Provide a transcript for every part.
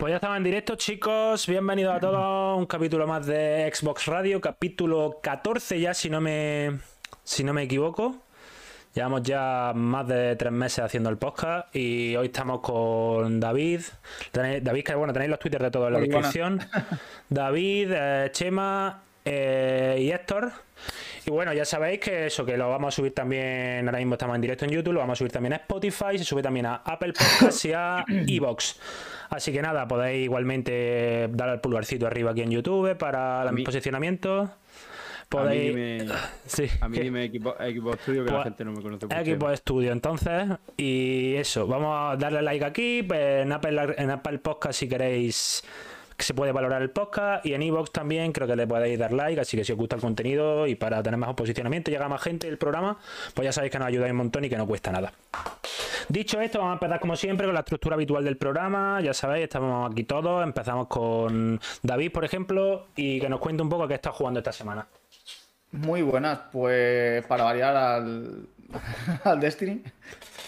Pues ya estamos en directo, chicos. Bienvenidos a todos. Un capítulo más de Xbox Radio, capítulo 14 ya, si no me, si no me equivoco. Llevamos ya más de tres meses haciendo el podcast y hoy estamos con David. David, que bueno, tenéis los twitters de todo en la descripción. David, eh, Chema eh, y Héctor. Y bueno, ya sabéis que eso, que lo vamos a subir también, ahora mismo estamos en directo en YouTube, lo vamos a subir también a Spotify, se sube también a Apple Podcasts y a Evox. Así que nada, podéis igualmente dar al pulgarcito arriba aquí en YouTube para el posicionamiento. Podéis... A mí dime, sí, a mí dime equipo, equipo estudio que la pues, gente no me conoce mucho. Equipo estudio, entonces. Y eso, vamos a darle like aquí, pues, en Apple, en Apple Podcast si queréis se puede valorar el podcast y en iVoox también creo que le podéis dar like, así que si os gusta el contenido y para tener más posicionamiento y llegar más gente el programa, pues ya sabéis que nos ayudáis un montón y que no cuesta nada. Dicho esto, vamos a empezar como siempre con la estructura habitual del programa, ya sabéis, estamos aquí todos, empezamos con David, por ejemplo, y que nos cuente un poco qué está jugando esta semana. Muy buenas, pues para variar al, al Destiny.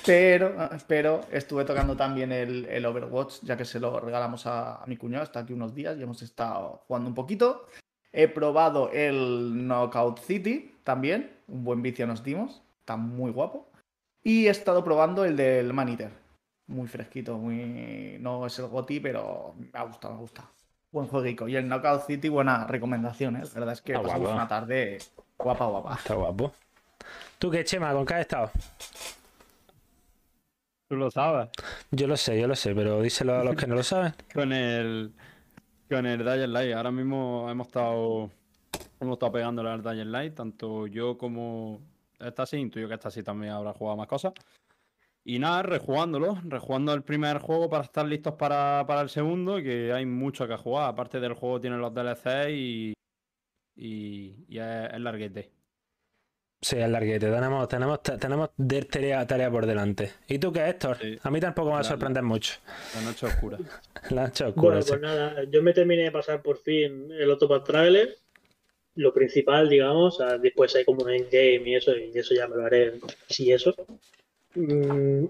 Pero, pero estuve tocando también el, Overwatch, ya que se lo regalamos a, mi cuñado, está aquí unos días y hemos estado jugando un poquito. He probado el Knockout City también, un buen vicio nos dimos, está muy guapo. Y he estado probando el del Maniter, muy fresquito, muy no es el GOTI, pero me ha gustado, me gusta. Buen jueguico. Y el Knockout City, buena recomendación, ¿eh? La verdad es que pasamos una tarde guapa, guapa. Está guapo. ¿Tú qué, Chema? ¿Con qué has estado? Tú lo sabes. Yo lo sé, yo lo sé, pero díselo a los que no lo saben. con el con el Dying Light. Ahora mismo hemos estado hemos estado pegándole al Dying Light, tanto yo como esta sí, intuyo que esta sí también habrá jugado más cosas. Y nada, rejugándolo, rejugando el primer juego para estar listos para, el segundo, que hay mucho que jugar. Aparte del juego tiene los DLC y, y, y es, larguete. Sí, es larguete. Tenemos, tenemos, tenemos tarea, tarea por delante. ¿Y tú qué, Héctor? A mí tampoco me va a sorprender mucho. La noche oscura. la noche oscura. Bueno, pues nada, yo me terminé de pasar por fin el Autopath Traveler. Lo principal, digamos, después hay como un endgame y eso, y eso ya me lo haré si eso. Mm,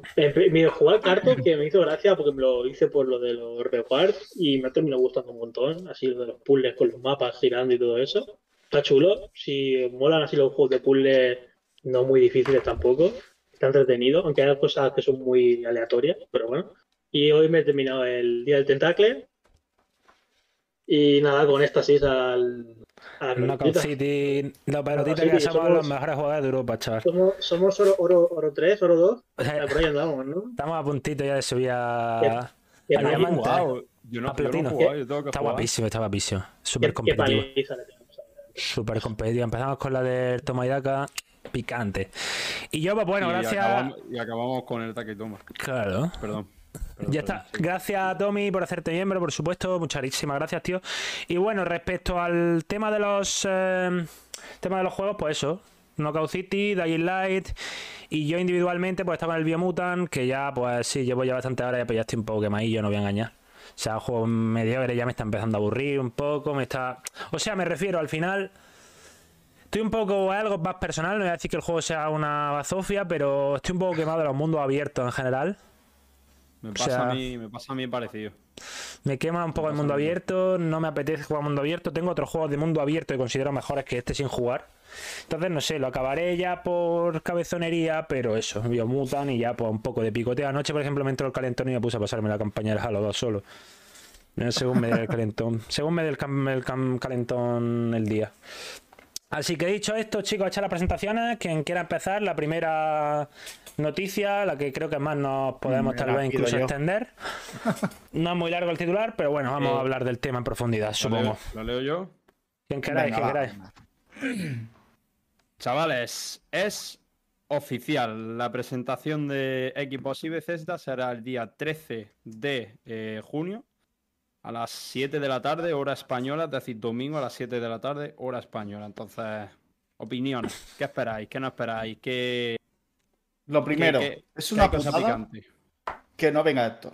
me jugué al carto que me hizo gracia porque me lo hice por lo de los rewards y me ha terminado gustando un montón, así lo de los puzzles con los mapas girando y todo eso. Está chulo. Si molan así los juegos de puzzle, no muy difíciles tampoco. Está entretenido, aunque hay cosas que son muy aleatorias, pero bueno. Y hoy me he terminado el Día del Tentacle. Y nada, con éxtasis al. Knockout City, los pelotitas que somos, los mejores jugadores de Europa, chaval. Somos, somos oro, oro, oro 3, oro 2. por ahí andamos, ¿no? Estamos a puntito ya de subir a. Qué, a diamante. Yo no, a platino. Yo yo está guapísimo, está guapísimo. Súper competitivo. Súper competitiva. Empezamos con la del toma y daca, picante. Y yo, pues bueno, gracias. y acabamos con el y toma. Claro. Perdón. ya está. Gracias, Tommy, por hacerte miembro, por supuesto. Muchísimas gracias, tío. Y bueno, respecto al tema de los eh, tema de los juegos, pues eso. Knockout City, Dying Light. Y yo individualmente, pues estaba en el Biomutant, que ya, pues sí, llevo ya bastante horas, pues ya estoy un poco yo no voy a engañar. O sea, juego medio ya me está empezando a aburrir un poco, me está... O sea, me refiero al final... Estoy un poco algo más personal, no voy a decir que el juego sea una bazofia, pero estoy un poco quemado de los mundos abiertos en general. Me pasa, a, mí, me pasa a mí parecido. Me quema un poco el mundo abierto, no me apetece jugar mundo abierto. Tengo otros juegos de mundo abierto que considero mejores que este sin jugar. Entonces, no sé, lo acabaré ya por cabezonería, pero eso, mutan y ya pues un poco de picoteo. Anoche, por ejemplo, me entró el calentón y me puse a pasarme la campaña del Halo 2 solo. Según me dio el calentón. Según me dio el, calentón el día. Así que dicho esto, chicos, echar las presentaciones. Quien quiera empezar, la primera noticia, la que creo que más nos podemos tal vez incluso extender. No es muy largo el titular, pero bueno, vamos a hablar del tema en profundidad, supongo. ¿Lo leo, yo? Quien queráis, quien queráis. Chavales, es oficial. La presentación de Xbox y Bethesda será el día 13 de eh, junio a las 7 de la tarde, hora española, es decir, domingo a las 7 de la tarde, hora española. Entonces, opiniones. ¿Qué esperáis? ¿Qué no esperáis? ¿Qué... Lo primero, es una cosa picante. Que no venga Héctor.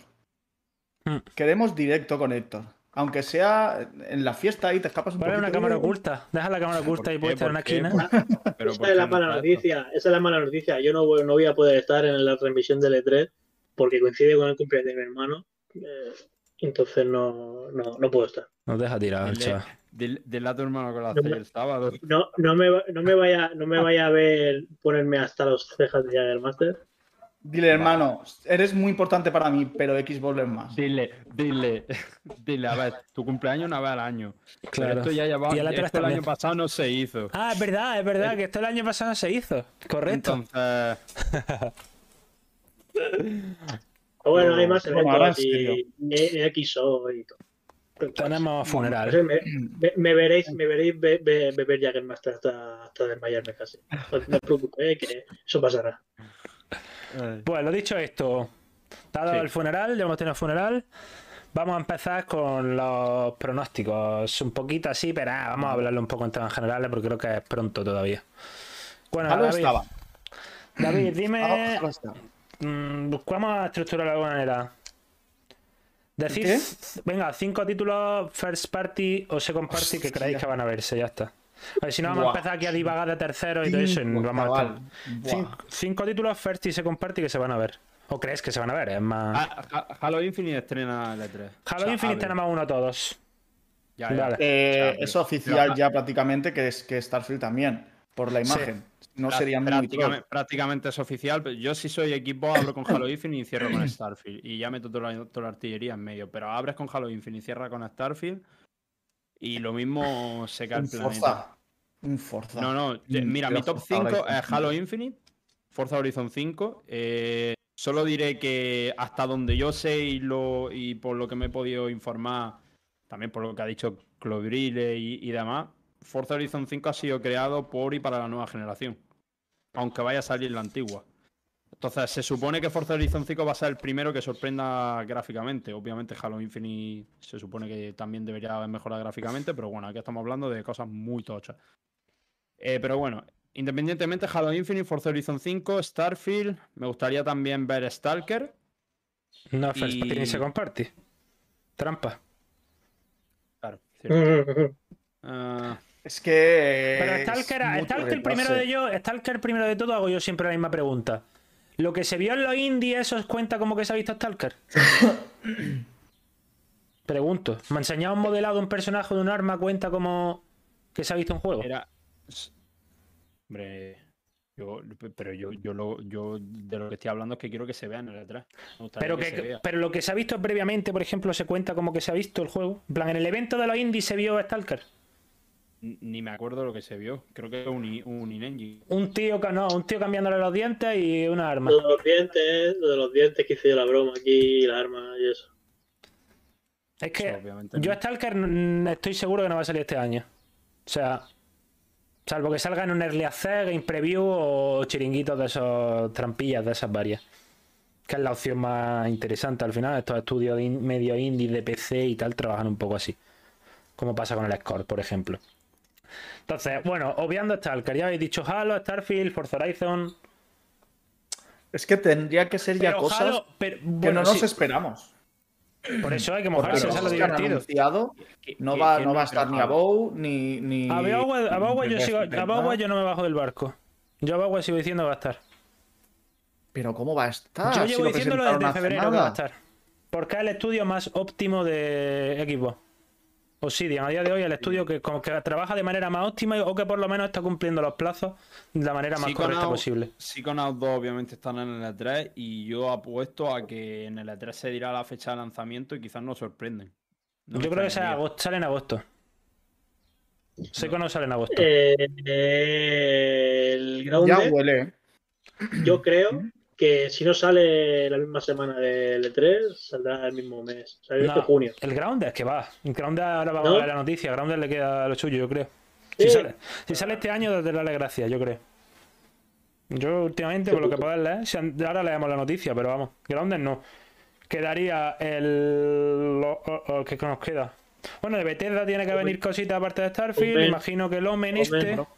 Hmm. Queremos directo con Héctor aunque sea en la fiesta y te escapas un poco. una cámara oculta. Deja la cámara oculta y puesta en una esquina. esa es la mala noticia. Esa es la mala noticia. Yo no voy, no voy a poder estar en la transmisión del E3 porque coincide con el cumpleaños de mi hermano. Eh, Entonces no, no, no puedo estar. Nos deja tirar, Dile, chaval. dile- dile a tu hermano que lo No hace me- el sábado. No, no, me, no, me vaya, no me vaya a ver ponerme hasta los cejas de Jagger Master. Dile, hermano, eres muy importante para mí, pero Xbox es más. Dile, dile, dile, a ver, tu cumpleaños una vez al año. Pero Claro. esto ya llevaba, Y el esto E3 el año pasado no se hizo. Ah, es verdad, es verdad, que esto el año pasado se hizo. Correcto. Entonces, O bueno, hay más eventos y, y XO y todo. Tenemos funeral. me, me- me veréis, me veréis be- be- beber Jagger Master hasta, hasta desmayarme casi. No te preocupes, que eso pasará. eh, Pues lo dicho esto, dado Sí. el funeral, ya hemos tenido el funeral. Vamos a empezar con los pronósticos. Un poquito así, pero ah, vamos a hablarlo un poco en temas generales porque creo que es pronto todavía. Bueno, David, estaba. David, dime. Halo estaba. mm, Buscamos a estructurar de alguna manera. Decid, ¿Qué? venga, cinco títulos first party o second party que Hostia. creáis que van a verse, ya está. A ver, si no, vamos Buah. a empezar aquí a divagar de tercero y todo eso. y Cinco, vamos a. Cinco, cinco títulos first y second party que se van a ver. ¿O crees que se van a ver? Es más. Ha- Ha- Halo Infinite estrena el E3. Halo O sea, Infinite abre. tenemos uno todos. Ya, ya. Vale. Eh, es oficial ya prácticamente que es que Starfield también, por la imagen. No Prá- sería muy prácticamente, prácticamente es oficial. pero Yo si soy equipo abro con Halo Infinite y cierro con Starfield. Y ya meto toda la, toda la artillería en medio. Pero abres con Halo Infinite y cierras con Starfield. Y lo mismo se cae el planeta. Forza. Un Forza. No, no. Mm, Mira, mi top Forza 5 Horizon es Halo Infinite, Forza Horizon 5. eh, solo diré que hasta donde yo sé y, lo, y por lo que me he podido informar, también por lo que ha dicho Clovrile y, y demás, Forza Horizon 5 ha sido creado por y para la nueva generación. Aunque vaya a salir la antigua. Entonces, se supone que Forza Horizon 5 va a ser el primero que sorprenda gráficamente. Obviamente, Halo Infinite se supone que también debería haber mejorado gráficamente, pero bueno, aquí estamos hablando de cosas muy tochas. Eh, pero bueno, independientemente, Halo Infinite, Forza Horizon 5, Starfield, me gustaría también ver Stalker. No first Y- party ni second party. Trampa. Claro, Ah, Es que. Pero es Stalker, mucho Stalker primero retrase. de ello, Stalker primero de todo hago yo siempre la misma pregunta. ¿Lo que se vio en los indies, eso os cuenta como que se ha visto Stalker? Pregunto. ¿Me ha enseñado un modelado de un personaje de un arma cuenta como que se ha visto un juego? era. Hombre. Yo, pero yo, yo, lo, yo de lo que estoy hablando es que quiero que se vea en el E3. Me gustaría Pero, que que, se vea. pero lo que se ha visto previamente, por ejemplo, se cuenta como que se ha visto el juego. En plan, en el evento de los indies se vio Stalker. Ni me acuerdo lo que se vio. Creo que es un, i- un in-engine. Un tío, ca- no, un tío cambiándole los dientes y una arma. Lo de los dientes, lo de los dientes que hice yo la broma aquí, la arma y eso. Es que Eso, yo no. Stalker estoy seguro que no va a salir este año. O sea, salvo que salga en un Early Access, Game Preview o chiringuitos de esos trampillas de esas varias. Que es la opción más interesante al final. Estos estudios de in- medio indie de PC y tal trabajan un poco así. Como pasa con el Score, por ejemplo. Entonces, bueno, obviando Stalker, ya habéis dicho Halo, Starfield, Forza Horizon. Es que tendría que ser ya Pero cosas Halo, pero, que bueno, no nos sí, esperamos. por eso hay que mojarse, eso es lo que han divertido. anunciado ¿Qué- no va, no va a estar ni Halo? Abou ni. ni A Bioware, a Bioware yo, sigo, a yo no me bajo del barco. Yo a Bioware sigo diciendo que va a estar. Pero ¿cómo va a estar? Yo Si llevo lo diciéndolo desde febrero que va a estar. Porque es el estudio más óptimo de Xbox. Obsidian, a día de hoy el estudio que, como que trabaja de manera más óptima o que por lo menos está cumpliendo los plazos de la manera más correcta posible. Psychonauts 2 obviamente están en el E3 y yo apuesto a que en el E3 se dirá la fecha de lanzamiento y quizás nos sorprenden. No Yo creo que sale, extrañaría. agosto- sale en agosto. Sé que no sale en agosto. Eh, el Ya huele. ¿eh? yo creo que si no sale la misma semana del E3, saldrá el mismo mes. Sale No, este junio. El Grounded, que va. El Grounded ahora va a ¿No? ver la noticia. Grounded le queda lo suyo, yo creo. Si, Sí. sale, si sale este año, desde darle gracias, yo creo. Yo últimamente, por lo que puedo leer, ahora leemos la noticia, pero vamos, Grounded no. Quedaría el. lo- o- o- ¿Qué nos queda? Bueno, de Bethesda tiene que venir cositas aparte de Starfield. Omen. Imagino que el Omen Omen, este. ¿no?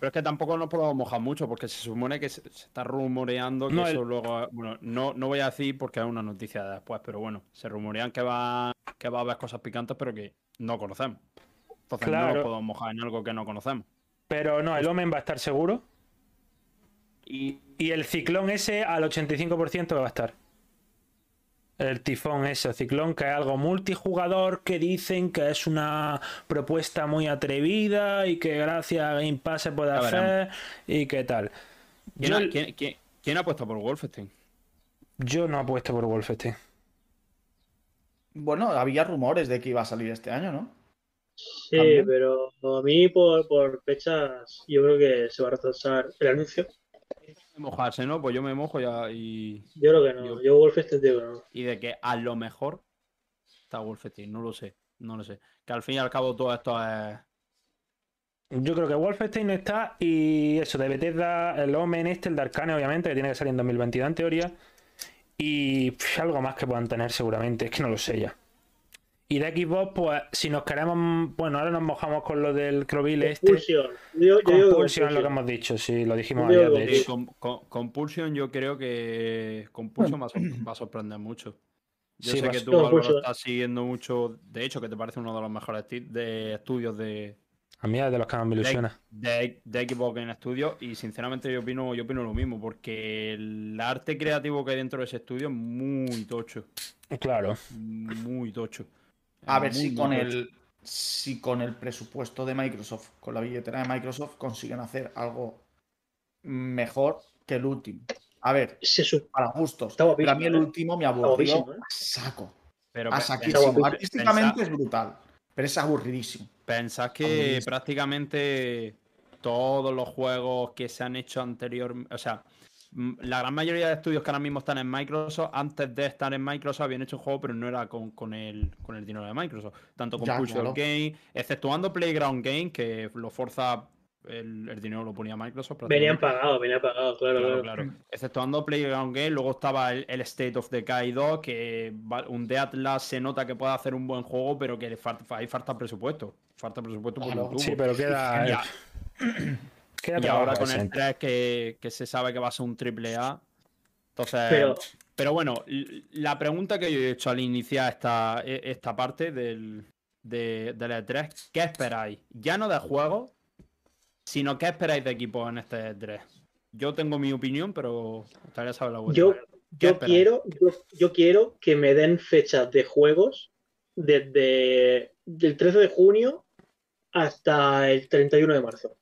Pero es que tampoco nos podemos mojar mucho porque se supone que se, se está rumoreando que No, eso el- luego. Bueno, no, no voy a decir porque es una noticia de después, pero bueno, se rumorean que va, que va a haber cosas picantes, pero que no conocemos. Entonces no nos podemos mojar en algo que no conocemos. Pero no, el Omen va a estar seguro. Y Y el ciclón ese al 85% que va a estar. El tifón ese, o ciclón, que es algo multijugador que dicen que es una propuesta muy atrevida y que gracias a Game Pass se puede hacer y qué tal. ¿Quién, Yo, ha, quién- quién- quién ha puesto por Wolfenstein? yo no apuesto por Wolfenstein. Bueno, había rumores de que iba a salir este año, ¿no? Sí, También. pero a mí por, por fechas yo creo que se va a retrasar el anuncio. Mojarse, ¿no? Pues yo me mojo ya y, Yo creo que no. Yo- Yo Wolfenstein digo que no. y de que a lo mejor está Wolfenstein, no lo sé, no lo sé. Que al fin y al cabo todo esto es... Yo creo que Wolfenstein no está y eso, de Bethesda, el Omen este, el de Arcane, obviamente, que tiene que salir en 2022 en teoría. Y pff, algo más que puedan tener seguramente, es que no lo sé ya. Y de Xbox, pues si nos queremos, bueno, ahora nos mojamos con lo del Crovil este. Compulsion. Yo, Compulsion es lo que hemos dicho, sí, lo dijimos Yo ayer, de hecho. con, con- Compulsion yo creo que Compulsion va a, sor- va a sorprender mucho. Yo Sí, sé que tú, Álvaro, estás siguiendo mucho, de hecho, que te parece uno de los mejores de estudios de, A mí es de los que más me ilusiona. de, de Xbox en estudio y sinceramente yo opino, yo opino lo mismo, porque el arte creativo que hay dentro de ese estudio es muy tocho, Claro. muy tocho. A ver si con tocho. el si con el presupuesto de Microsoft, con la billetera de Microsoft, consiguen hacer algo mejor que el último. A ver, para gustos. Está guapísimo, Pero a mí el ¿eh? último me aburrió ¿eh? a saco. Pero A saquísimo. Artísticamente Pensa- es brutal, pero es aburridísimo. Pensad que Aburridísimo. prácticamente todos los juegos que se han hecho anterior, o sea, la gran mayoría de estudios que ahora mismo están en Microsoft, antes de estar en Microsoft habían hecho juegos, pero no era con, con el, con el dinero de Microsoft. Tanto con claro. Game, exceptuando Playground Game, que lo forza, el, el dinero lo ponía Microsoft. Venían pagados, venían pagados, claro, Claro, claro. claro. Exceptuando Playground Game, luego estaba el, el State of Decay 2, que va- un de Atlas se nota que puede hacer un buen juego, pero que le falta, ahí falta presupuesto. Falta presupuesto por Claro, un tubo. Sí, pero queda. Queda Y ahora con el decente. 3 que, que se sabe que va a ser un triple A. Entonces. Pero- Pero, bueno, la pregunta que yo he hecho al iniciar esta, e- esta parte del, de, del E3, ¿qué esperáis? Ya no de juegos, sino qué esperáis de equipos en este E3. Yo tengo mi opinión, pero gustaría saber la vuestra. Yo, ¿Qué yo quiero, yo, yo quiero que me den fechas de juegos desde del 13 de junio hasta el 31 de marzo.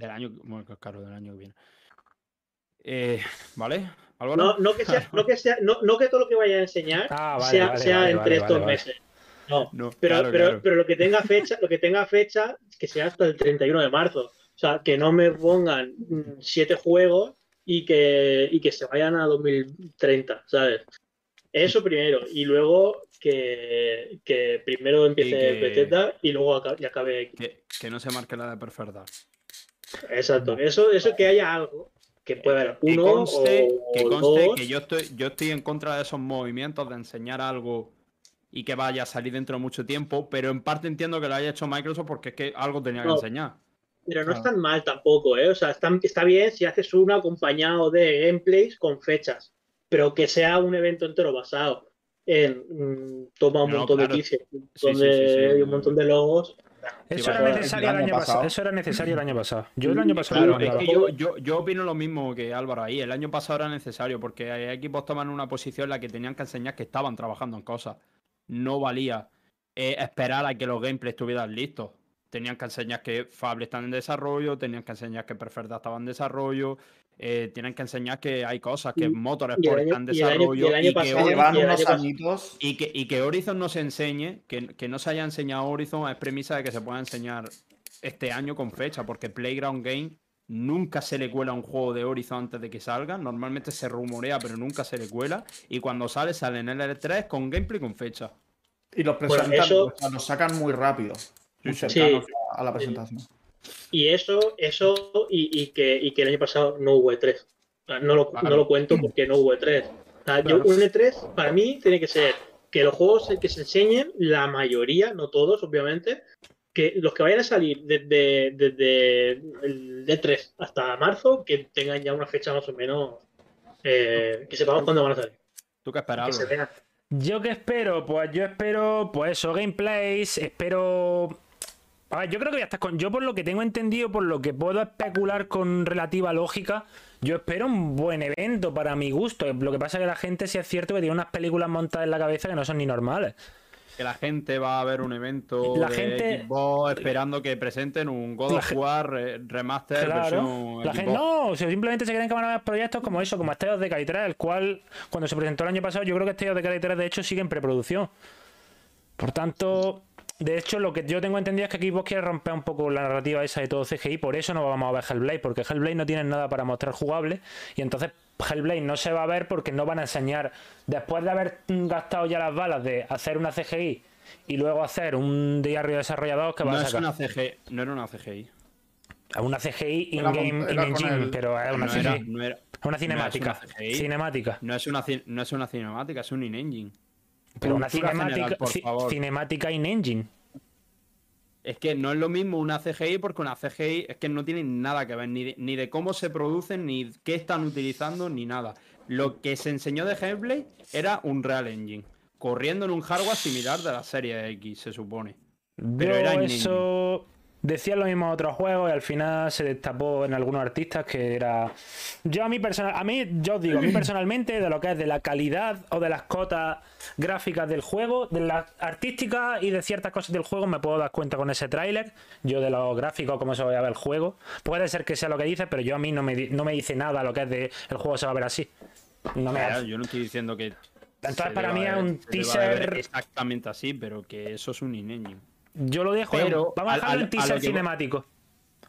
Del año, bueno, claro, del año que viene. Eh, ¿Vale? ¿Álvaro? No, no que sea, no que sea, no, no que todo lo que vaya a enseñar Ah, vale, sea, vale, sea vale, entre vale, estos vale, vale. meses. No, No, pero, claro, pero, claro. pero lo que tenga fecha, lo que tenga fecha, que sea hasta el 31 de marzo. O sea, que no me pongan mm, siete juegos y que, y que se vayan a 2030, ¿sabes? Eso primero. Y luego que, que primero empiece que- Bethesda y luego aca- y acabe. Que, que no se marque la de Perferdar. Exacto. Eso, eso que haya algo. Que pueda haber que uno conste, o que, conste dos. que yo estoy, yo estoy en contra de esos movimientos de enseñar algo y que vaya a salir dentro de mucho tiempo, pero en parte entiendo que lo haya hecho Microsoft porque es que algo tenía que No. enseñar. Pero no Claro. es tan mal tampoco, ¿eh? O sea, está, está bien si haces uno acompañado de gameplays con fechas, pero que sea un evento entero basado en mm, toma un No, montón claro. de un Sí, sí, un montón de logos. Eso era necesario El año pasado. Eso era necesario el año pasado. Yo el año pasado. Claro, es que yo, yo, yo opino lo mismo que Álvaro ahí. El año pasado era necesario porque hay equipos toman una posición en la que tenían que enseñar que estaban trabajando en cosas. No valía eh, esperar a que los gameplays estuvieran listos. Tenían que enseñar que Fable está en desarrollo, tenían que enseñar que Perfecta estaba en desarrollo, eh, tienen que enseñar que hay cosas, que Y- Motorsport y el está año- en y el año- desarrollo y que y que, Horizon no se enseñe, que, que no se haya enseñado Horizon es premisa de que se pueda enseñar este año con fecha, porque Playground Game nunca se le cuela un juego de Horizon antes de que salga, normalmente se rumorea pero nunca se le cuela, y cuando sale sale en el L3 con gameplay y con fecha. Y los presentan, eso- o sea, los sacan muy rápido. Muy Sí, a la presentación. Y eso, eso y, y que, y que el año pasado no hubo E3. O sea, No lo, Claro. no lo cuento porque no hubo E3. O sea, yo- un E3 para mí tiene que ser que los juegos que se enseñen, la mayoría, no todos, obviamente, que los que vayan a salir desde, desde el E3 hasta marzo, que tengan ya una fecha más o menos, eh, que sepamos cuándo van a salir. ¿Tú qué esperas? Que se Álvaro? vean. Yo qué espero, pues yo espero, pues eso, gameplays, espero A ver, yo creo que ya estás con. Yo, por lo que tengo entendido, por lo que puedo especular con relativa lógica, yo espero un buen evento para mi gusto. Lo que pasa es que la gente, sí es cierto, que tiene unas películas montadas en la cabeza que no son ni normales. Que la gente va a ver un evento La de gente- Xbox esperando que presenten un God of War eh, remaster Claro. versión La gente no, o sea, simplemente se creen que van a haber proyectos como eso, como State of Decay 3, el cual, cuando se presentó el año pasado, yo creo que State of Decay 3 de hecho sigue en preproducción. Por tanto, de hecho, lo que yo tengo entendido es que Xbox quiere romper un poco la narrativa esa de todo CGI, por eso no vamos a ver Hellblade, porque Hellblade no tiene nada para mostrar jugable, y entonces Hellblade no se va a ver porque no van a enseñar, después de haber gastado ya las balas de hacer una CGI y luego hacer un diario desarrollador que va No a es sacar una CGI, no era una CGI. una CGI in-game, in-engine, el- pero es una No CGI. era, no era- Una cinemática. una CGI. cinemática. no es una, no es una cinemática, es un in-engine. Pero una cinemática, general, por ci- favor. cinemática in engine. Es que no es lo mismo una CGI porque una CGI es que no tiene nada que ver ni de, ni de cómo se producen, ni qué están utilizando, ni nada. Lo que se enseñó de Hellblade era un Real Engine, corriendo en un hardware similar de la serie X, se supone. Pero Yo era in eso decía lo mismo en otros juegos y al final se destapó en algunos artistas que era. Yo a mí personal, a mí, yo os digo, a mí personalmente, de lo que es de la calidad o de las cotas gráficas del juego, de las artísticas y de ciertas cosas del juego, me puedo dar cuenta con ese tráiler. Yo de los gráficos, cómo se va a ver el juego. Puede ser que sea lo que dice, pero yo a mí no me, no me dice nada lo que es de el juego se va a ver así. No me Claro, yo no estoy diciendo que. Entonces, para mí es un teaser- Exactamente así, pero que eso es un in-engine. Yo lo dejo. en- Pero vamos a a- dejarlo a- en a teaser cinemático.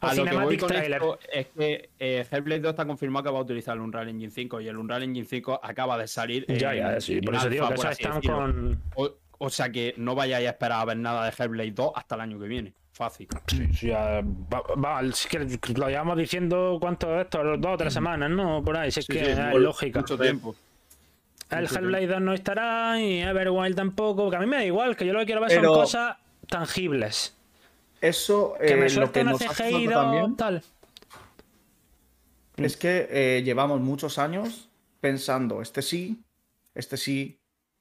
A lo que voy cinematic con trailer. esto es que eh, Hellblade 2 está confirmado que va a utilizar el Unreal Engine 5 y el Unreal Engine 5 acaba de salir. Ya, en- ya, sí. Por eso digo que están con. O, o sea que no vayáis a esperar a ver nada de Hellblade 2 hasta el año que viene. Fácil. Sí, sí, ya, va, va, es que lo llevamos diciendo cuánto es esto, dos o tres semanas, ¿no? Por ahí, si es Sí, que sí, es lógica. Mucho tiempo. El Hellblade 2 no estará y Everwild tampoco, que a mí me da igual, que yo lo que quiero ver Pero- son cosas tangibles. Eso Que eh, me lo que nos CGI también tal. es que eh, llevamos muchos años pensando, este sí, este sí,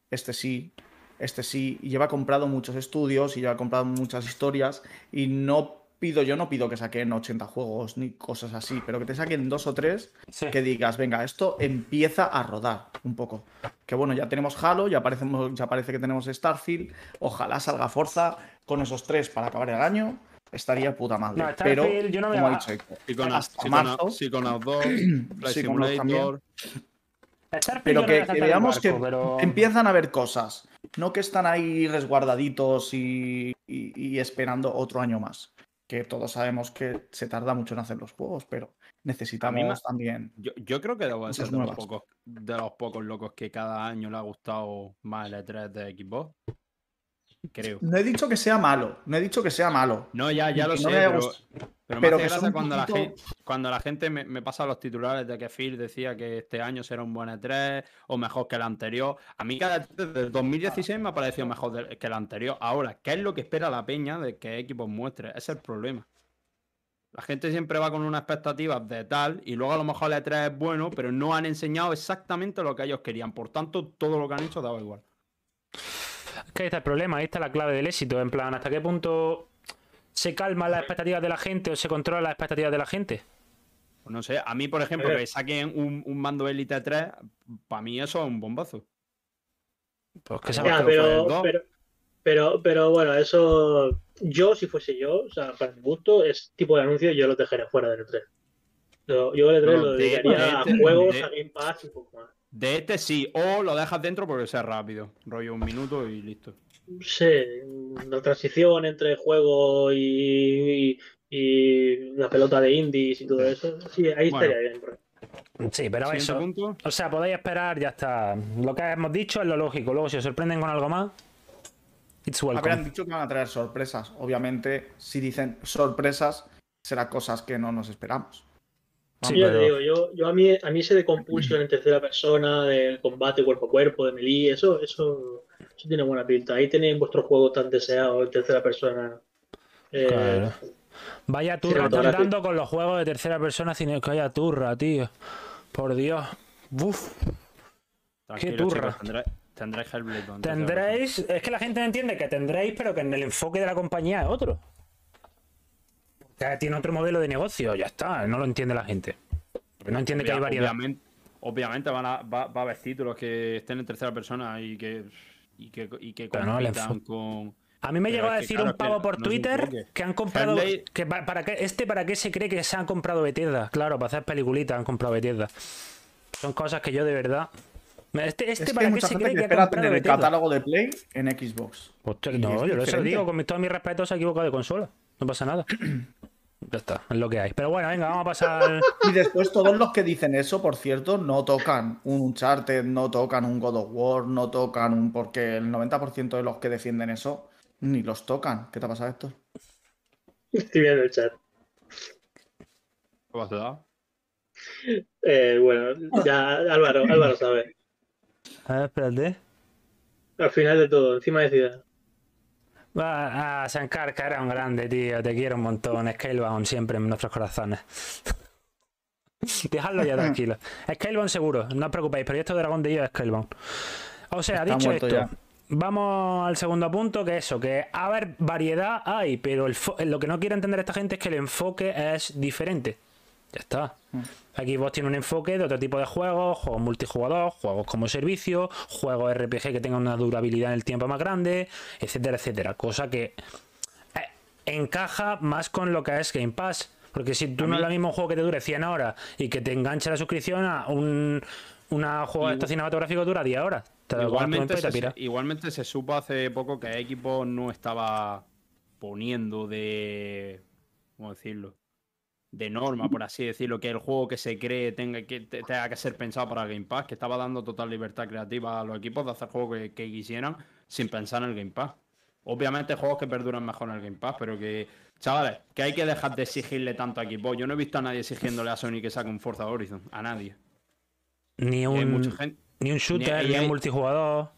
este sí, este sí, y lleva comprado muchos estudios y lleva comprado muchas historias y no pido, yo no pido que saquen 80 juegos ni cosas así, pero que te saquen dos o tres Sí. que digas, venga, esto empieza a rodar un poco. Que bueno, ya tenemos Halo, ya, parecemos, ya parece que tenemos Starfield, ojalá salga Forza con esos tres para acabar el año, estaría puta madre. No, pero, Starfield yo no me como va- dicho hasta marzo. Psychonauts 2, Flight Sí, con los Simulator. Pero que, veamos barco, que pero- empiezan a ver cosas, no que están ahí resguardaditos y, y- y esperando otro año más. Que todos sabemos que se tarda mucho en hacer los juegos, pero necesitamos ma- también. Yo, yo creo que debo de ser de los, pocos, de los pocos locos que cada año le ha gustado más el E3 de Xbox. Creo. No he dicho que sea malo, no he dicho que sea malo. No, ya, ya lo sé, pero, me hace gracia cuando, la gente, cuando la gente me, me pasa los titulares de que Phil decía que este año será un buen E3 o mejor que el anterior. A mí cada E3 desde el 2016 me ha parecido mejor que el anterior. Ahora, ¿qué es lo que espera la peña de que Xbox muestre? Ese es el problema. La gente siempre va con unas expectativas de tal y luego a lo mejor el E3 es bueno, pero no han enseñado exactamente lo que ellos querían. Por tanto, todo lo que han hecho daba igual. Es que ahí está el problema, ahí está la clave del éxito. En plan, ¿hasta qué punto se calman las expectativas de la gente o se controlan las expectativas de la gente? Pues no sé, a mí, por ejemplo, Eh. que saquen un, un mando Elite 3, para mí eso es un bombazo. Pues que se Ya, pero, pero, pero, pero bueno, eso. Yo, si fuese yo, o sea, para mi gusto, es tipo de anuncio yo lo dejaría fuera del E3. Yo, yo el E3 No, lo de- dedicaría de- a de- juegos, de- a Game Pass y un poco más. De este sí, o lo dejas dentro porque sea rápido. Rollo un minuto y listo. Sí, la transición entre juego y, y, y la pelota de indies y todo eso. Sí, ahí Bueno. estaría bien. Sí, pero Siguiente eso. punto. O sea, podéis esperar, ya está. Lo que hemos dicho es lo lógico. Luego, si os sorprenden con algo más, it's welcome. dicho que van a traer sorpresas. Obviamente, si dicen sorpresas, será cosas que no nos esperamos. Sí, yo ya pero- te digo, yo, yo a mí a mí ese de compulsión en tercera persona, del combate cuerpo a cuerpo, de melee, eso, eso, eso tiene buena pinta. Ahí tenéis vuestro juego tan deseado en tercera persona. Eh, Claro. Vaya turra están cinematográfico. dando con los juegos de tercera persona cine. Que vaya turra, tío. Por Dios. Uf. Tranquilo, turra. chicos, tendré- tendréis tercera Tendréis. Es que la gente no entiende que tendréis, pero que en el enfoque de la compañía es otro. Tiene otro modelo de negocio, ya está, no lo entiende la gente. No entiende que hay variedad. Obviamente, obviamente van a, va, va a haber títulos que estén en tercera persona y que, y que, y que Pero no le compitan con. A mí me llegó a decir claro, un pavo por no Twitter que han comprado. Que pa- para qué, este, ¿para qué se cree que se han comprado Bethesda? Claro, para hacer peliculitas han comprado Bethesda. Son cosas que yo de verdad. Este, este es que ¿para qué se cree que que ha espera comprado tener el catálogo de Play en Xbox. Hostia, Y no, yo diferente. digo, con todo mi respeto se ha equivocado de consola. No pasa nada. Ya está, es lo que hay. Pero bueno, venga, vamos a pasar. Y después todos los que dicen eso, por cierto, no tocan un Uncharted, no tocan un God of War, no tocan un... Porque el 90% de los que defienden eso ni los tocan. ¿Qué te ha pasado, Héctor? Estoy viendo el chat. ¿Qué pasa? Eh, bueno, ya Álvaro, Álvaro sabe. A ver, espérate. Al final de todo, encima de ciudad. Va a Shankar, que era un grande, tío. Te quiero un montón. Scalebound siempre en nuestros corazones. Dejadlo ya tranquilo. Scalebound seguro, no os preocupéis, Proyecto Dragón de es Scalebound. O sea, Está dicho esto, ya. vamos al segundo punto, que eso, que a ver, variedad hay, pero el lo que no quiere entender esta gente es que el enfoque es diferente. Ya está. Xbox tiene un enfoque de otro tipo de juegos, juegos multijugador, juegos como servicio, juegos RPG que tengan una durabilidad en el tiempo más grande, etcétera, etcétera. Cosa que eh, encaja más con lo que es Game Pass. Porque si tú A no es lo mismo juego que te dure 100 horas y que te enganche la suscripción a un una juego de cinematográficos dura 10 horas. Te lo comes Igualmente tú y te se, igualmente se supo hace poco que Xbox no estaba poniendo de. ¿Cómo decirlo? De norma, por así decirlo, que el juego que se cree tenga que, te- tenga que ser pensado para Game Pass, que estaba dando total libertad creativa a los equipos de hacer juegos que, que quisieran sin pensar en el Game Pass. Obviamente juegos que perduran mejor en el Game Pass, pero que, chavales, que hay que dejar de exigirle tanto a Xbox. Yo no he visto a nadie exigiéndole a Sony que saque un Forza Horizon, a nadie. Ni hay un, mucha gente, ni un shooter, ni, hay- un multijugador.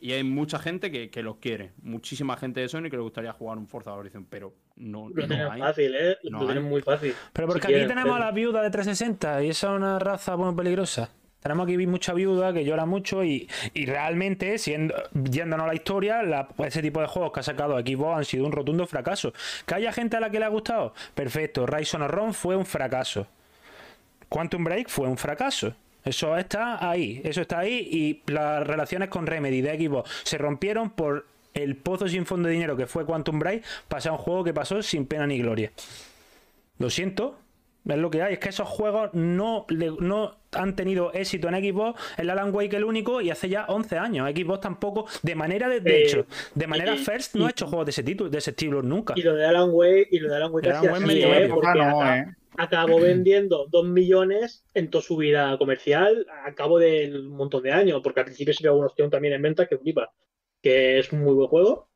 y hay mucha gente que, que los quiere. Muchísima gente de Sony que le gustaría jugar un Forza Horizon, pero no, Lo no tienen hay. fácil, ¿eh? No lo tienen hay. muy fácil. Pero Si porque aquí quieren, tenemos a la viuda de 360 y esa es una raza muy peligrosa. Tenemos aquí mucha viuda que llora mucho y, y realmente, siendo, yéndonos a la historia, la- ese tipo de juegos que ha sacado Xbox han sido un rotundo fracaso. ¿Que haya gente a la que le ha gustado? Perfecto. Rise of fue un fracaso. Quantum Break fue un fracaso. Eso está ahí, eso está ahí y las relaciones con Remedy de Xbox se rompieron por el pozo sin fondo de dinero que fue Quantum Break, pasar un juego que pasó sin pena ni gloria. Lo siento, es lo que hay. Es que esos juegos no, no han tenido éxito en Xbox. El Alan Wake el único y hace ya 11 años. Xbox tampoco, de manera de, de Eh, hecho, de manera y- first, no y- ha hecho juegos de ese, título, de ese estilo nunca. Y lo de Alan Wake, y lo de Alan Wake El Alan casi Wake así, medio ¿eh? Porque no, acá- ¿eh? acabó vendiendo 2 millones en toda su vida comercial a cabo del montón de años, porque al principio se pegó una opción también en venta que flipa, que es un muy buen juego,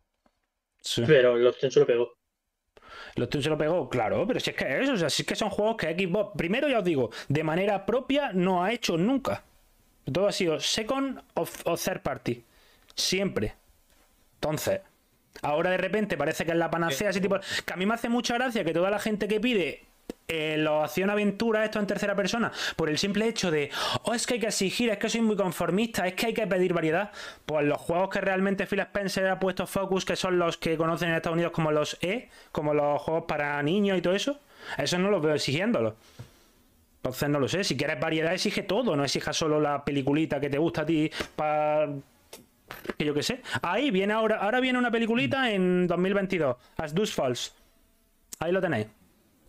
Sí. pero la opción se lo pegó. Los Toons se lo pegó, claro, pero si es que eso, o sea, si es que son juegos que Xbox, primero ya os digo, de manera propia no ha hecho nunca. Todo ha sido second o, o third party. Siempre. Entonces, ahora de repente parece que es la panacea, ese tipo. Que a mí me hace mucha gracia que toda la gente que pide eh, los acción aventura, esto en tercera persona, por el simple hecho de, oh, es que hay que exigir, es que soy muy conformista, es que hay que pedir variedad. Pues los juegos que realmente Phil Spencer ha puesto focus, que son los que conocen en Estados Unidos como los E, como los juegos para niños y todo eso, eso no los veo exigiéndolos. Entonces no lo sé, si quieres variedad exige todo, no exija solo la peliculita que te gusta a ti para que yo qué sé. Ahí viene ahora, ahora viene una peliculita en 2022, As Dust Falls. Ahí lo tenéis.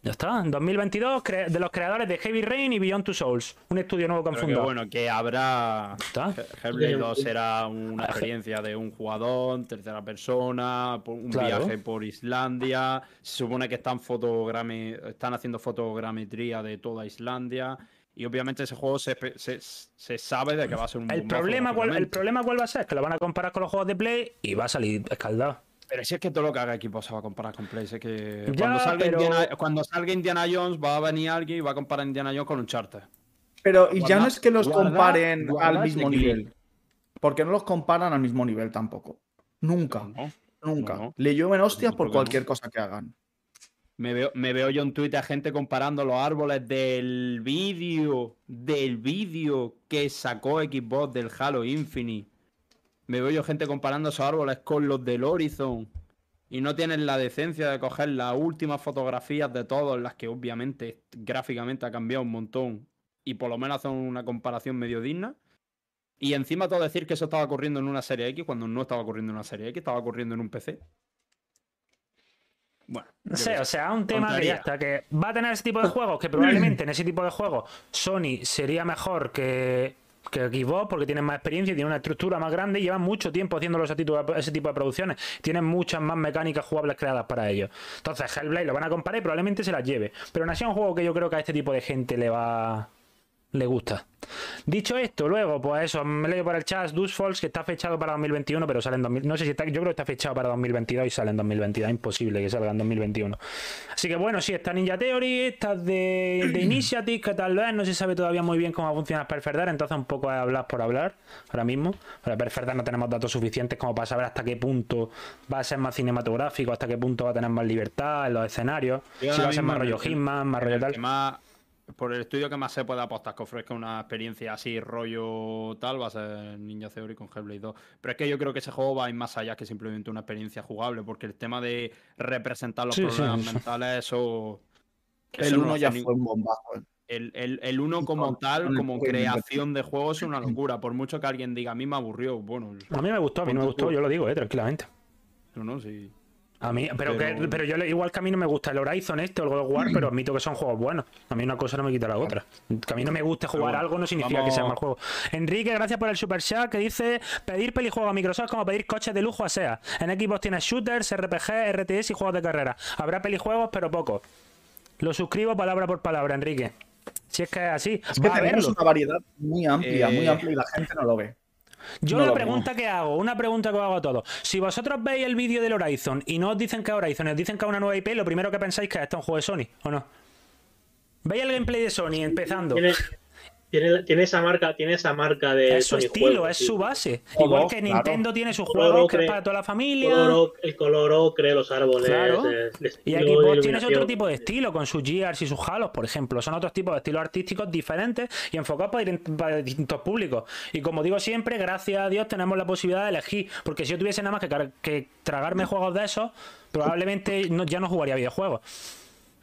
Ya está, en 2022 cre- de los creadores de Heavy Rain y Beyond Two Souls, un estudio nuevo que han Pero que fundado. bueno, que habrá. ¿Está? Hellblade 2 será una experiencia de un jugador, tercera persona, un Claro. viaje por Islandia. Se supone que están, fotogrami- están haciendo fotogrametría de toda Islandia. Y obviamente ese juego se, se, se sabe de que va a ser un El problema, cuál, el problema cuál va a ser, que lo van a comparar con los juegos de Play y va a salir escaldado. Pero si es que todo lo que haga equipo se va a comparar con Play. Es que Ya, cuando, salga pero- Indiana, cuando salga Indiana Jones va a venir alguien y va a comparar Indiana Jones con un charter. Pero y ya no es que los guarda- comparen guarda al mismo nivel. Porque no los comparan al mismo nivel tampoco. Nunca, No, nunca. no. Le llueven hostias por cualquier cosa que hagan. Me veo, me veo yo en Twitter a gente comparando los árboles del vídeo, del vídeo que sacó Xbox del Halo Infinite. Me veo yo gente comparando esos árboles con los del Horizon. y no tienen la decencia de coger las últimas fotografías de todos, las que obviamente gráficamente ha cambiado un montón, y por lo menos hacer una comparación medio digna. Y encima todo decir que eso estaba ocurriendo en una serie X cuando no estaba ocurriendo en una serie X, estaba ocurriendo en un PC. Bueno. No sé, o sea, un tema que ya está, que va a tener ese tipo de juegos, que probablemente en ese tipo de juegos Sony sería mejor que, que Xbox porque tienen más experiencia tienen una estructura más grande y llevan mucho tiempo haciendo ese tipo, de, producciones. Tienen muchas más mecánicas jugables creadas para ellos. Entonces, Hellblade lo van a comparar y probablemente se las lleve. Pero no es un juego que yo creo que a este tipo de gente le va le gusta. Dicho esto, luego, pues eso, me leo por el chat Falls que está fechado para 2021, pero sale en 2000, no sé si está, yo creo que está fechado para 2022 y sale en 2022, imposible que salga en 2021. Así que bueno, sí, está Ninja Theory, está de, de Initiative, que tal vez no se sabe todavía muy bien cómo funciona Perferdar, entonces un poco es hablar por hablar ahora mismo. Para Perferdar no tenemos datos suficientes como para saber hasta qué punto va a ser más cinematográfico, hasta qué punto va a tener más libertad en los escenarios, si va a ser más rollo Hitman, más rollo tal por el estudio que más se puede apostar que ofrezca una experiencia así, rollo tal, va a ser Ninja Theory con Hellblade 2. Pero es que yo creo que ese juego va a ir más allá que simplemente una experiencia jugable, porque el tema de representar los problemas mentales, eso. El 1 ya fue un bombazo. ¿eh? El, el, uno como tal, como creación de juegos, es una locura. Por mucho que alguien diga, a mí me aburrió. Bueno, a mí me gustó, a mí no me gustó, yo lo digo, eh, tranquilamente. No, no, sí. A mí, pero, Que, pero yo igual que a mí no me gusta el Horizon este o el God of War, pero admito que son juegos buenos. A mí una cosa no me quita la otra. Que a mí no me guste jugar algo no significa que sea mal juego. Enrique, gracias por el super chat que dice pedir pelijuegos a Microsoft como pedir coches de lujo a SEA. En Xbox tienes shooters, RPG, RTS y juegos de carrera. Habrá pelijuegos, pero pocos. Lo suscribo palabra por palabra, Enrique. Si es que es así. Es que tenemos una variedad muy amplia, muy eh, amplia y la gente no lo ve. Yo una pregunta que hago, una pregunta que hago a todos. Si vosotros veis el vídeo del Horizon y no os dicen que es Horizon, os dicen que es una nueva IP, lo primero que pensáis que es un juego de Sony, ¿o no? ¿Veis el gameplay de Sony empezando? Tiene, esa marca, tiene esa marca de. Es su estilo, es su base. Igual que Nintendo tiene sus juegos que es para toda la familia. el color ocre, los árboles. Claro. y Xbox tiene otro tipo de estilo, con sus Gears y sus Halos, por ejemplo. Son otros tipos de estilos artísticos diferentes y enfocados para, distintos públicos. Y como digo siempre, gracias a Dios tenemos la posibilidad de elegir. Porque si yo tuviese nada más que, que tragarme juegos de esos, probablemente ya no jugaría videojuegos.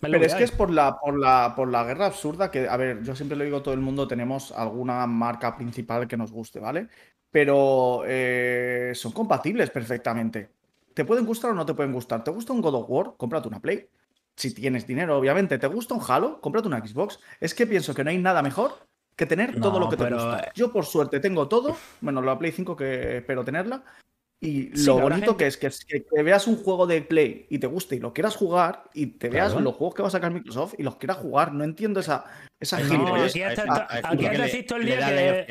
Pero es que es por la, por, la, por la guerra absurda que, a ver, yo siempre le digo a todo el mundo, tenemos alguna marca principal que nos guste, ¿vale? Pero eh, son compatibles perfectamente. Te pueden gustar o no te pueden gustar. ¿Te gusta un God of War? Cómprate una Play. Si tienes dinero, obviamente. ¿Te gusta un Halo? Cómprate una Xbox. Es que pienso que no hay nada mejor que tener todo lo que te gusta. Yo, por suerte, tengo todo, bueno, la Play 5 que espero tenerla, y lo bonito que es que, veas un juego de Play y te guste y lo quieras jugar y te veas los juegos que va a sacar Microsoft y los quieras jugar. No entiendo esa, esa no, Aquí, has todo el día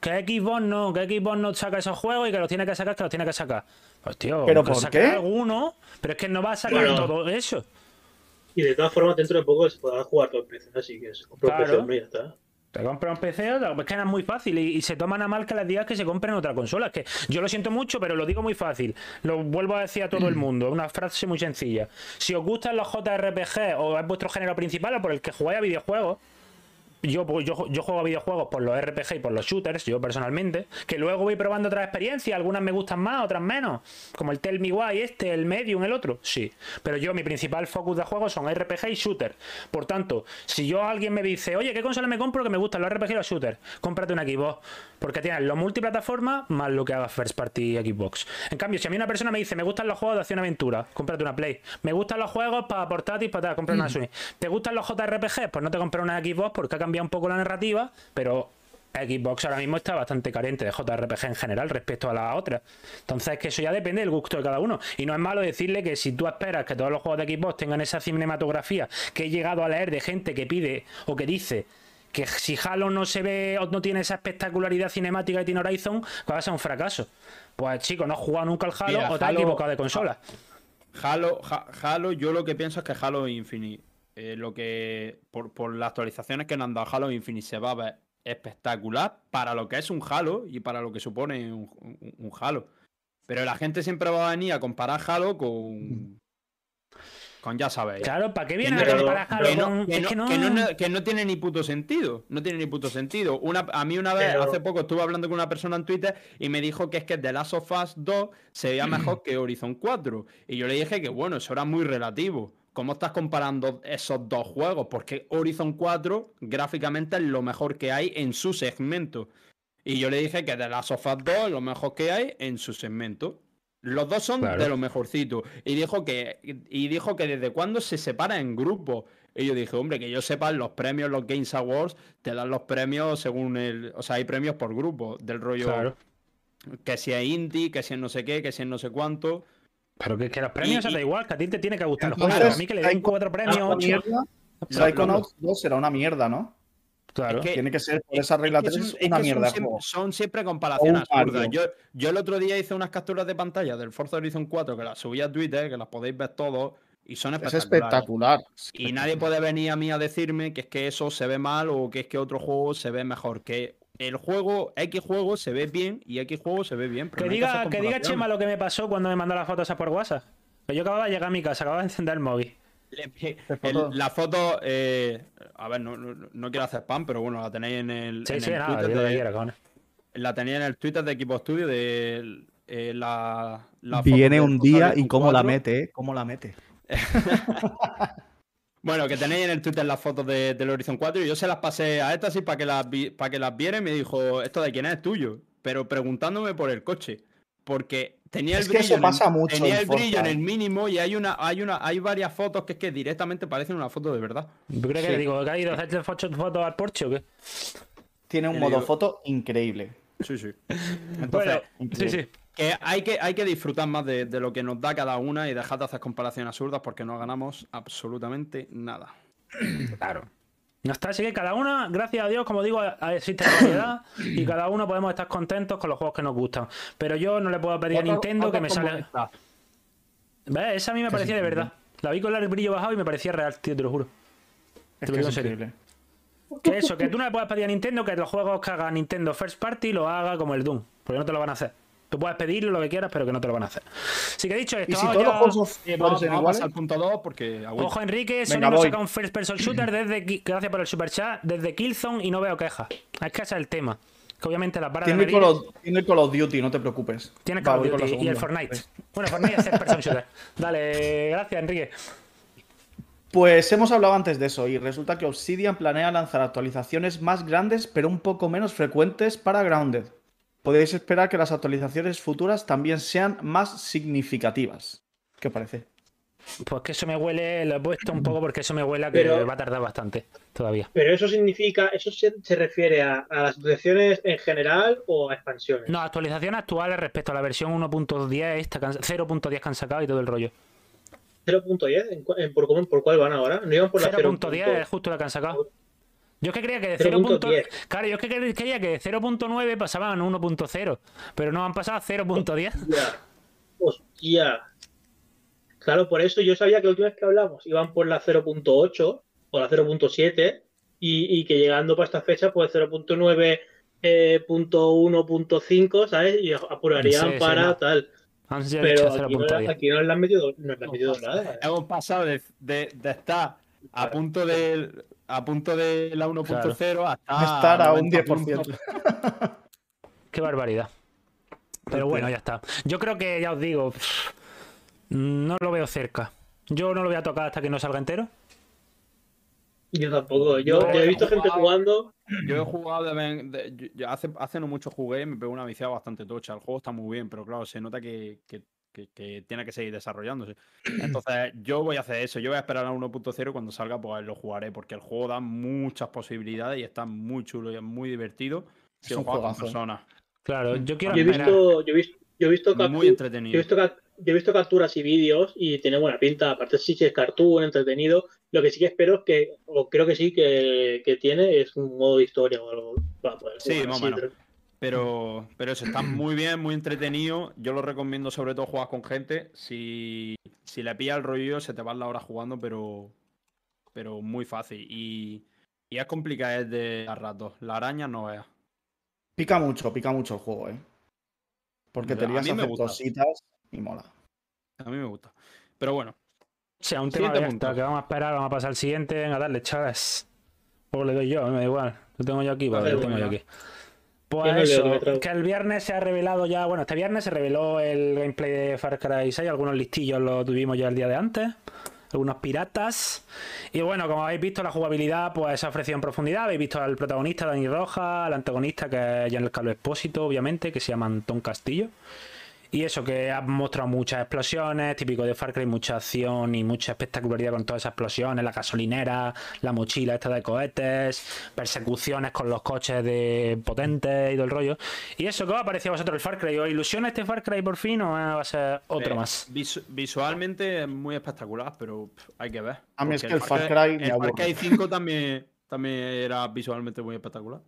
que, que, Xbox no, que Xbox no saca esos juegos y que los tiene que sacar, que los tiene que sacar. Pues tío, ¿Pero por qué? alguno, pero es que no va a sacar todo eso. Y de todas formas, dentro de poco se podrá jugar todo el PC, así que se compra claro. PC, ya está. Te compra un PC, es que es muy fácil y, se toman a mal que les digas que se compren otra consola. Es que yo lo siento mucho, pero lo digo muy fácil. Lo vuelvo a decir a todo el mundo. Una frase muy sencilla. Si os gustan los JRPG o es vuestro género principal o por el que jugáis a videojuegos, yo, yo, yo, juego a videojuegos por los RPG y por los shooters, yo personalmente, que luego voy probando otras experiencias, algunas me gustan más, otras menos, como el Tell Me Why este, el Medium, el otro, sí, pero yo mi principal focus de juego son RPG y shooter, por tanto, si yo alguien me dice, oye, ¿qué consola me compro que me gustan los RPG y los shooters? Cómprate un Xbox, porque tienes los multiplataformas más lo que haga First Party Xbox. En cambio, si a mí una persona me dice, me gustan los juegos de acción-aventura, cómprate una Play, me gustan los juegos para portátil, para comprar una mm. Sony, ¿te gustan los JRPG? Pues no te compres una Xbox porque ha cambiado un poco la narrativa, pero Xbox ahora mismo está bastante carente de JRPG en general respecto a las otras. Entonces, que eso ya depende del gusto de cada uno. Y no es malo decirle que si tú esperas que todos los juegos de Xbox tengan esa cinematografía que he llegado a leer de gente que pide o que dice que si Halo no se ve o no tiene esa espectacularidad cinemática que tiene Horizon, va a ser un fracaso. Pues chico, no has jugado nunca al Halo o te has equivocado de consola. Halo, Halo, yo lo que pienso es que Halo Infinite eh, lo que por, las actualizaciones que nos han dado Halo Infinite se va a ver espectacular para lo que es un Halo y para lo que supone un, Halo. Pero la gente siempre va a venir a comparar Halo con, BlizzCon, ya sabéis. Claro, ¿para qué Que viene a comparar Halo con- que no- que no... que no- que no tiene ni puto sentido. No tiene ni puto sentido. Una, a mí una vez, Pero- hace poco, estuve hablando con una persona en Twitter y me dijo que es que The Last of Us 2 se veía mejor que Horizon 4. Y yo le dije que bueno, eso era muy relativo. ¿Cómo estás comparando esos dos juegos? Porque Horizon 4 gráficamente es lo mejor que hay en su segmento. Y yo le dije que The Last of Us 2 es lo mejor que hay en su segmento. Los dos son Claro. de los mejorcitos. Y dijo que, y dijo que desde cuándo se separa en grupos. Y yo dije, hombre, que yo sepa, los premios, los Games Awards, te dan los premios según el. O sea, hay premios por grupo, del rollo. Claro. Que si es indie, que si es no sé qué, que si es no sé cuánto. Pero que, que los premios se da igual, que a ti te tiene que gustar el juego. A mí que le den hay- cuatro premios, ocho. Psychonauts 2 será una mierda, ¿no? Claro. Es que- Tiene que ser por Es- esa regla es que 3 son- es una que son mierda juego. Son siempre comparaciones absurdas. Yo, yo el otro día hice unas capturas de pantalla del Forza Horizon 4 que las subí a Twitter, que las podéis ver todos, y son Es espectaculares. espectacular. Y nadie puede venir a mí a decirme que es que eso se ve mal o que es que otro juego se ve mejor. Que el juego, X juego se ve bien y X juego se ve bien. pero Que no diga, que diga. Chema lo que me pasó cuando me mandó las fotos a por WhatsApp. Pues yo acababa de llegar a mi casa, acababa de encender el móvil. La foto, eh, a ver, no, no- no quiero hacer spam, pero bueno, la tenéis en el, Sí, en sí, el nada, Twitter que de- la tenía en el Twitter de Equipo Studio de eh, la, la foto Viene un día y cómo la 4. mete, ¿eh? ¿Cómo la mete? Bueno, que tenéis en el Twitter las fotos de- del Horizon 4 y yo se las pasé a esta así para que las vi- para que las viera y me dijo, esto de quién es tuyo, pero preguntándome por el coche, porque tenía el Es que brillo eso en el- pasa mucho tenía en el brillo en el mínimo y hay una hay una hay varias fotos que es que directamente parecen una foto de verdad. ¿Tú crees que Sí. le digo que ha ido a hacerle fotos fotos al Porsche o qué? Tiene un Y modo digo- foto increíble. Sí, sí. Entonces, Bueno, sí, sí. Que hay que hay que disfrutar más de, de lo que nos da cada una y dejar de hacer comparaciones absurdas porque no ganamos absolutamente nada. Claro. No está, así que cada una, gracias a Dios, como digo, a- existe la variedad y cada uno podemos estar contentos con los juegos que nos gustan. Pero yo no le puedo pedir a Nintendo que me salga. ¿Ves? Esa a mí me parecía de verdad. La vi con el brillo bajado y me parecía real, tío, te lo juro. Es Te lo que digo es en serio. Que eso, que tú no le puedes pedir a Nintendo que los juegos que haga Nintendo First Party lo haga como el Doom, porque no te lo van a hacer. Tú puedes pedirlo lo que quieras, pero que no te lo van a hacer. Así que dicho esto, Y si todos los juegos of vamos, vamos al punto 2 porque. Ojo, Enrique, Sony Venga, nos voy. saca un first person shooter desde. Gracias por el super chat. Desde Killzone y no veo quejas. Es que ese es el tema. Que obviamente las barras de tiene of, tiene el Call of Duty, no te preocupes. tiene Call of Duty y el. Fortnite. Bueno, Fortnite es first person shooter. Dale, gracias, Enrique. Pues hemos hablado antes de eso y resulta que Obsidian planea lanzar actualizaciones más grandes pero un poco menos frecuentes para Grounded. Podéis esperar que las actualizaciones futuras también sean más significativas. ¿Qué os parece? Pues que eso me huele, lo he puesto un poco porque eso me huele a que Pero- va a tardar bastante todavía. Pero eso significa, ¿eso se, se refiere a, a las actualizaciones en general o a expansiones? No, actualizaciones actuales respecto a la versión 1.10, esta que han- 0.10 que han sacado y todo el rollo. 0.10, ¿En, cu- en- por, cómo- ¿por cuál van ahora? No iban por la 0.10 es 0.10. justo la que han sacado. Yo es que creía que de 0. 0.10. Claro, yo es que cre- creía que de 0.9 pasaban a 1.0, pero no han pasado a 0.10. Hostia. Hostia. Claro, por eso yo sabía que la última vez que hablamos iban por la 0.8 o la 0.7 y, y que llegando para esta fecha, pues 0.9, eh, punto 1.5, ¿sabes? Y apurarían Sí, sí, para no. tal. Pero aquí no, 0.10. aquí no le han metido, no le han metido nada. Hemos pasado de, de- de estar a punto de a punto de la 1.0 hasta Estar a un 90 10%. puntos. Qué barbaridad. Pero bueno, ya está. Yo creo que, ya os digo, no lo veo cerca. Yo no lo voy a tocar hasta que no salga entero. Yo tampoco. Yo, No, yo he visto gente jugando. Yo he jugado de, vez- de- yo- yo hace, hace no mucho jugué y me pegó una viciada bastante tocha. El juego está muy bien, pero claro, se nota que, que- que- que tiene que seguir desarrollándose. Entonces, yo voy a hacer eso. Yo voy a esperar a 1.0 y cuando salga, pues lo jugaré, porque el juego da muchas posibilidades y está muy chulo y es muy divertido. Si Es lo un juegas con personas. Claro, yo quiero Yo he visto, yo he visto, yo he visto, Muy captu- yo he entretenido. visto, yo he visto capturas y vídeos y tiene buena pinta. Aparte, sí que es cartoon, entretenido. Lo que sí que espero es que, o creo que sí que, que tiene, es un modo de historia o algo. para poder Sí, más o menos. Pero, pero eso está muy bien, muy entretenido. Yo lo recomiendo sobre todo jugar con gente. Si, si le pilla el rollo, se te va la hora jugando, pero, pero muy fácil. Y, y es complicado es de a ratos. La araña no veas. Pica mucho, pica mucho el juego, ¿eh? Porque te A lías a hacer cositas y mola. A mí me gusta. Pero bueno, Sí, a un tema Siguiente abierto, punto. que vamos a esperar, vamos a pasar al siguiente. Venga, dale, chavales. O le doy yo, me da igual. Lo tengo yo aquí, Dale, lo tengo yo aquí. No Pues eso, que el viernes se ha revelado ya, bueno, este viernes se reveló el gameplay de Far Cry 6, algunos listillos lo tuvimos ya el día de antes, algunos piratas. Y bueno, como habéis visto, la jugabilidad pues se ha ofrecido en profundidad, habéis visto al protagonista Dani Roja, al antagonista que es Giancarlo Espósito, obviamente, que se llama Antón Castillo. Y eso, que ha mostrado muchas explosiones, típico de Far Cry, mucha acción y mucha espectacularidad con todas esas explosiones, la gasolinera, la mochila esta de cohetes, persecuciones con los coches de potentes y todo el rollo. ¿Y eso qué os ha parecido a vosotros el Far Cry? ¿Os ilusiona este Far Cry por fin o va a ser otro Eh, más? visu- visualmente es muy espectacular, pero pff, hay que ver. A mí es que el Far Cry me el Far. Cry 5 también, también era visualmente muy espectacular.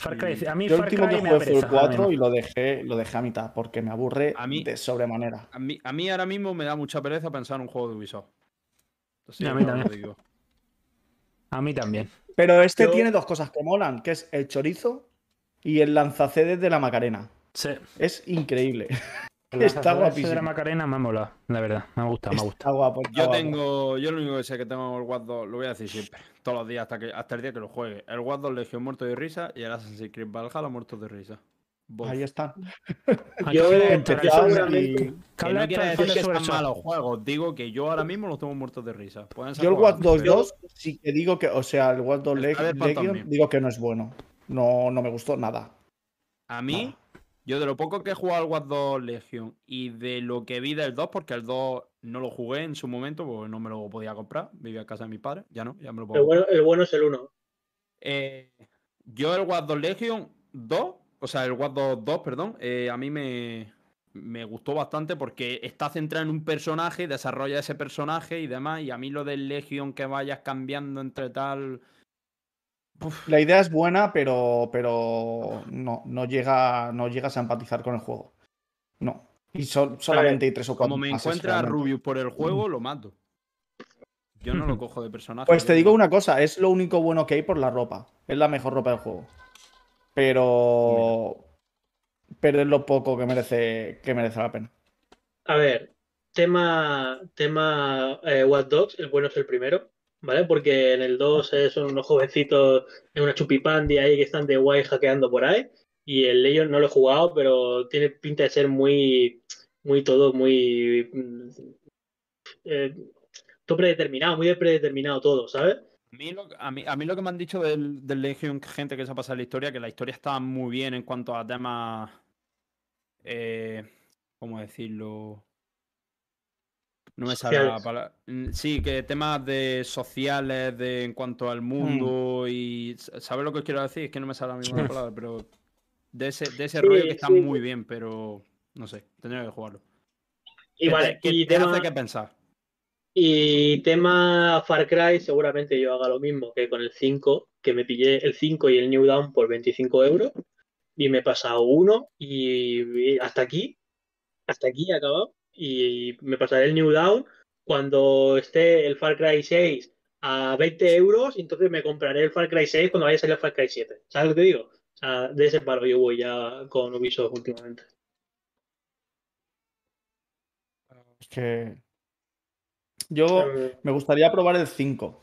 Far Cry, a mí Yo el Far último Cry que me jugué fue el apereza, ahora 4 y lo dejé, lo dejé a mitad porque me aburre A mí- de sobremanera. A mí, a mí ahora mismo me da mucha pereza pensar en un juego de Ubisoft. Así A mí también. digo. A mí también. Pero este Yo- tiene dos cosas que molan, que es el chorizo y el lanzacedes de la Macarena. Sí. Es increíble. Está de guapísimo. la Macarena me ha molado, la verdad. Me ha gustado, me ha gustado. Está guapo. está Yo guapo. tengo, yo lo único que sé que tengo el Watch 2, lo voy a decir siempre, todos los días hasta que hasta el día que lo juegue. El Watch 2 Legion muerto de risa y el Assassin's Creed Valhalla muerto de risa. Both. Ahí están. Aquí Yo, eh, entrar- seguramente- y- que no quiere decir de que están malos juegos, digo que yo ahora mismo los tengo muertos de risa. Yo el Watch Dogs pero- 2 sí que digo que, o sea, el Watch Dogs El Cyberpunk Legion también. digo que no es bueno. No, no me gustó nada. A mí, yo de lo poco que he jugado al Watch 2 Legion y de lo que vi del 2, porque el 2 no lo jugué en su momento, porque no me lo podía comprar, vivía en casa de mi padre, ya no, ya me lo puedo El bueno, el bueno es el 1. Eh, yo el Watch 2 Legion 2, o sea, el Watch 2 2, perdón, eh, a mí me, me gustó bastante porque está centrado en un personaje, desarrolla ese personaje y demás, y a mí lo del Legion que vayas cambiando entre tal... Uf, La idea es buena, pero, pero no, no, llega, no llegas a empatizar con el juego. No. Y sol- solamente hay tres o cuatro. como me encuentra. Rubius por el juego, lo mato. Yo no lo cojo de personaje. Pues te digo no- una cosa, es lo único bueno que hay por la ropa. Es la mejor ropa del juego. Pero. Pero es lo poco que merece, que merece la pena. A ver, tema, tema eh, Watch Dogs, el bueno es el primero, ¿vale? Porque en el 2 eh, son unos jovencitos en una chupipandi ahí que están de guay hackeando por ahí. Y el Legion no lo he jugado, pero tiene pinta de ser muy, muy todo, muy. mm, eh, todo predeterminado, muy predeterminado todo, ¿sabes? A mí, lo, a, mí, a mí lo que me han dicho del, del Legion, gente que se ha pasado la historia, que la historia está muy bien en cuanto a temas. Eh, ¿Cómo decirlo? No me sale la palabra. Mm, Sí, que temas de sociales, de en cuanto al mundo y. ¿Sabes lo que quiero decir? Es que no me sale la misma palabra, pero. De ese, de ese Sí, rollo que está sí. muy bien, pero. No sé, tendría que jugarlo. Y vale, que y te tema, hace que pensar. y tema Far Cry, seguramente yo haga lo mismo que con el 5, que me pillé el 5 y el New Down por 25 euros y me he pasado uno y, y hasta aquí, hasta aquí he acabado y me pasaré el New Down cuando esté el Far Cry 6 a 20 euros y entonces me compraré el Far Cry 6 cuando vaya a salir el Far Cry 7. ¿Sabes lo que digo? O sea, de ese palo yo voy ya con Ubisoft últimamente. Es que. Yo Eh, me gustaría probar el 5.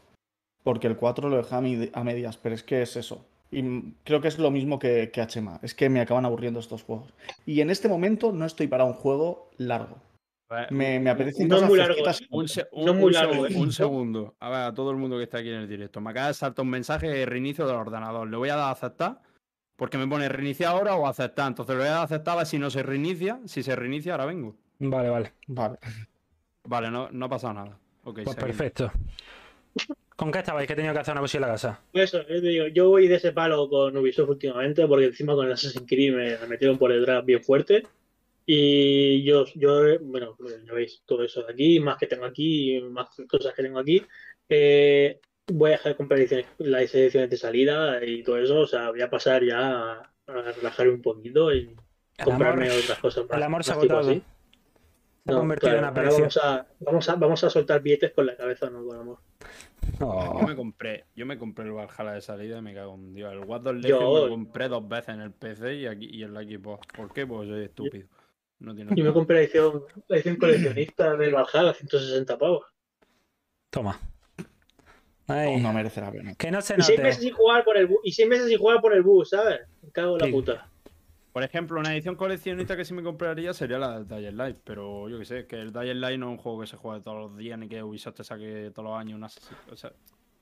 Porque el 4 lo deja a, medias, pero es que es eso. Y creo que es lo mismo que, que HMA. Es que me acaban aburriendo estos juegos. Y en este momento no estoy para un juego largo. Me, No cosas muy largo. ¿eh? Un, se- un- es muy largo, ¿eh? un segundo. A ver, a todo el mundo que está aquí en el directo. Me acaba de saltar un mensaje de reinicio del ordenador. Le voy a dar a aceptar. Porque me pone reiniciar ahora o aceptar. Entonces le voy a dar a aceptar a ver si no se reinicia. Si se reinicia, ahora vengo. Vale, vale. Vale. Vale, no, no ha pasado nada. Ok, Pues perfecto. ¿Con qué estabais? Que he tenido que hacer una cosilla en la casa. Pues eso, yo te digo, yo voy de ese palo con Ubisoft últimamente, porque encima con el Assassin's Creed me, me metieron por detrás bien fuerte. Y yo, yo, bueno, pues ya veis todo eso de aquí, más que tengo aquí, más cosas que tengo aquí. Eh, voy a dejar de comprar ediciones- las ediciones de salida y todo eso, o sea, voy a pasar ya a, a relajarme un poquito y El comprarme amor, otras cosas más. el amor se ha agotado. así. Se ha No, convertido claro, en aprecio. vamos a, vamos, a, vamos a soltar billetes con la cabeza, no con amor. Oh. Yo me compré, yo me compré el Valhalla de salida y me cago en Dios. El Dogs Yo- me lo compré dos veces en el PC y aquí y en la Xbox. ¿Por qué? Pues soy estúpido. No tiene Yo me compré la edición, la edición coleccionista del Valhalla, 160 pavos. Toma. Ay, No merece la pena. que no se Y seis note. meses sin jugar por el bu- y seis meses sin jugar por el bus, ¿sabes? Me cago en la Sí. puta. Por ejemplo, una edición coleccionista que sí me compraría sería la del Dying Light, pero yo que sé, que el Dying Light no es un juego que se juegue todos los días ni que Ubisoft te saque todos los años una o sea,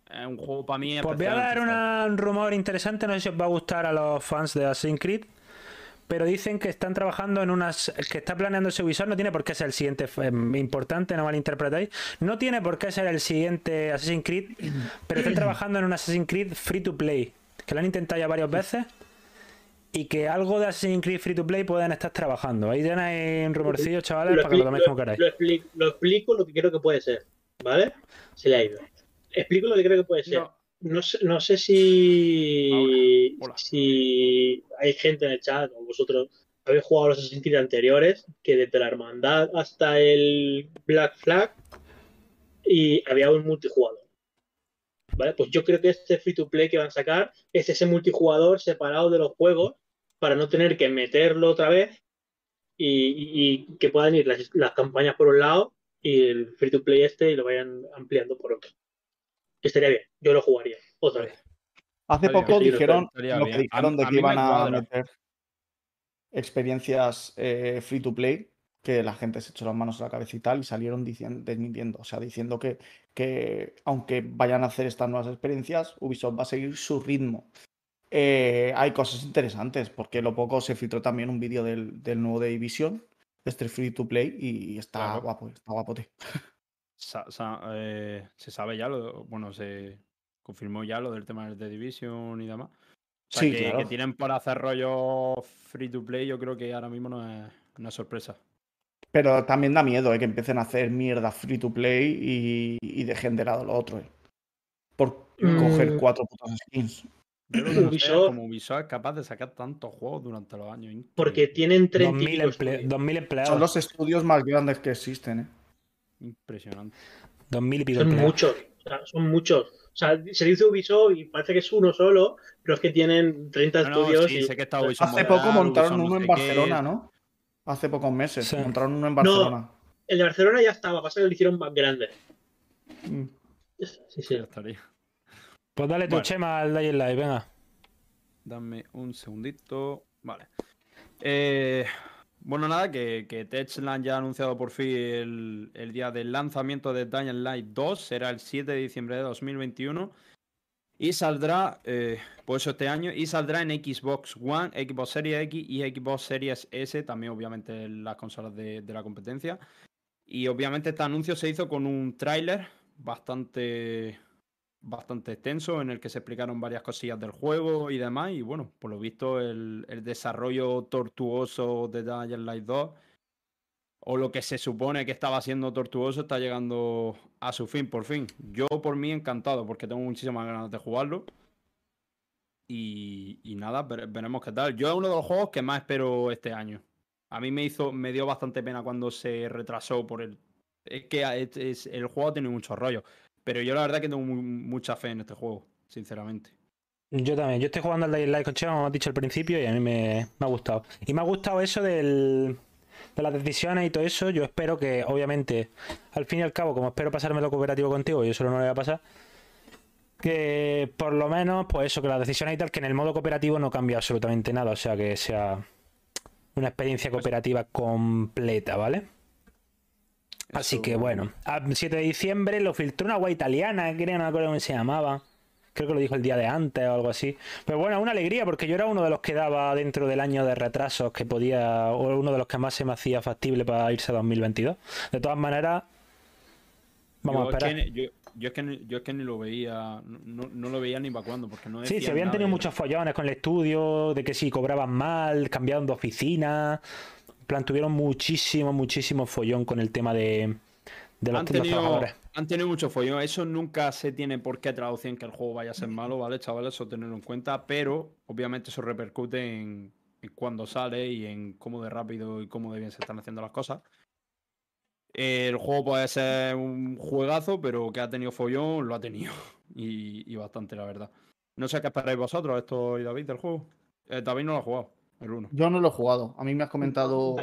es un juego para mí Pues voy a dar una- un rumor interesante, no sé si os va a gustar a los fans de Assassin's Creed, pero dicen que están trabajando en unas... que está planeando ese Ubisoft, no tiene por qué ser el siguiente eh, importante, no malinterpretáis, no tiene por qué ser el siguiente Assassin's Creed, pero están trabajando en un Assassin's Creed free to play, que lo han intentado ya varias veces y que algo de Assassin's Creed free to play pueden estar trabajando. Ahí tenéis un rumorcillo, chavales, para que lo toméis como queráis. lo expli- lo explico lo que creo que puede ser, ¿vale? Se le ha ido. Explico lo que creo que puede ser. No, No sé, no sé si, hola. si hay gente en el chat o vosotros habéis jugado los Assassin's Creed anteriores, que desde la hermandad hasta el Black Flag y había un multijugador. ¿Vale? Pues yo creo que este free to play que van a sacar es ese multijugador separado de los juegos para no tener que meterlo otra vez y, y- y que puedan ir las, las campañas por un lado y el free to play este y lo vayan ampliando por otro. Estaría bien, yo lo jugaría otra vez. Hace Estaría poco bien, dijeron lo que dijeron A- de a que iban a meter experiencias eh, free to play, que la gente se echó las manos a la cabeza y tal, y salieron diciendo, desmintiendo, o sea, diciendo que, que aunque vayan a hacer estas nuevas experiencias, Ubisoft va a seguir su ritmo. Eh, hay cosas interesantes, porque lo poco se filtró también un vídeo del, del nuevo de Division, de este free to play, y está Claro. guapo, está guapote. sa- sa- eh, se sabe ya, lo, bueno, se confirmó ya lo del tema del The Division y demás. O sea, Sí, que, claro. que tienen para hacer rollo free to play, yo creo que ahora mismo no es una sorpresa. Pero también da miedo eh, que empiecen a hacer mierda free to play y, y dejen de lado lo otro. eh. Por Mm. coger cuatro putas skins. Yo que no Ubisoft- como Ubisoft es capaz de sacar tantos juegos durante los años. increíble. Porque tienen 30 y 2000, pico emple- estudios. 2000 empleados. Son los estudios más grandes que existen. eh. Impresionante. 2000 y pico Son empleados. muchos, o sea, son muchos. O sea, se dice Ubisoft y parece que es uno solo, pero es que tienen 30 No, no, estudios sí, y... sé que está Ubisoft Hace poco montaron Ubisoft uno en. Barcelona, ¿no? Hace pocos meses. Sí. Montaron uno en Barcelona. El de Barcelona ya estaba, pasa que lo hicieron más grande. Mm. Sí, sí. Ya estaría. Pues dale tu Bueno. chema al Dying Light, venga. Dame un segundito. Vale. Eh, bueno, nada, que, que ya ha anunciado por fin el, día del lanzamiento de Dying Light 2. Será el 7 de diciembre de 2021. Y saldrá, eh, pues eso este año, y saldrá en Xbox One, Xbox Series X y Xbox Series S, también obviamente en las consolas de, de la competencia. Y obviamente este anuncio se hizo con un tráiler bastante, bastante extenso en el que se explicaron varias cosillas del juego y demás. Y bueno, por lo visto el, desarrollo tortuoso de Dying Light 2, o lo que se supone que estaba siendo tortuoso, está llegando a su fin por fin. Yo por mí encantado porque tengo muchísimas ganas de jugarlo. Y, nada, vere- veremos qué tal. Yo es uno de los juegos que más espero este año. A mí me hizo, me dio bastante pena cuando se retrasó por el. Es que es- el juego tiene mucho rollo. Pero yo la verdad que tengo mu- mucha fe en este juego, sinceramente. Yo también. Yo estoy jugando al Dying Light con Chema, como has dicho al principio, y a mí me, ha gustado. Y me ha gustado eso del, de las decisiones y todo eso. Yo espero que, obviamente, al fin y al cabo, como espero pasármelo cooperativo contigo, yo solo no lo voy a pasar. Que por lo menos, pues eso, que las decisiones y tal, que en el modo cooperativo no cambia absolutamente nada. O sea, que sea una experiencia cooperativa completa, ¿vale? Así que bueno, a 7 de diciembre lo filtró una guay italiana, creo, no me acuerdo cómo se llamaba. Creo que lo dijo el día de antes o algo así. Pero bueno, una alegría porque yo era uno de los que daba dentro del año de retrasos que podía, o uno de los que más se me hacía factible para irse a 2022. De todas maneras, vamos yo a esperar. Es que, ni- yo, yo es que ni, yo es que ni lo veía, no, no lo veía ni para cuándo, porque no Sí, se habían tenido muchos follones con el estudio, de que si cobraban mal, cambiaron de oficina. En plan, tuvieron muchísimo, muchísimo follón con el tema de, de los, han, tenido, trabajadores. han tenido mucho follón. Eso nunca se tiene por qué traducir en que el juego vaya a ser malo, ¿vale, chavales? Eso tenerlo en cuenta. Pero obviamente eso repercute en, en cuándo sale y en cómo de rápido y cómo de bien se están haciendo las cosas. El juego puede ser un juegazo, pero que ha tenido follón, lo ha tenido. Y, y bastante, la verdad. No sé qué esperáis vosotros, esto y David, del juego. Eh, David no lo ha jugado, el uno. Yo no lo he jugado. A mí me has comentado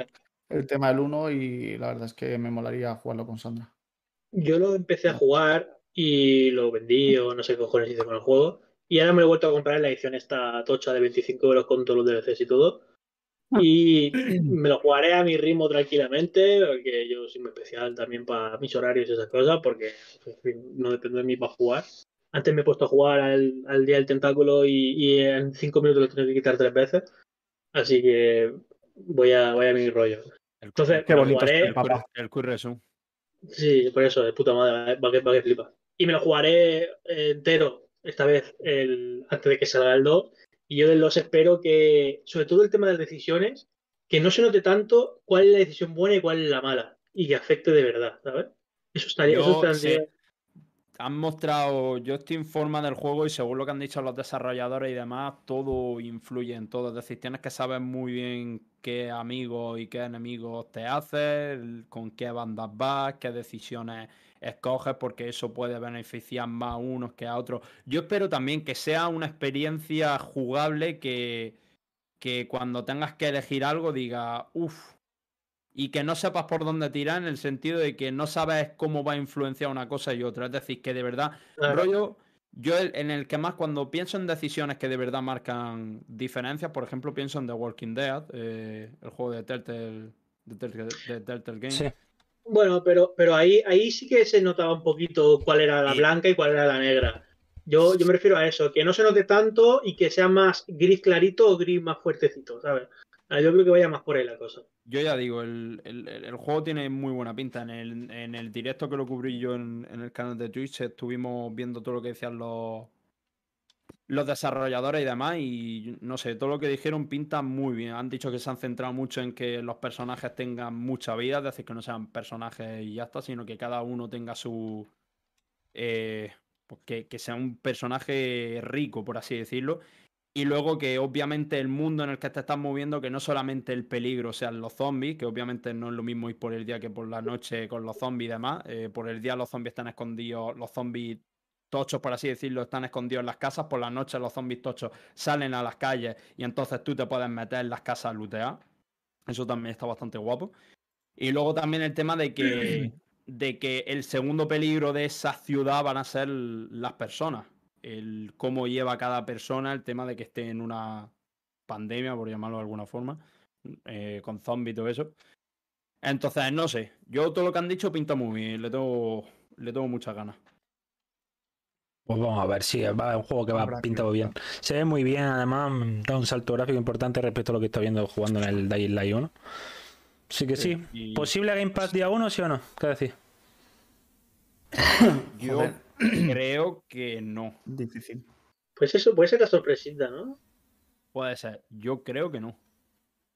el tema del 1 y la verdad es que me molaría jugarlo con Sandra. Yo lo empecé a jugar y lo vendí o no sé qué cojones hice con el juego. Y ahora me lo he vuelto a comprar en la edición esta tocha de 25 euros con todos los DLCs y todo. Y me lo jugaré a mi ritmo tranquilamente, porque yo soy muy especial también para mis horarios y esas cosas, porque en fin, no depende de mí para jugar. Antes me he puesto a jugar al, al Día del Tentáculo y, y en 5 minutos lo tengo que quitar tres veces. Así que voy a, voy a mi rollo. Entonces, Qué bonito jugaré- el, papá. el Resume. Sí, por eso, de puta madre, va que, va que flipa. Y me lo jugaré eh, entero, esta vez, el, antes de que salga el 2. Y yo del 2 espero que, sobre todo el tema de las decisiones, que no se note tanto cuál es la decisión buena y cuál es la mala. Y que afecte de verdad, ¿sabes? Eso estaría, eso Yo estaría- sé- han mostrado, yo estoy en forma del juego y según lo que han dicho los desarrolladores y demás, todo influye en todo. Es decir, tienes que saber muy bien qué amigos y qué enemigos te haces, con qué bandas vas, qué decisiones escoges, porque eso puede beneficiar más a unos que a otros. Yo espero también que sea una experiencia jugable que, que cuando tengas que elegir algo diga, uff, y que no sepas por dónde tirar en el sentido de que no sabes cómo va a influenciar una cosa y otra. Es decir, que de verdad, Claro. rollo, yo en el que más cuando pienso en decisiones que de verdad marcan diferencias, por ejemplo, pienso en The Walking Dead, eh, el juego de Telltale, de Telltale, de Telltale Games. Sí. Bueno, pero, pero ahí, ahí sí que se notaba un poquito cuál era la blanca y cuál era la negra. Yo, yo me refiero a eso, que no se note tanto y que sea más gris clarito o gris más fuertecito, ¿sabes? Ah, Yo creo que vaya más por ahí la cosa. Yo ya digo, el, el- el- juego tiene muy buena pinta. En el, en el directo que lo cubrí yo en, en el canal de Twitch estuvimos viendo todo lo que decían los, los desarrolladores y demás. Y no sé, todo lo que dijeron pinta muy bien. Han dicho que se han centrado mucho en que los personajes tengan mucha vida, es decir, que no sean personajes y ya está, sino que cada uno tenga su. eh, pues que, que sea un personaje rico, por así decirlo. Y luego que obviamente el mundo en el que te estás moviendo, que no solamente el peligro sean los zombies, que obviamente no es lo mismo ir por el día que por la noche con los zombies y demás. eh, por el día los zombies están escondidos, los zombies tochos, por así decirlo, están escondidos en las casas. Por la noche los zombies tochos salen a las calles y entonces tú te puedes meter en las casas a lootear. Eso también está bastante guapo. Y luego también el tema de que, de que el segundo peligro de esa ciudad van a ser las personas. El cómo lleva cada persona, el tema de que esté en una pandemia, por llamarlo de alguna forma, eh, con zombies y todo eso. Entonces, no sé. Yo todo lo que han dicho pinta muy bien. Le tengo, le tengo muchas ganas. Pues vamos a ver si va un juego que va pintado bien. Se ve muy bien, además da un salto gráfico importante respecto a lo que está viendo jugando en el Dying Light 1. Así que sí. Y ¿Posible Game Pass día 1, sí o no? ¿Qué decís? yo Joder. Creo que no. Difícil. Pues eso puede ser la sorpresita, ¿no? Puede ser. Yo creo que no.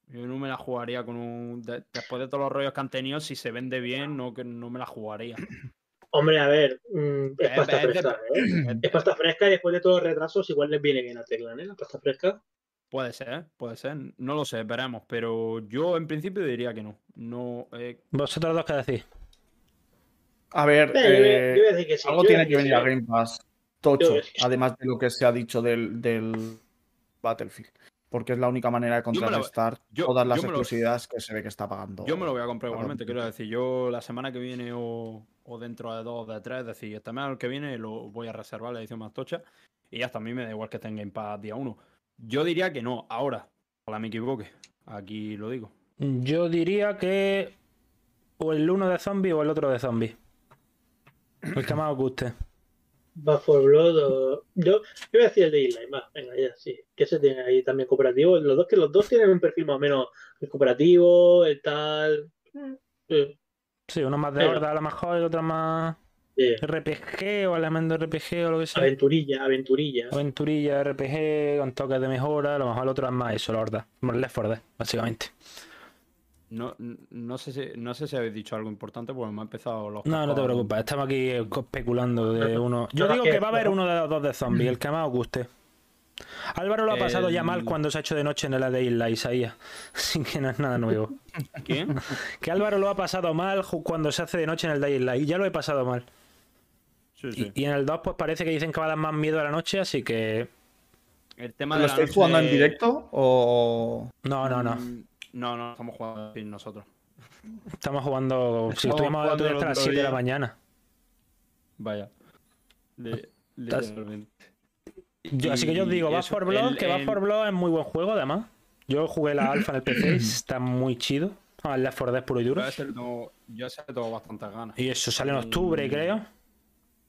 Yo no me la jugaría con un. de- después de todos los rollos que han tenido, si se vende bien, no, que no me la jugaría. Hombre, a ver, mm, es pasta fresca, ¿eh? Es pasta fresca y después de todos los retrasos igual les viene bien a Teclan, ¿eh? La pasta fresca. Puede ser, puede ser. No lo sé, veremos. Pero yo en principio diría que no. No. eh, ¿Vosotros dos qué decís? A ver, yo voy a- eh, yo voy a decir que sí, algo yo tiene que venir a. Game Pass tocho, además de lo que se ha dicho del, del Battlefield. Porque es la única manera de me lo- contrarrestar yo- todas las lo- exclusividades que se ve que está pagando. Yo me lo voy a comprar igualmente, quiero decir, yo la semana que viene o, o dentro de dos o de tres, es decir, este mes o el que viene lo voy a reservar la edición más tocha y ya hasta a mí me da igual que esté en Game Pass día uno. Yo diría que no, ahora, ojalá me equivoque, aquí lo digo. Yo diría que o el uno de zombie o el otro de zombie. El que más os guste. Back for Blood o... Yo, yo voy a decir el de Isla, más, venga, ya, sí. Que se tiene ahí también cooperativo. Los dos que los dos tienen un perfil más o menos el cooperativo, el tal. Sí, Sí, uno más de Venga. horda a lo mejor, el otro más sí. RPG o elemento RPG o lo que sea. Aventurilla, aventurilla. Aventurilla, RPG, con toques de mejora. A lo mejor el otro es más eso, la horda. Left 4 Dead, básicamente. No, no, sé si, no sé si habéis dicho algo importante porque me ha empezado los No, no te preocupes, estamos aquí eh, especulando de uno. Yo digo que- va a haber uno de los dos de zombie, el que más os guste. Álvaro lo ha pasado ya mal cuando se ha hecho de noche en el de Isla, Isaías. Así que no es nada nuevo. ¿Quién? Que Álvaro lo ha pasado mal cuando se hace de noche en el Dying Light. Y ya lo he pasado mal. Sí, sí. Y, y en el 2, pues parece que dicen que va a dar más miedo a la noche, así que. El tema ¿Lo de la estáis noche- jugando en directo o...? No, no, no. No, no, estamos jugando sin nosotros. Estamos jugando. Si Estamos estuvimos jugando el hasta las otro 7 de la mañana. Vaya. Le- literalmente. Yo- así que yo os digo, 4 Blood, el- que el- 4 Blood es muy buen juego, además. Yo jugué la alfa en el PC y está muy chido. Ah, el Left 4 Dead puro y duro. Yo le tengo, bastantes ganas. Y eso sale en octubre, creo.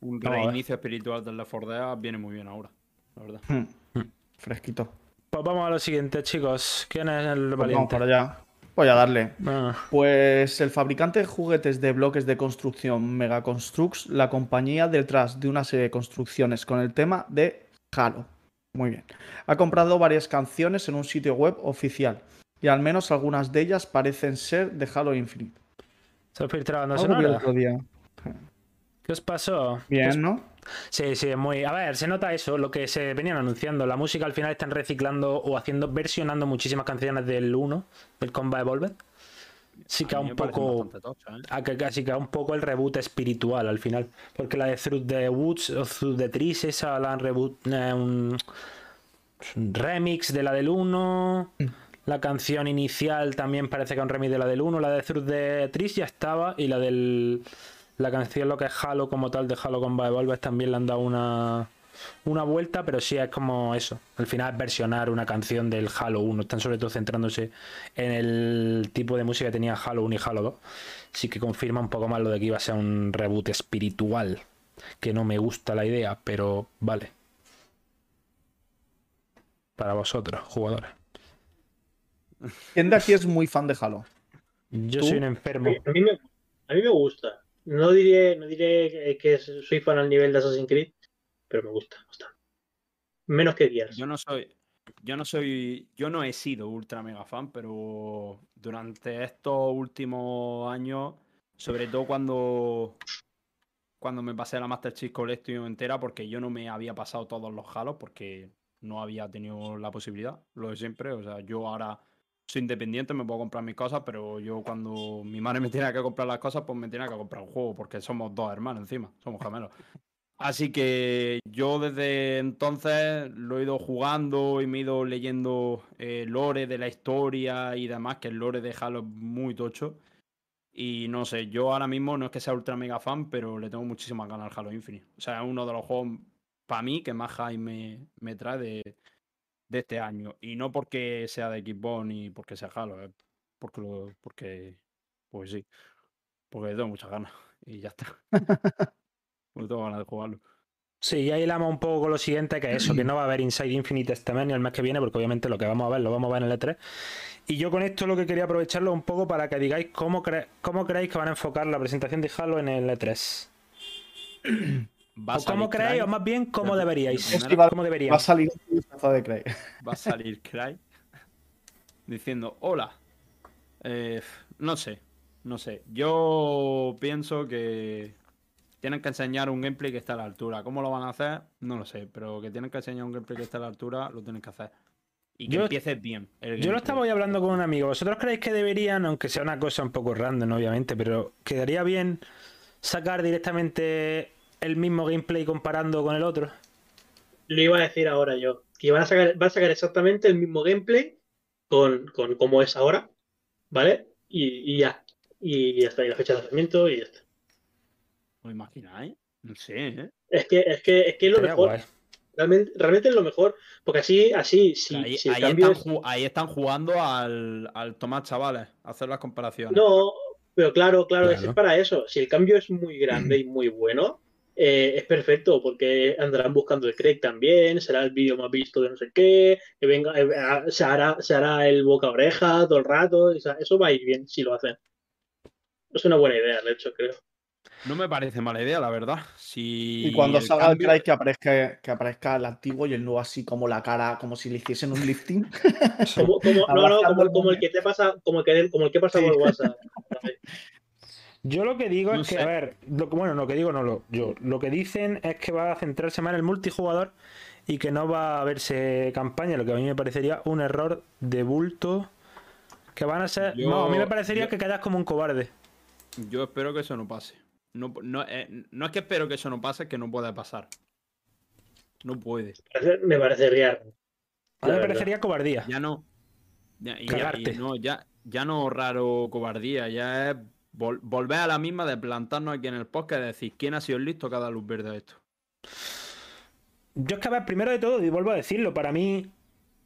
Un reinicio espiritual del Left 4 Dead viene muy bien ahora, la verdad. Hmm. Fresquito. Pues vamos a lo siguiente, chicos. ¿Quién es el Pues vamos valiente? para allá. Voy a darle. Ah, Pues el fabricante de juguetes de bloques de construcción Megaconstrux, la compañía detrás de una serie de construcciones con el tema de Halo. Muy bien. Ha comprado varias canciones en un sitio web oficial y al menos algunas de ellas parecen ser de Halo Infinite. ¿Se el sonora? otro día. ¿Qué os pasó? ¿Qué os- Bien, ¿no? Sí, sí, muy. A ver, se nota eso, lo que se venían anunciando. La música al final están reciclando o haciendo, versionando muchísimas canciones del 1, del Combat Evolved. Sí que A un poco. ¿eh? a que un poco el reboot espiritual al final. Porque la de Through the Woods o Through the Trees, esa la han reboot. eh, un, un remix de la del 1. La canción inicial también parece que es un remix de la del 1. La de Through the Trees ya estaba. Y la del. La canción, lo que es Halo como tal, de Halo Combat Evolved, también le han dado una. Una vuelta, pero sí es como eso. Al final es versionar una canción del Halo 1. Están sobre todo centrándose en el tipo de música que tenía Halo 1 y Halo 2. Sí que confirma un poco más lo de que iba a ser un reboot espiritual. Que no me gusta la idea, pero vale. Para vosotros, jugadores. ¿Quién de aquí es muy fan de Halo? Yo ¿Tú? soy un enfermo. A mí me, a mí me gusta. No diré, no diré que- que soy fan al nivel de Assassin's Creed, pero me gusta bastante. Menos que Gears. Yo no soy. Yo no soy. Yo no he sido ultra mega fan, pero durante estos últimos años, sobre todo cuando. Cuando me pasé la Master Chief Collection entera, porque yo no me había pasado todos los halos, porque no había tenido la posibilidad, lo de siempre. O sea, yo ahora soy independiente, me puedo comprar mis cosas, pero yo cuando mi madre me tiene que comprar las cosas, pues me tiene que comprar un juego, porque somos dos hermanos encima, somos gemelos. Así que yo desde entonces lo he ido jugando y me he ido leyendo eh, lore de la historia y demás, que el lore de Halo es muy tocho. Y no sé, yo ahora mismo no es que sea ultra mega fan, pero le tengo muchísimas ganas al Halo Infinite. O sea, es uno de los juegos, para mí, que más hype me, me trae de, de este año. Y no porque sea de Xbox ni porque sea Halo, es porque, lo- porque pues sí, porque tengo muchas ganas. Y ya está. Porque tengo ganas de jugarlo. Sí, y ahí hilamos un poco con lo siguiente, que es eso, que no va a haber Inside Infinite este mes ni el mes que viene, porque obviamente lo que vamos a ver lo vamos a ver en el E3. Y yo con esto lo que quería aprovecharlo un poco para que digáis cómo, cre- cómo creéis que van a enfocar la presentación de Halo en el E3. Va a O cómo creéis, Cry, o más bien cómo de- deberíais. de Es que va- ¿Cómo a salir de Craig. va a salir Cry diciendo hola. Eh, no sé, no sé. Yo pienso que tienen que enseñar un gameplay que esté a la altura. ¿Cómo lo van a hacer? No lo sé, pero que tienen que enseñar un gameplay que esté a la altura, lo tienen que hacer. Y que Yo- empiece bien. Yo lo estaba hoy hablando con un amigo. ¿Vosotros creéis que deberían, aunque sea una cosa un poco random, obviamente, pero quedaría bien sacar directamente el mismo gameplay comparando con el otro? Lo iba a decir ahora yo. Que van a sacar, van a sacar exactamente el mismo gameplay con, con cómo es ahora, ¿vale? Y, y ya. Y ya está, y la fecha de lanzamiento y ya está. ¿Os imagináis? No sé, ¿eh? Es que es, que, es, que es lo mejor. guay. Realmente, realmente es lo mejor. Porque así, así, si, ahí, si están, es- ju- ahí están jugando al, al tomar chavales, hacer las comparaciones. No, pero claro, claro, es Claro. para eso. Si el cambio es muy grande y muy bueno, eh, es perfecto, porque andarán buscando el Craig también, será el vídeo más visto de no sé qué, que venga, eh, ah, se hará, se hará el boca a oreja todo el rato, o sea, eso va a ir bien si lo hacen. Es una buena idea, de hecho, creo. No me parece mala idea, la verdad. Si Y cuando el salga cambio- el Craig que aparezca, que aparezca el antiguo y el nuevo así como la cara, como si le hiciesen un lifting. Como, como- no, no, Abrazando como, al como el que te pasa, como el que, como el que pasa Sí. por WhatsApp. Yo lo que digo No es que, a ver, lo, bueno, lo que digo no lo. Yo, lo que dicen es que va a centrarse más en el multijugador y que no va a verse campaña, lo que a mí me parecería un error de bulto. Que van a ser. Yo- no, a mí me parecería yo- que quedas como un cobarde. Yo espero que eso no pase. No, no, eh, no es que espero que eso no pase, es que no puede pasar. No puede. Me parece real. A mí me parecería cobardía. Ya no. Ya, y ya- y no, ya, ya no raro cobardía, ya es vol- volver a la misma de plantarnos aquí en el podcast y decir quién ha sido el listo que ha dado luz verde a esto. Yo es que, a ver, primero de todo, y vuelvo a decirlo, para mí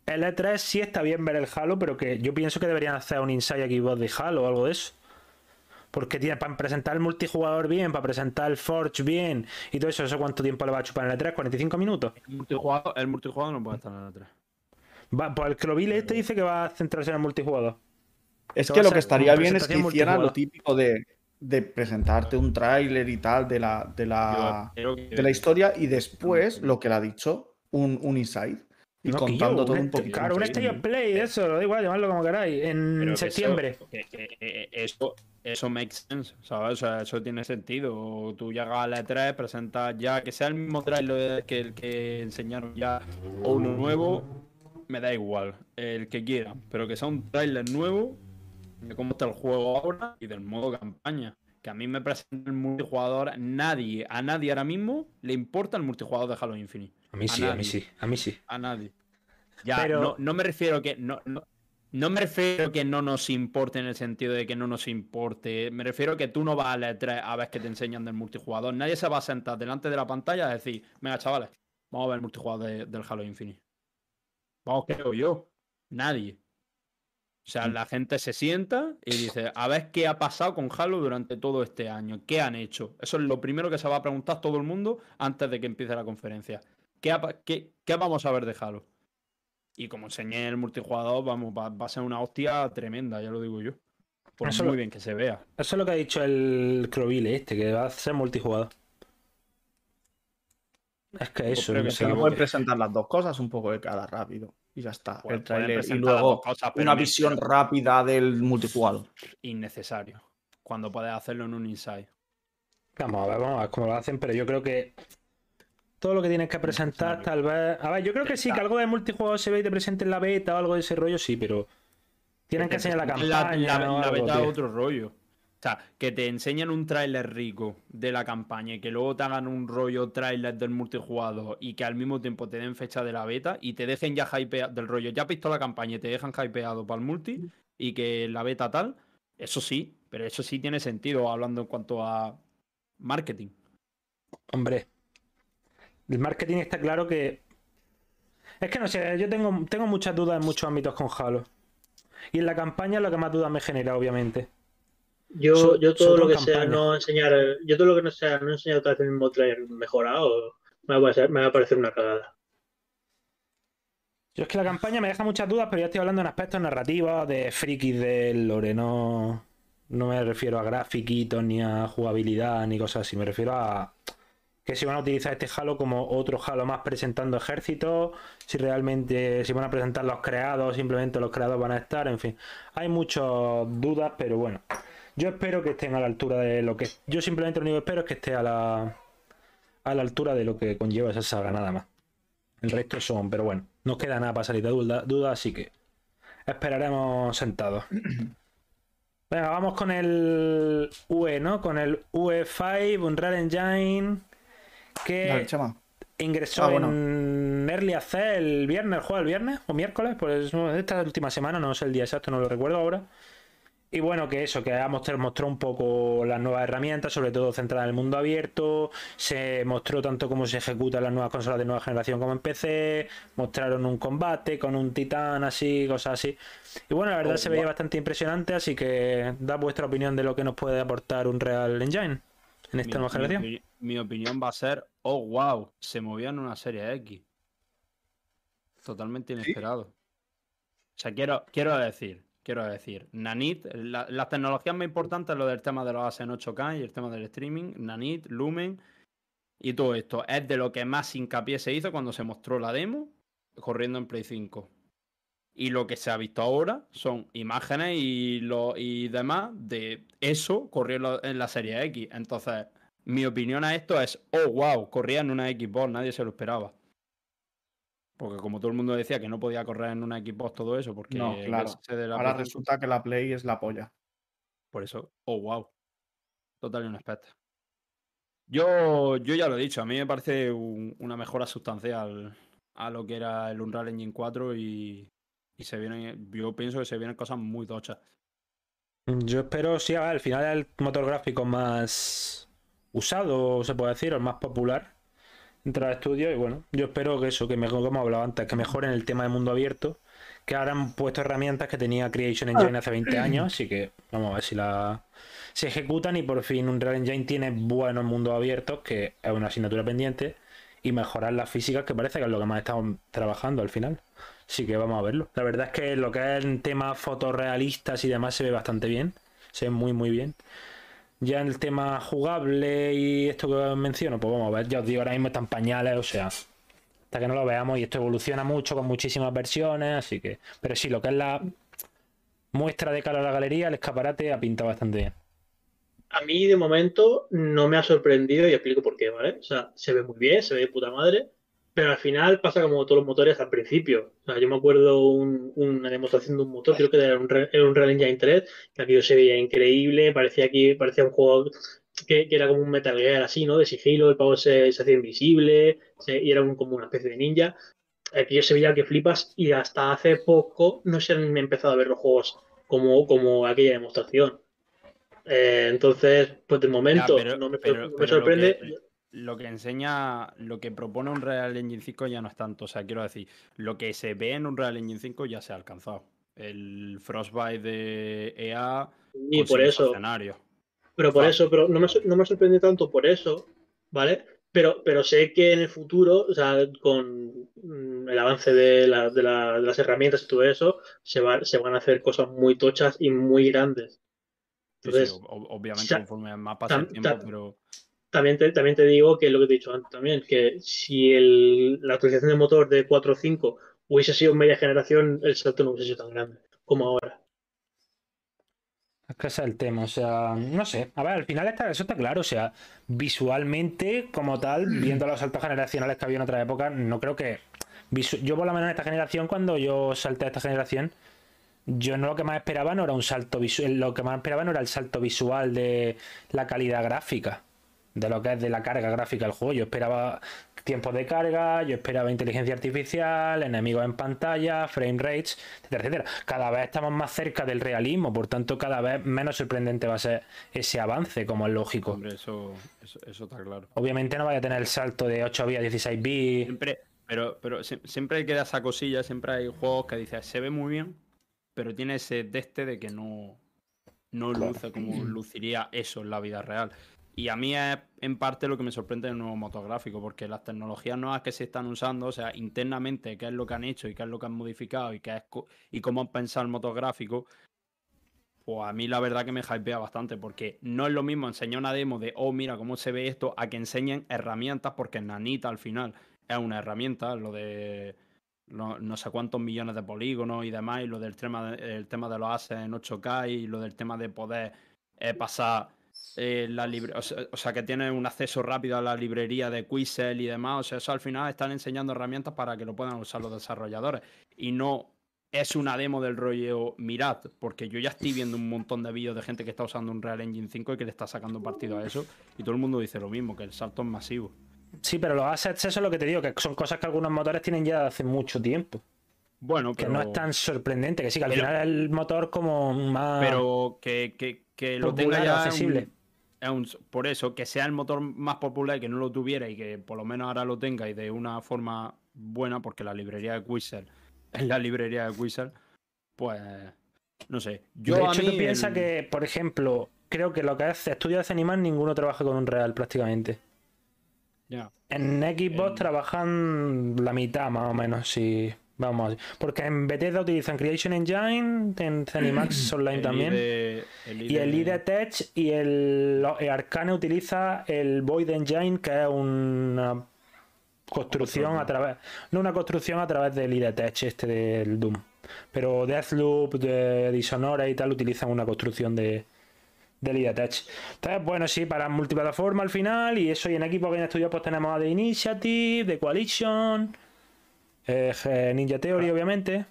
el E3 sí está bien ver el Halo, pero que yo pienso que deberían hacer un Inside Xbox de Halo o algo de eso. Porque tiene para presentar el multijugador bien, para presentar el Forge bien y todo eso, ¿eso cuánto tiempo le va a chupar en el E3? ¿45 minutos? El multijugador, el multijugador no puede estar en el 3. Va, pues el que lo vi este dice que va a centrarse en el multijugador. Es que lo que estaría bien es que hicieran lo típico de, de presentarte un tráiler y tal de la, de la, de la historia y después, lo que le ha dicho, un, un inside. Y No, contando yo, todo un este- poquito. Claro, un. State of Play, eso, da igual, llamadlo como queráis. En Pero septiembre. Eso, que- eso, eso makes sense, ¿sabes? O sea, eso tiene sentido. Tú llegas a la E3, presentas ya, que sea el mismo trailer que el que enseñaron ya, o uno nuevo, me da igual, el que quieran. Pero que sea un trailer nuevo de cómo está el juego ahora y del modo campaña. Que a mí me presenta el multijugador, nadie, a nadie ahora mismo le importa el multijugador de Halo Infinite. A mí a sí, a mí nadie. sí, a mí sí. A nadie. Ya, Pero- no, no me refiero que. No, no, no me refiero que no nos importe en el sentido de que no nos importe. Me refiero que tú no vas a la E3 a ver que te enseñan del multijugador. Nadie se va a sentar delante de la pantalla a decir, venga, chavales, vamos a ver el multijugador de- del Halo Infinite. Vamos, creo yo. Nadie. O sea, la gente se sienta y dice, a ver qué ha pasado con Halo durante todo este año. ¿Qué han hecho? Eso es lo primero que se va a preguntar todo el mundo antes de que empiece la conferencia. ¿Qué, ha qué- qué vamos a ver de Halo? Y como enseñé el multijugador, vamos, va, va a ser una hostia tremenda, ya lo digo yo. Por Eso muy lo- bien que se vea. Eso es lo que ha dicho el Crovile este, que va a ser multijugador. Es que eso, creo no que Se pueden presentar las dos cosas un poco de cada rápido. Y ya está. El y luego una visión rápida del multijugador. Innecesario. Cuando puedes hacerlo en un inside. Vamos a ver, vamos a ver cómo lo hacen, pero yo creo que todo lo que tienes que presentar, tal vez. A ver, yo creo que sí, que algo de multijugador se ve y te presenten la beta o algo de ese rollo, sí, pero tienen que enseñar la La, campaña. la- la algo, beta es otro rollo. O sea, que te enseñen un tráiler rico de la campaña y que luego te hagan un rollo tráiler del multijugador y que al mismo tiempo te den fecha de la beta y te dejen ya hypeado del rollo. Ya has visto la campaña y te dejan hypeado para el multi y que la beta tal, eso sí, pero eso sí tiene sentido hablando en cuanto a marketing. Hombre, el marketing está claro que. Es que no sé, yo tengo, tengo muchas dudas en muchos ámbitos con Halo. Y en la campaña es lo que más dudas me genera, obviamente. Yo, So- yo todo lo que sea no enseñar, yo todo lo que no sea no enseñar otra vez el mismo trailer mejorado, me va a parecer, me va a parecer una cagada. Yo es que la campaña me deja muchas dudas, pero ya estoy hablando en aspectos narrativos, de frikis del lore, no, no me refiero a grafiquitos, ni a jugabilidad, ni cosas así. Me refiero a que si van a utilizar este Halo como otro Halo más presentando ejércitos, si realmente, si van a presentar los creados, simplemente los creados van a estar, en fin. Hay muchas dudas, pero bueno. Yo espero que estén a la altura de lo que... Yo simplemente lo único que espero es que esté a la, a la altura de lo que conlleva esa saga, nada más. El resto son, pero bueno, no queda nada para salir de duda, duda, así que esperaremos sentados. Venga, vamos con el UE, ¿no? Con el UE5, Unreal Engine, que ingresó Ah, bueno. en Early Access el viernes, el juego el viernes o miércoles, pues esta última semana, no sé el día exacto, no lo recuerdo ahora. Y bueno, que eso, que ha mostrado, mostró un poco las nuevas herramientas, sobre todo centradas en el mundo abierto. Se mostró tanto cómo se ejecutan las nuevas consolas de nueva generación como en PC. Mostraron un combate con un titán así, cosas así. Y bueno, la verdad Oh, se veía guau. bastante impresionante, así que da vuestra opinión de lo que nos puede aportar un Real Engine en esta Mi, nueva mi generación. mi opinión va a ser, oh wow, se movía en una serie X. Totalmente inesperado. O sea, quiero, quiero decir, quiero decir, Nanit, la- las tecnologías más importantes, lo del tema de los AS en 8K y el tema del streaming, Nanit, Lumen y todo esto, es de lo que más hincapié se hizo cuando se mostró la demo corriendo en Play 5. Y lo que se ha visto ahora son imágenes y, lo, y demás de eso corriendo en la serie X. Entonces, mi opinión a esto es, oh, wow, corría en una Xbox, nadie se lo esperaba. Porque como todo el mundo decía que no podía correr en una Xbox todo eso, porque No, claro. SSD de la Ahora Play 5, resulta que la Play es la polla. por eso, oh, wow. Total unexpected. Yo, yo ya lo he dicho, a mí me parece un- una mejora sustancial a lo que era el Unreal Engine 4 y, y se vienen, yo pienso que se vienen cosas muy tochas. Yo espero, sí, al final es el motor gráfico más usado, se puede decir, o el más popular entre los estudios. Y bueno, yo espero que eso, que mejor, como hablaba antes, que mejoren el tema de mundo abierto. Que ahora han puesto herramientas que tenía Creation Engine hace 20 años, así que vamos a ver si la se ejecutan y por fin Unreal Engine tiene buenos mundos abiertos, que es una asignatura pendiente, y mejorar las físicas, que parece que es lo que más estamos trabajando al final. Así que vamos a verlo. La verdad es que lo que es en temas fotorrealistas y demás se ve bastante bien. Se ve muy, muy bien. Ya en el tema jugable y esto que menciono, pues vamos a ver. Ya os digo, ahora mismo están pañales, o sea, hasta que no lo veamos. Y esto evoluciona mucho con muchísimas versiones, así que. Pero sí, lo que es la muestra de cara a la galería, el escaparate ha pintado bastante bien. A mí de momento no me ha sorprendido y explico por qué, ¿vale? O sea, se ve muy bien, se ve de puta madre, pero al final pasa como todos los motores al principio. O sea, yo me acuerdo un- una demostración de un motor, creo que era un, era un Real Engine 3, que aquello se veía increíble, parecía que parecía un juego que, que era como un Metal Gear así, ¿no? De sigilo, el pavo se, se hacía invisible se- y era un- como una especie de ninja. Aquello se veía que flipas y hasta hace poco no se han empezado a ver los juegos como, como aquella demostración. Eh, entonces, pues de Ya, momento pero- no me, pero- no me pero lo sorprende. que- Lo que enseña, lo que propone un Real Engine 5 ya no es tanto. O sea, quiero decir, lo que se ve en un Real Engine 5 ya se ha alcanzado. El Frostbite de EA Y con por eso, pero por eso, pero no me, no me sorprende tanto por eso, ¿vale? Pero, pero sé que en el futuro, o sea, con mm, el avance de, la- de la- de las herramientas y todo eso, se, va- se van a hacer cosas muy tochas y muy grandes. Sí, sí, Entonces, ob- obviamente conforme más pasa el tiempo, pero También te, también te digo que lo que te he dicho antes también, que si el- la actualización de motor de 4 o 5 hubiese sido media generación, el salto no hubiese sido tan grande como ahora. Es que ese es el tema, o sea, no sé. A ver, al final está, eso está claro, o sea, visualmente, como tal, viendo los saltos generacionales que había en otra época, no creo que. Yo, por lo menos en esta generación, cuando yo salté a esta generación, yo no lo que más esperaba no era un salto visual, lo que más esperaba no era el salto visual de la calidad gráfica, de lo que es de la carga gráfica del juego. Yo esperaba tiempos de carga, yo esperaba inteligencia artificial, enemigos en pantalla, frame rates, etcétera, etcétera. Cada vez estamos más cerca del realismo, por tanto, cada vez menos sorprendente va a ser ese avance, como es lógico. hombre, eso, eso, eso está claro. Obviamente no vaya a tener el salto de 8 bits a 16 bits. Siempre, pero, pero sie- siempre queda esa cosilla, siempre hay juegos que dices, se ve muy bien, pero tiene ese de este de que no, no luce como luciría eso en la vida real. Y a mí es en parte lo que me sorprende del nuevo motográfico, porque las tecnologías nuevas que se están usando, o sea, internamente, qué es lo que han hecho y qué es lo que han modificado y qué es y cómo han pensado el motográfico, pues a mí la verdad que me hypea bastante, porque no es lo mismo enseñar una demo de, oh, mira cómo se ve esto, a que enseñen herramientas, porque Nanita al final. Es una herramienta, lo de no, no sé cuántos millones de polígonos y demás, y lo del tema de, tema de los assets en 8K y lo del tema de poder eh, pasar eh, la libre, o, sea, o sea, que tiene un acceso rápido a la librería de Quixel y demás, o sea, eso al final están enseñando herramientas para que lo puedan usar los desarrolladores y no es una demo del rollo mirad, porque yo ya estoy viendo un montón de vídeos de gente que está usando un Real Engine 5 y que le está sacando partido a eso y todo el mundo dice lo mismo, que el salto es masivo. Sí, pero los assets, eso es lo que te digo, que son cosas que algunos motores tienen ya hace mucho tiempo. Bueno, Que pero... no es tan sorprendente, que sí, que al pero- final el motor como más pero que, que, que lo tenga ya es accesible. un- es un- por eso, que sea el motor más popular y que no lo tuviera y que por lo menos ahora lo tenga y de una forma buena, porque la librería de Quixel es la librería de Quixel, pues no sé. Yo de hecho, tú piensas el- que, por ejemplo, creo que lo que es estudio de Zeniman, ninguno trabaja con un real prácticamente. Ya. En Xbox trabajan la mitad más o menos, si vamos. Porque en Bethesda utilizan Creation Engine, en Zenimax Online el también. IDE el Y el IDE ID Tech y el, el Arcane utiliza el Void Engine, que es una construcción a través. No una construcción a través del ID Tech, este del Doom. Pero Deathloop, de Dishonored y tal utilizan una construcción de, del ID Tech. Entonces, bueno, sí, para multiplataforma al final. Y eso, y en Equipo Game Studios, pues tenemos a The Initiative, The Coalition, eh, Ninja Theory, obviamente.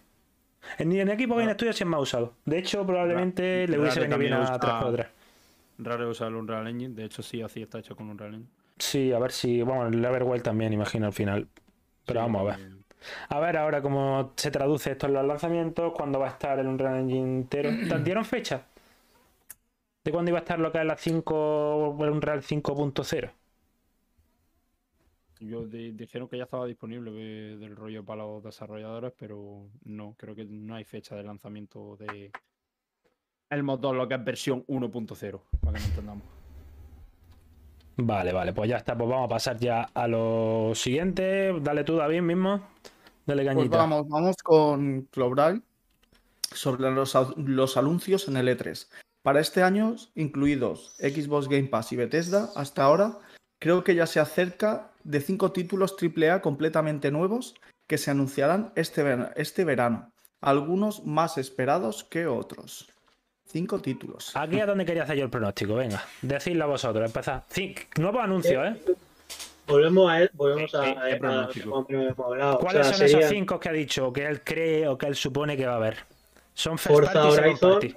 En, en Equipo Game Studios sí es más usado. De hecho, probablemente le hubiese venido bien a usa- 3x3. Raro usar el Unreal Engine, de hecho sí, así está hecho con Unreal Engine. Sí, a ver si. Bueno, el Everwild también, imagino, al final. Pero Sí, vamos a ver. A ver ahora cómo se traduce esto en los lanzamientos, cuándo va a estar el Unreal Engine entero. ¿Te dieron fecha? ¿De cuándo iba a estar lo que es la 5, un Real 5.0? Yo di- dijeron que ya estaba disponible de- del rollo para los desarrolladores, pero no, creo que no hay fecha de lanzamiento de el mod 2, lo que es versión 1.0, para que no entendamos. Vale, vale, pues ya está. Pues vamos a pasar ya a lo siguiente. Dale tú, David, mismo. Dale Pues cañita. vamos, vamos con Cloudbraille sobre los, los anuncios en el E3. Para este año, incluidos Xbox Game Pass y Bethesda, hasta ahora creo que ya se acerca de cinco títulos AAA completamente nuevos que se anunciarán este, ver- este verano. Algunos más esperados que otros. Cinco títulos. Aquí es donde quería hacer yo el pronóstico. Venga, decidlo vosotros. Empezad. Nuevos anuncios, ¿eh? Volvemos a él, volvemos a, Eh, eh, a- hablado. O ¿Cuáles sea, son esos cinco que ha dicho que él cree o que él supone que va a haber? Son first Forza Horizon. party.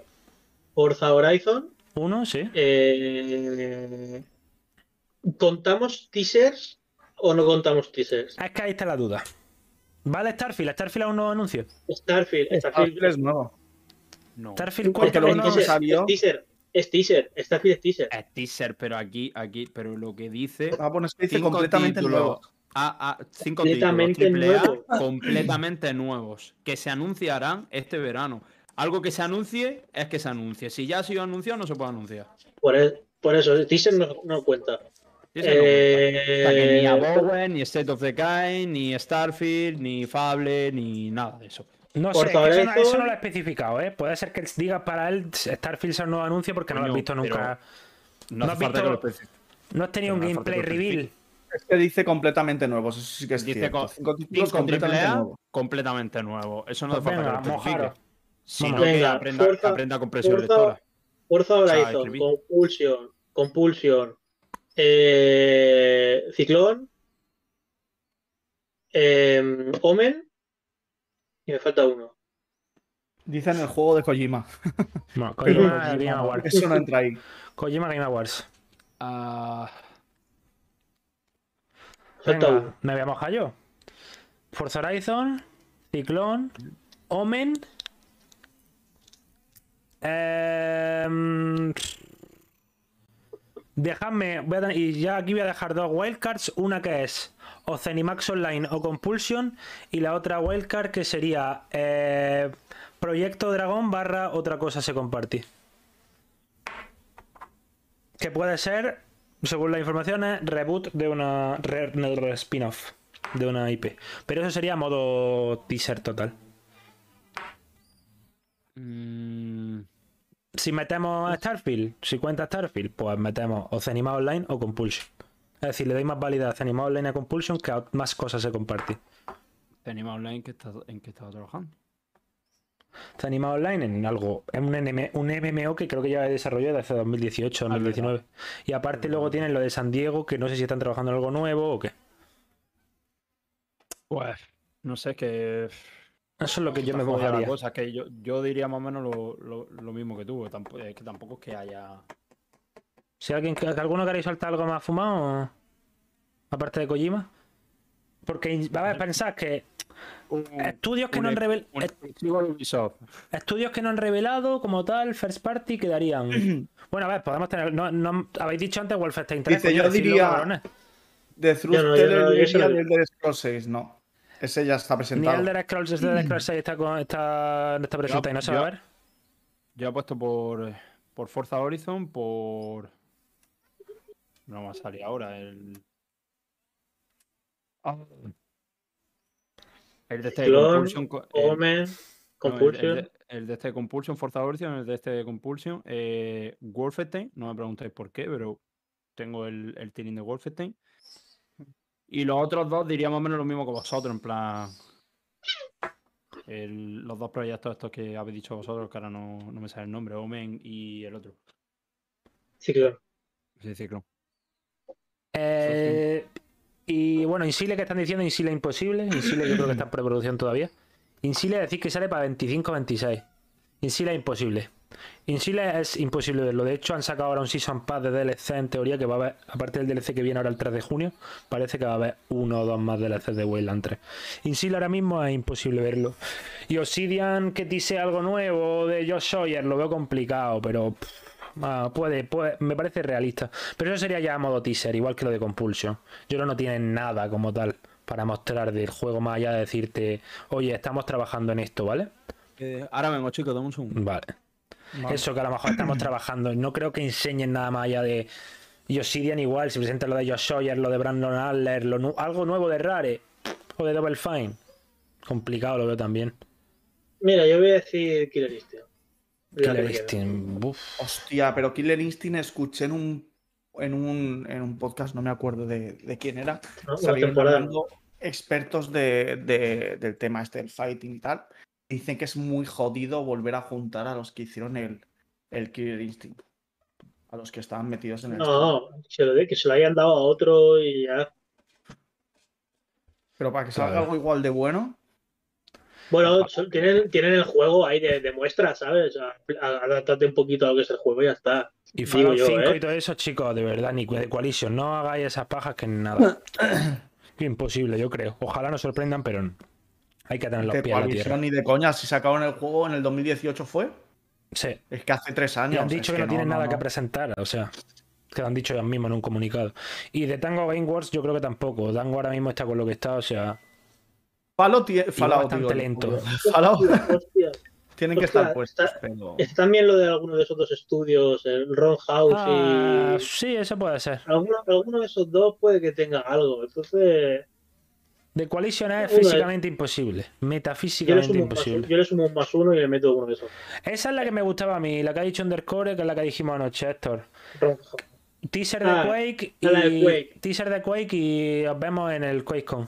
Forza Horizon. Uno, sí. eh, ¿Contamos teasers o no contamos teasers? Es que ahí está la duda. ¿Vale Starfield? ¿Starfield a un nuevo anuncio? Starfield, Starfield. es nuevo. No. ¿Starfield Porque cuenta lo con único uno? que teaser, salió- es teaser, es teaser, Starfield es teaser. Es teaser, pero aquí, aquí, pero lo que dice. Ah, bueno, es que dice completamente títulos- nuevo. Ah, ah, cinco Completamente títulos nuevos. completamente nuevos que se anunciarán este verano. Algo que se anuncie es que se anuncie. Si ya ha sido anunciado, no se puede anunciar. Por, el- por eso, el teaser no, no cuenta. O sea, que ni Eh, Abowen, ni State of Decay, ni Starfield, ni Fable, ni nada de eso. No sé, eso no, Horizon. eso no lo ha especificado, ¿eh? Puede ser que diga para él Starfield sea un nuevo anuncio porque no lo has visto nunca. No, ¿No has falta lo visto- especifique. No has tenido un falta gameplay lo reveal. Es que dice completamente eso sí que es Dice cierto. co- Cinco títulos Cinco completamente AAA nuevos. completamente nuevo. Eso no Pues hace falta venga, que lo especifique. Sino que aprenda, que aprenda compresión Forza- lectora. Forza Horizon, escribí. Compulsion, Compulsion, eh, Ciclón, eh, Omen, y me falta uno. Dicen el juego de Kojima. No, Kojima, Kojima, Game Awards. Eso no entra ahí. Kojima Game Awards. Ah, Venga, me voy a mojar yo. Forza Horizon, Ciclón, Omen. Em, dejadme, voy a y ya aquí voy a dejar dos wildcards. Una que es o Online o Compulsion. Y la otra wildcard que sería eh, Proyecto Dragón barra otra cosa se comparte. Que puede ser, según las informaciones, reboot de una re- spin-off de una IP. Pero eso sería modo teaser total. mm, Si metemos Starfield, si cuenta Starfield, pues metemos o Zenima Online o Compulsion. Es decir, le doy más válida a Zenima Online a Compulsion que a más cosas se comparten. Tenemos online en que estaba trabajando. Zenima Online en algo, en un, NM un MMO que creo que ya desarrolló desde 2018 2019. Y aparte luego tienen lo de San Diego, que no sé si están trabajando en algo nuevo o qué. Pues, no sé, que. Eso es lo que yo me mojaría. cosa, que yo, yo diría más o menos lo, lo- lo mismo que tú. Tampoco, es que tampoco es que haya. Si alguien, que alguno queréis soltar algo más fumado, aparte de Kojima. Porque, a ver, pensad que estudios que no han revelado. Estudios que no han revelado como tal, first party, quedarían. bueno, a ver, podemos tener. No, no- habéis dicho antes Wolfenstein 3. Dice, yo diría-. De Yo no, no, Teller diría no- del Elder Scrolls 6, no. Ese ya está Ni presentado. el de Scrolls, este de Scrolls 6 está, con- está, no está presente y no se va a ver. Yo he puesto por, por Forza Horizon, por. No va a salir ahora. El. Ah. El de este Compulsion. co- el- Omen, no, el- Compulsion. El, de, el de este Compulsion, Forza Horizon, el de este Compulsion. Eh, Wolfenstein, no me preguntéis por qué, pero tengo el, el de Wolfenstein. Y los otros dos diría más o menos lo mismo que vosotros, en plan. el- los dos proyectos estos que habéis dicho vosotros, que ahora no, no me sale el nombre, Omen y el otro. Ciclón. Sí, Ciclón. Eh, y bueno, Insile que están diciendo Insile imposible. Insile yo creo que está en preproducción todavía. Insile decir que sale para 25-26. Insile imposible. Insile es imposible verlo. De hecho, han sacado ahora un Season Pass de DLC en teoría que va a haber, aparte del DLC que viene ahora el 3 de junio, parece que va a haber uno o dos más DLC de Wayland 3. Insile ahora mismo es imposible verlo. Y Obsidian que tise algo nuevo de Josh Sawyer lo veo complicado, pero pff, Ah, puede, puede, me parece realista. Pero eso sería ya a modo teaser, igual que lo de Compulsion. Yo que no tienen nada como tal para mostrar del juego más allá de decirte, oye, estamos trabajando en esto, ¿vale? Eh, ahora vengo, chicos, dame un segundo. Vale. Vale. Eso que a lo mejor estamos trabajando. No creo que enseñen nada más allá de. Y Obsidian igual, si presentan lo de Josh Sawyer, lo de Brandon Adler, lo nu- algo nuevo de Rare o de Double Fine. Complicado lo veo también. Mira, yo voy a decir Killer Instinct. Killer. Instinct. Hostia, pero Killer Instinct escuché en un, en un, en un podcast, no me acuerdo de, de quién era. ¿no? Salieron hablando expertos de, de- del tema este del fighting y tal. Dicen que es muy jodido volver a juntar a los que hicieron el, el Killer Instinct. A los que estaban metidos en el. No, se lo de, que se lo hayan dado a otro y ya. Pero para que salga algo igual de bueno. Bueno, son- tienen, tienen el juego ahí de, de muestra, ¿sabes? Adáptate un poquito a lo que es el juego y ya está. Y Fallout yo, 5 ¿eh? y todo eso, chicos, de verdad, ni de Coalition. No hagáis esas pajas que nada. Imposible, yo creo. Ojalá nos sorprendan, pero no. Hay que tener los pies en la tierra. ni de coña. Si sacaron el juego en el 2018 fue. Sí. Es que hace tres Y años. han dicho es que, no tienen no, nada no. que presentar, o sea, que lo han dicho ellos mismos en un comunicado. Y de Tango Gameworks yo creo que tampoco. Tango ahora mismo está con lo que está, o sea, Fallout, tie- Fallout, bastante lento. Fallout Hostia, tienen que Hostia, estar puestos, está- pero. Es también lo de alguno de esos dos estudios, el Ron House Ah, y. sí, eso puede ser. Alguno, alguno de esos dos puede que tenga algo. Entonces, De Coalition es físicamente imposible, metafísicamente imposible. yo le sumo un más uno y le meto uno de esos. Esa es la que me gustaba a mí, la que ha dicho Undercore, que es la que dijimos anoche, Héctor. Teaser de Ah, Quake y la de Quake. teaser de Quake y os vemos en el QuakeCon.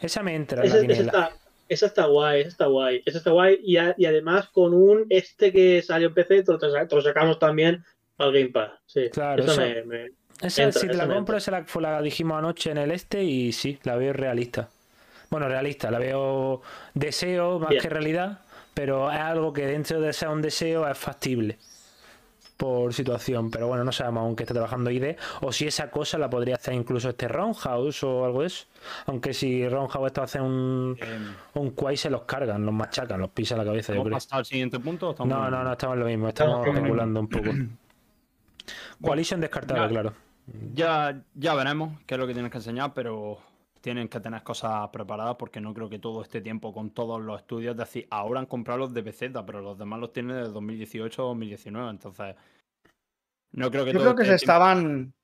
Esa me entra en la Esa, esa está, esa está guay, esa está guay. Esa está guay. Y, a- y además con un este que salió en PC, te lo, te lo sacamos también al Game Pass. Sí, Claro, esa eso- me- me- Esa, entra, si te la compro, esa la, fue la que dijimos anoche en el este y sí, la veo realista. Bueno, realista, la veo deseo más Bien. que realidad, pero es algo que dentro de ser un deseo es factible por situación. Pero bueno, no sabemos aún que está trabajando ID o si esa cosa la podría hacer incluso este Roundhouse o algo de eso. Aunque si Roundhouse esto hace un, Eh, un Quai se los cargan, los machacan, los pisan la cabeza, yo ¿Hemos creo. pasado al siguiente punto? o estamos No, en- no, no, estamos en lo mismo, estamos especulando un poco. Coalition descartado, claro. Ya, ya veremos qué es lo que tienes que enseñar, pero tienen que tener cosas preparadas porque no creo que todo este tiempo con todos los estudios, es decir, ahora han comprado los de Bethesda, pero los demás los tienen desde 2018 o 2019, entonces no creo que Yo todo creo que este se tiempo- estaban.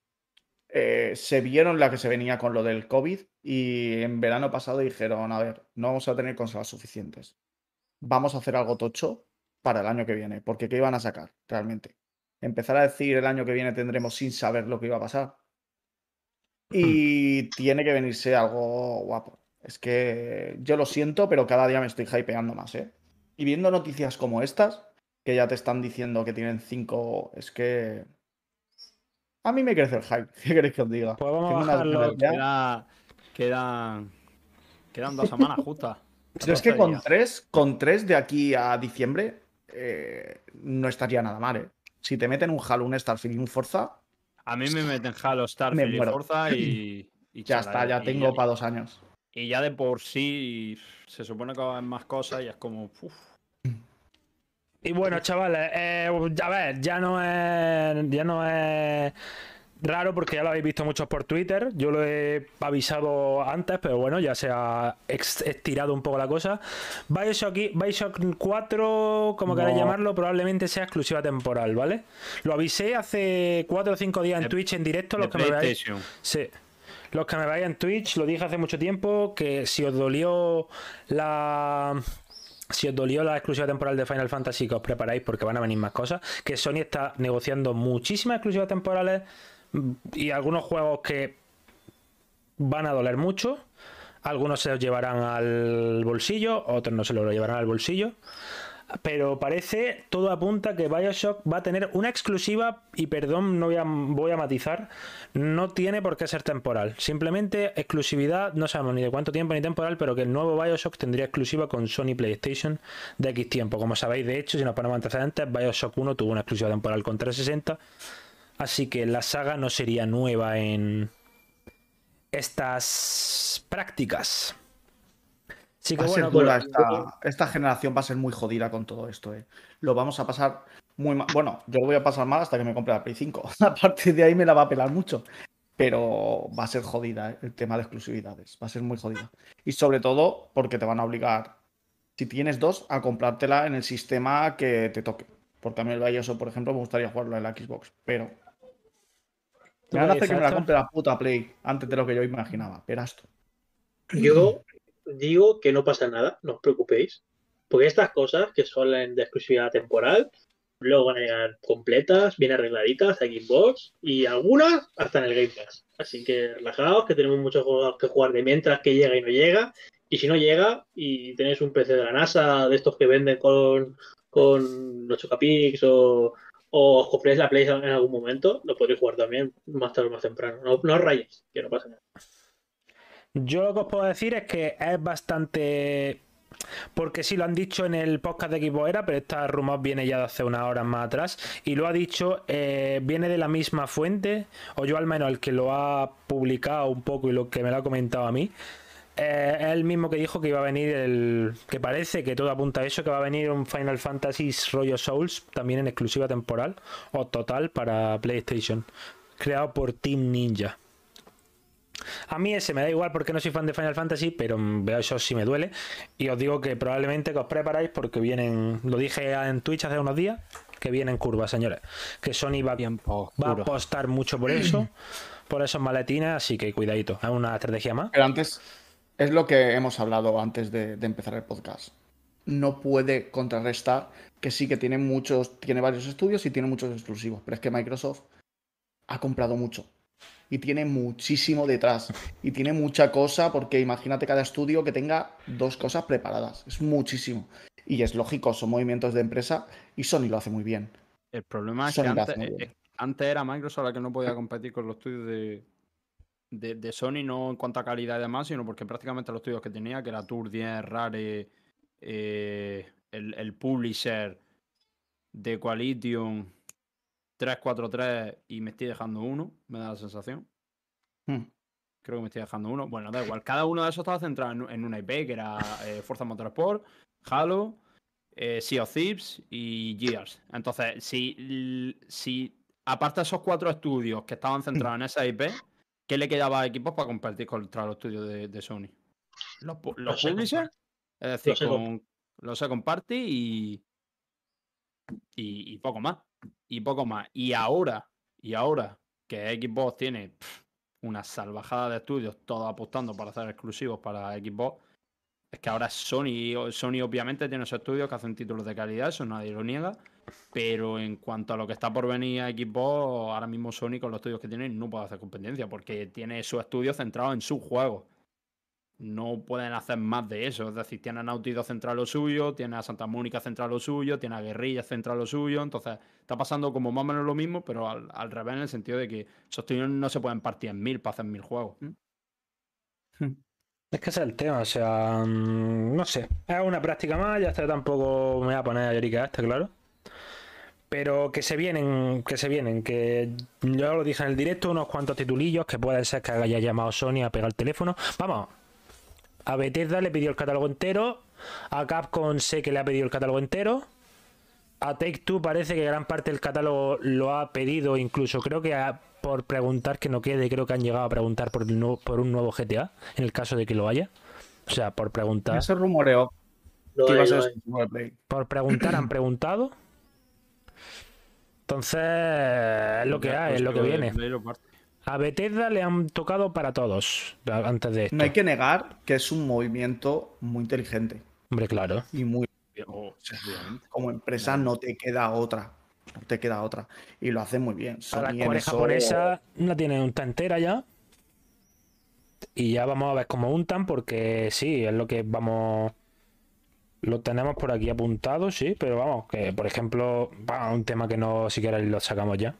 eh, se vieron la que se venía con lo del COVID y en verano pasado dijeron: A ver, no vamos a tener consolas suficientes. Vamos a hacer algo tocho para el año que viene. Porque ¿qué iban a sacar realmente? Empezar a decir el año que viene tendremos sin saber lo que iba a pasar. Y tiene que venirse algo guapo. Es que yo lo siento, pero cada día me estoy hypeando más, ¿eh? Y viendo noticias como estas, que ya te están diciendo que tienen cinco, es que a mí me crece el hype. ¿Qué queréis que os diga? Pues vamos a bajarlo. Queda- quedan, quedan dos semanas justas. Pero es que 14 con tres, con tres de aquí a diciembre eh, no estaría nada mal, ¿eh? Si te meten un Halo, un Starfield y un Forza, A mí me meten Halo, Starfield y. Forza y, y ya chala, está, ya y tengo para dos años. Y ya de por sí se supone que va a haber más cosas y es como. uf. Y bueno, chavales, eh, a ver, ya no es. Ya no es raro porque ya lo habéis visto muchos por Twitter. Yo lo he avisado antes, pero bueno, ya se ha estirado un poco la cosa. Bioshock, Bioshock 4, como queráis No. llamarlo, probablemente sea exclusiva temporal, ¿vale? Lo avisé hace 4 o 5 días en De- Twitch en directo, los que me veáis. Sí. Los que me veáis en Twitch, lo dije hace mucho tiempo, que si os dolió la... Si os dolió la exclusiva temporal de Final Fantasy, que os preparáis porque van a venir más cosas, que Sony está negociando muchísimas exclusivas temporales y algunos juegos que van a doler mucho. Algunos se los llevarán al bolsillo, otros no se los llevarán al bolsillo. Pero parece, todo apunta que Bioshock va a tener una exclusiva y perdón, no voy a, voy a matizar, no tiene por qué ser temporal. Simplemente exclusividad, no sabemos ni de cuánto tiempo ni temporal, pero que el nuevo Bioshock tendría exclusiva con Sony PlayStation de X tiempo. Como sabéis, de hecho, si nos ponemos antecedentes, Bioshock 1 tuvo una exclusiva temporal con 360. Así que la saga no sería nueva en estas prácticas. Así que bueno, dura esta, esta generación va a ser muy jodida con todo esto, ¿eh? Lo vamos a pasar muy mal. Bueno, yo lo voy a pasar mal hasta que me compre la Play 5. A partir de ahí me la va a pelar mucho. Pero va a ser jodida ¿eh? el tema de exclusividades. Va a ser muy jodida. Y sobre todo porque te van a obligar, si tienes dos, a comprártela en el sistema que te toque. Porque a mí el Bioshock, por ejemplo, me gustaría jugarlo en la Xbox. Pero me van a hacer que me la compre la puta Play antes de lo que yo imaginaba. Verás tú. Yo digo que no pasa nada, no os preocupéis. Porque estas cosas que son de exclusividad temporal, luego van a llegar completas, bien arregladitas a Xbox y algunas hasta en el Game Pass. Así que relajaos, que tenemos muchos juegos que jugar de mientras que llega y no llega. Y si no llega y tenéis un PC de la NASA, de estos que venden con, con 8 capix o, o os compréis la Play en algún momento, lo podréis jugar también más tarde o más temprano. No, no os rayéis, que no pasa nada. Yo lo que os puedo decir es que es bastante. Porque sí lo han dicho en el podcast de Equipo Era, pero esta rumor viene ya de hace unas horas más atrás. Y lo ha dicho, eh, viene de la misma fuente, o yo al menos el que lo ha publicado un poco y lo que me lo ha comentado a mí. Eh, es el mismo que dijo que iba a venir el. que parece que todo apunta a eso, que va a venir un Final Fantasy Rollo Souls, también en exclusiva temporal o total para PlayStation, creado por Team Ninja. A mí ese me da igual porque no soy fan de Final Fantasy, pero mm, veo eso sí me duele. Y os digo que probablemente que os preparáis porque vienen, lo dije en Twitch hace unos días, que vienen curvas, señores. Que Sony va, Tiempo va a apostar mucho por eso, por esos maletines, así que cuidadito. Es una estrategia más. Pero antes, es lo que hemos hablado antes de, de empezar el podcast. No puede contrarrestar que sí que tiene muchos, tiene varios estudios y tiene muchos exclusivos, pero es que Microsoft ha comprado mucho y tiene muchísimo detrás y tiene mucha cosa porque imagínate cada estudio que tenga dos cosas preparadas, es muchísimo. Y es lógico, son movimientos de empresa y Sony lo hace muy bien. El problema es Sony que antes, bien. eh, antes era Microsoft la que no podía competir con los estudios de, de, de Sony, no en cuanto a calidad y demás, sino porque prácticamente los estudios que tenía, que era Tour 10, Rare, eh, el, el Publisher de Qualitium 343 y me estoy dejando uno, me da la sensación. Hmm. Creo que me estoy dejando uno. Bueno, da igual. Cada uno de esos estaba centrado en, en una IP, que era eh, Forza Motorsport, Halo, eh, Sea of Thieves y Gears. Entonces, si, si aparte de esos cuatro estudios que estaban centrados en esa IP, ¿qué le quedaba a equipos para competir contra los estudios de, de Sony? Los, los Los Second publishers, es decir, Los con los Second Party y, y, y poco más. Y poco más. Y ahora, y ahora que Xbox tiene una salvajada de estudios, todos apostando para hacer exclusivos para Xbox, es que ahora Sony, Sony obviamente tiene esos estudios que hacen títulos de calidad, eso nadie lo niega. Pero en cuanto a lo que está por venir a Xbox, ahora mismo Sony con los estudios que tiene no puede hacer competencia porque tiene su estudio centrado en su juego. No pueden hacer más de eso. Es decir, tiene a Naughty Dog central lo suyo, tiene a Santa Mónica central lo suyo, tiene a Guerrilla central lo suyo. Entonces, está pasando como más o menos lo mismo, pero al, al revés en el sentido de que esos estudios no se pueden partir en mil para hacer mil juegos. Es que ese es el tema, o sea, mm, no sé. Es una práctica más, ya está, tampoco me voy a poner a llorica este, claro. Pero que se vienen, que se vienen, que yo lo dije en el directo, unos cuantos titulillos que pueden ser que haya llamado Sony a pegar el teléfono. Vamos, a Bethesda le pidió el catálogo entero, a Capcom sé que le ha pedido el catálogo entero, a Take Two parece que gran parte del catálogo lo ha pedido, incluso creo que a- por preguntar que no quede, creo que han llegado a preguntar por, el nuevo- por un nuevo GTA, en el caso de que lo haya. O sea, por preguntar. Se rumoreó. Por preguntar han preguntado. Entonces, es lo que Ya, hay, pues es lo que viene. A Bethesda le han tocado para todos antes de esto. No hay que negar que es un movimiento muy inteligente Hombre, claro. y muy Oh, obviamente. como empresa no te queda otra. No te queda otra. Y lo hacen muy bien. A Sony la en Square eso- japonesa la tienen unta entera ya. Y ya vamos a ver cómo untan, porque sí, es lo que vamos. Lo tenemos por aquí apuntado, sí, pero vamos, que por ejemplo, un tema que no si queréis lo sacamos ya.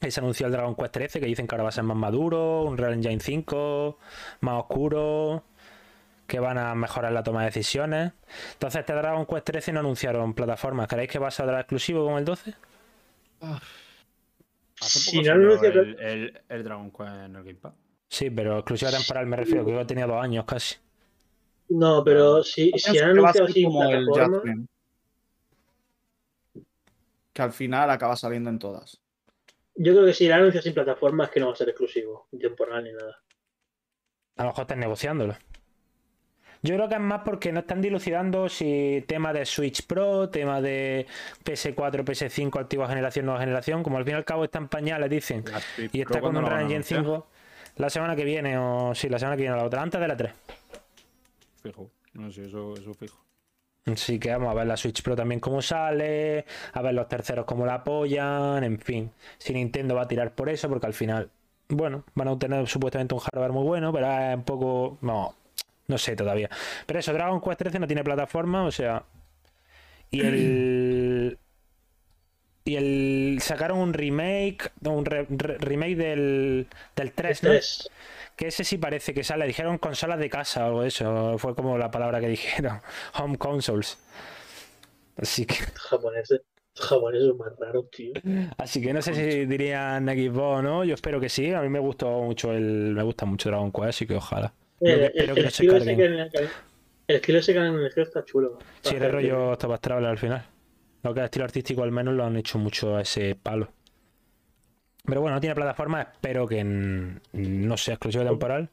Ahí Se anunció el Dragon Quest 13, que dicen que ahora va a ser más maduro, un Real Engine 5, más oscuro, que van a mejorar la toma de decisiones. Entonces, este Dragon Quest 13 no anunciaron plataformas. ¿Queréis que va a saldrá exclusivo como el 12? Hace Si poco no el, el, el Dragon Quest en el Game Pass. Sí, pero exclusiva temporal me refiero, que yo tenía dos años casi. No, pero si, si Pienso han anunciado así como el Judgment. que al final acaba saliendo en todas. Yo creo que si la anuncia sin plataforma es que no va a ser exclusivo, ni temporal ni nada. A lo mejor están negociándolo. Yo creo que es más porque no están dilucidando si tema de Switch Pro, tema de PS4, PS5, antigua generación, nueva generación, como al fin y al cabo está en pañales, dicen. Y Pro, está con ¿cuándo un Engine anunciar? 5 la semana que viene, o sí, la semana que viene o la otra, antes de la 3. Fijo. No sé, eso, eso fijo. Así que vamos a ver la Switch Pro también cómo sale, a ver los terceros cómo la apoyan, en fin. Si Nintendo va a tirar por eso, porque al final, bueno, van a obtener supuestamente un hardware muy bueno, pero es un poco. No, no sé todavía. Pero eso, Dragon Quest 13 no tiene plataforma, o sea. Y el. Y el. Sacaron un remake. Un re- re- remake del. Del 3, ¿no? Tres. Que ese sí parece que sale. Dijeron consolas de casa o algo de eso. Fue como la palabra que dijeron. Home consoles. Así que, Japoneses. Japoneses más raros, tío. así que no sé si dirían Xbox o no. Yo espero que sí. A mí me gustó mucho el. Me gusta mucho Dragon Quest, así que ojalá. Que El, el- que el no estilo ese carguen. que, el estilo ese que han elegido está chulo. Si eres rollo Traveler al final. Lo que es estilo artístico al menos lo han hecho mucho a ese palo. Pero bueno, no tiene plataforma, espero que no sea exclusivo temporal.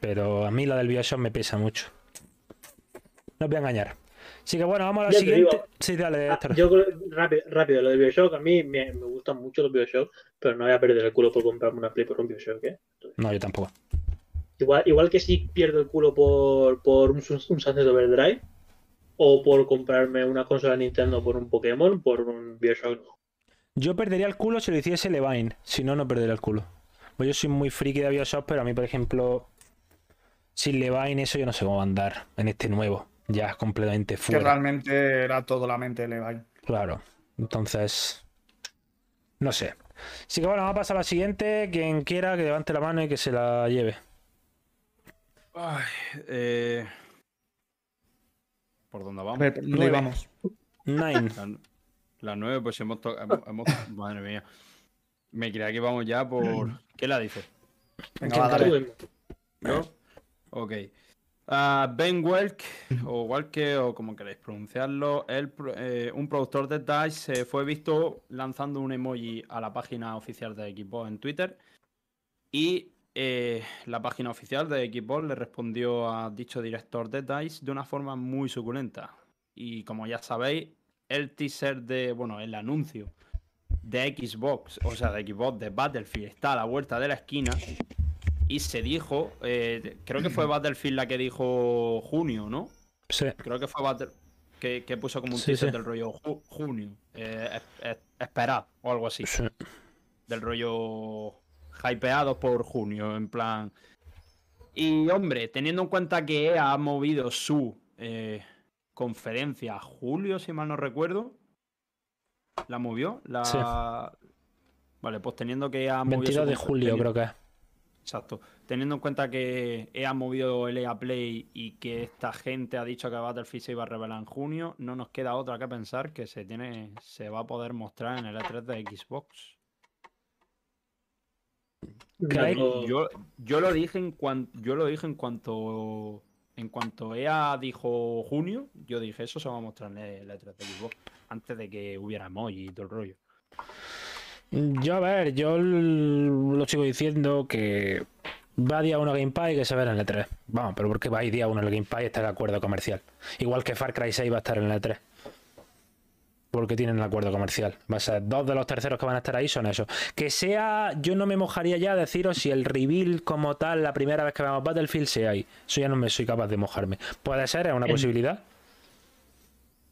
Pero a mí la del Bioshock me pesa mucho. No os voy a engañar. Así que bueno, vamos a la siguiente. digo. Sí, dale, Ah, yo rápido, rápido, lo de Bioshock, a mí me, me gustan mucho los Bioshock, pero no voy a perder el culo por comprarme una Play por un Bioshock, ¿eh? No, yo tampoco. Igual, igual que si pierdo el culo por, por un, un Sunset Overdrive o por comprarme una consola Nintendo por un Pokémon, por un Bioshock no. Yo perdería el culo si lo hiciese Levine. Si no, no perdería el culo. Pues yo soy muy friki de Bioshock, pero a mí, por ejemplo, sin Levine, eso yo no sé cómo va a andar en este nuevo. Ya es completamente Que fuera. realmente era todo la mente de Levi. Claro. Entonces. No sé. Así que bueno, vamos a pasar a la siguiente. Quien quiera que levante la mano y que se la lleve. Ay, eh... ¿Por dónde vamos? ver, ¿por ¿dónde Nueve. íbamos? Nine. La, la 9, pues hemos, to- hemos, hemos- Madre mía. Me creía que íbamos ya por... ¿Qué la dice? Venga, va, Dale. dale. ¿Yo? Ok. Ah, ben Welk, o Welke, o como queréis pronunciarlo, él, eh, un productor de DICE se fue visto lanzando un emoji a la página oficial de Xbox en Twitter y eh, la página oficial de Xbox le respondió a dicho director de DICE de una forma muy suculenta. Y como ya sabéis, el teaser de, bueno, el anuncio de Xbox, o sea, de Xbox de Battlefield está a la vuelta de la esquina y se dijo, eh, creo que fue Battlefield la que dijo junio, ¿no? Sí. Creo que fue Battle que, que puso como un Sí, teaser sí. del rollo ju- junio, eh, es- es- esperad o algo así, sí. del rollo hypeados por junio, en plan. Y hombre, teniendo en cuenta que EA ha movido su eh, conferencia a julio, si mal no recuerdo, ¿la movió? La... Sí. Vale, pues teniendo que ha movido 22 su de julio, creo que es. Exacto. Teniendo en cuenta que EA movido el EA Play y que esta gente ha dicho que Battlefield se iba a revelar en junio, no nos queda otra que pensar que se tiene se va a poder mostrar en el E3 de Xbox. Yo, yo lo dije en cuanto yo lo dije en cuanto en cuanto EA dijo junio, yo dije eso se va a mostrar en el E3 de Xbox antes de que hubiera emoji y todo el rollo. Yo, a ver, yo lo sigo diciendo que va día 1 Game Pass y que se verá en el E3. Vamos, pero porque va a ir día 1 el Game Pass y está el acuerdo comercial. Igual que Far Cry 6 va a estar en el E3. Porque tienen el acuerdo comercial. Va a ser dos de los terceros que van a estar ahí son esos. Que sea, yo no me mojaría ya a deciros si el reveal como tal, la primera vez que veamos Battlefield, sea ahí. Eso ya no me soy capaz de mojarme. Puede ser, es una En- posibilidad.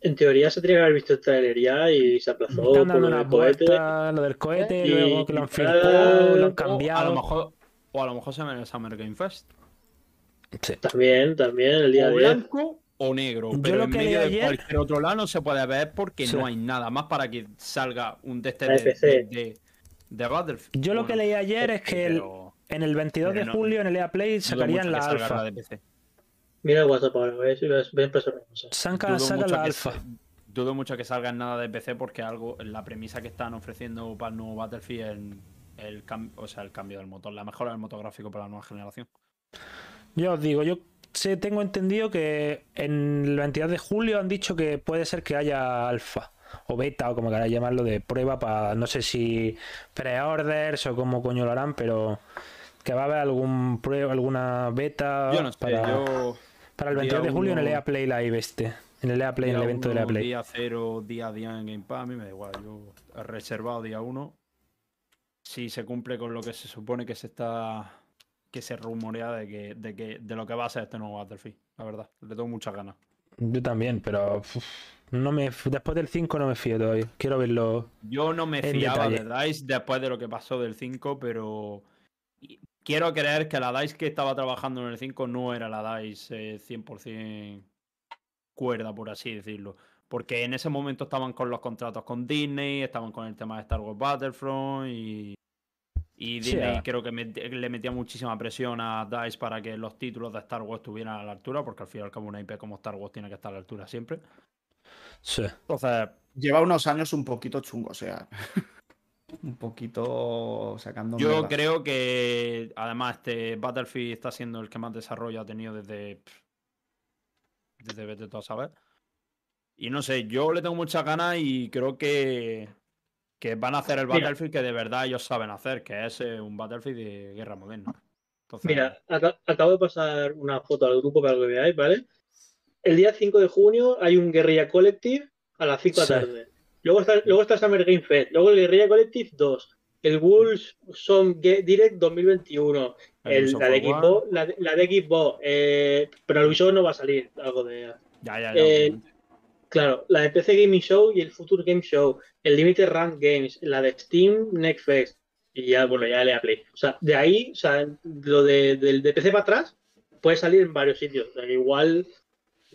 En teoría se tenía que haber visto el trailer ya y se aplazó Están dando lo una del cohete. vuelta, lo del cohete, Y- luego que lo han filtrado, lo han cambiado. O a lo mejor o a lo mejor se ve en el Summer Game Fest. Sí. También, también, el día o 10. blanco o negro. Yo pero lo en que medio leí de ayer- cualquier otro lado no se puede ver porque Sí. no hay nada más para que salga un de este La de, de, de- de Battlefield. Yo lo que leí ayer es que el- en el 22 de no- julio en el EA Play sacarían la alfa. la de PC. Mira el WhatsApp ahora. Ves- ves empezar una cosa. Saca, Dudo saca mucho la que alfa. se- dudo mucho que salga nada de PC porque algo la premisa que están ofreciendo para el nuevo Battlefield es el, el o sea, el cambio del motor, la mejora del motor gráfico para la nueva generación. Yo os digo, yo sé, tengo entendido que en el 22 de julio han dicho que puede ser que haya alfa. o beta o como queráis llamarlo, de prueba para no sé si pre-orders o cómo coño lo harán, pero que va a haber algún prueba, alguna beta Yo no sé, para, yo. para el día 22 de julio en el EA Play Live este. En el EA Play, en el evento del uno, EA Play. Día 0, día 10 en Game Pass, a mí me da igual. Yo he reservado día 1. Si se cumple con lo que se supone que se está. Que se rumorea de que, de que de lo que va a ser este nuevo Battlefield, la verdad. Le tengo muchas ganas. Yo también, pero uf, no me después del 5 no me fío todavía. Quiero verlo. Yo no me fiaba detalle. de DICE después de lo que pasó del 5, pero quiero creer que la DICE que estaba trabajando en el 5 no era la DICE eh, 100% cuerda, por así decirlo. Porque en ese momento estaban con los contratos con Disney, estaban con el tema de Star Wars Battlefront y, y Disney creo que met- le metía muchísima presión a DICE para que los títulos de Star Wars estuvieran a la altura, porque al fin y al cabo una IP como Star Wars tiene que estar a la altura siempre. Sí. Entonces, Lleva unos años un poquito chungo, o sea. un poquito sacando. Yo creo que además este Battlefield está siendo el que más desarrollo ha tenido desde. Desde vete tú a saber. Y no sé, yo le tengo muchas ganas y creo que. Que van a hacer el Mira. Battlefield que de verdad ellos saben hacer, que es eh, un Battlefield de guerra moderna. Entonces, Mira, aca- acabo de pasar una foto al grupo para que veáis, ¿vale? El día 5 de junio hay un Guerrilla Collective a las 5 de Sí. la tarde. Luego está, luego está Summer Game Fest. Luego el Guerrilla Collective 2. El Wolves Son Direct 2021. el El, la, de Xbox, la, de- la de Xbox. eh, pero el Ubisoft no va a salir algo de. Ya, ya, ya. eh. Claro, la de PC Gaming Show y el Future Game Show, el Limited Run Games, la de Steam Next Fest y ya, bueno, ya le Play. O sea, de ahí, o sea, lo de, del de PC para atrás puede salir en varios sitios. O sea, igual,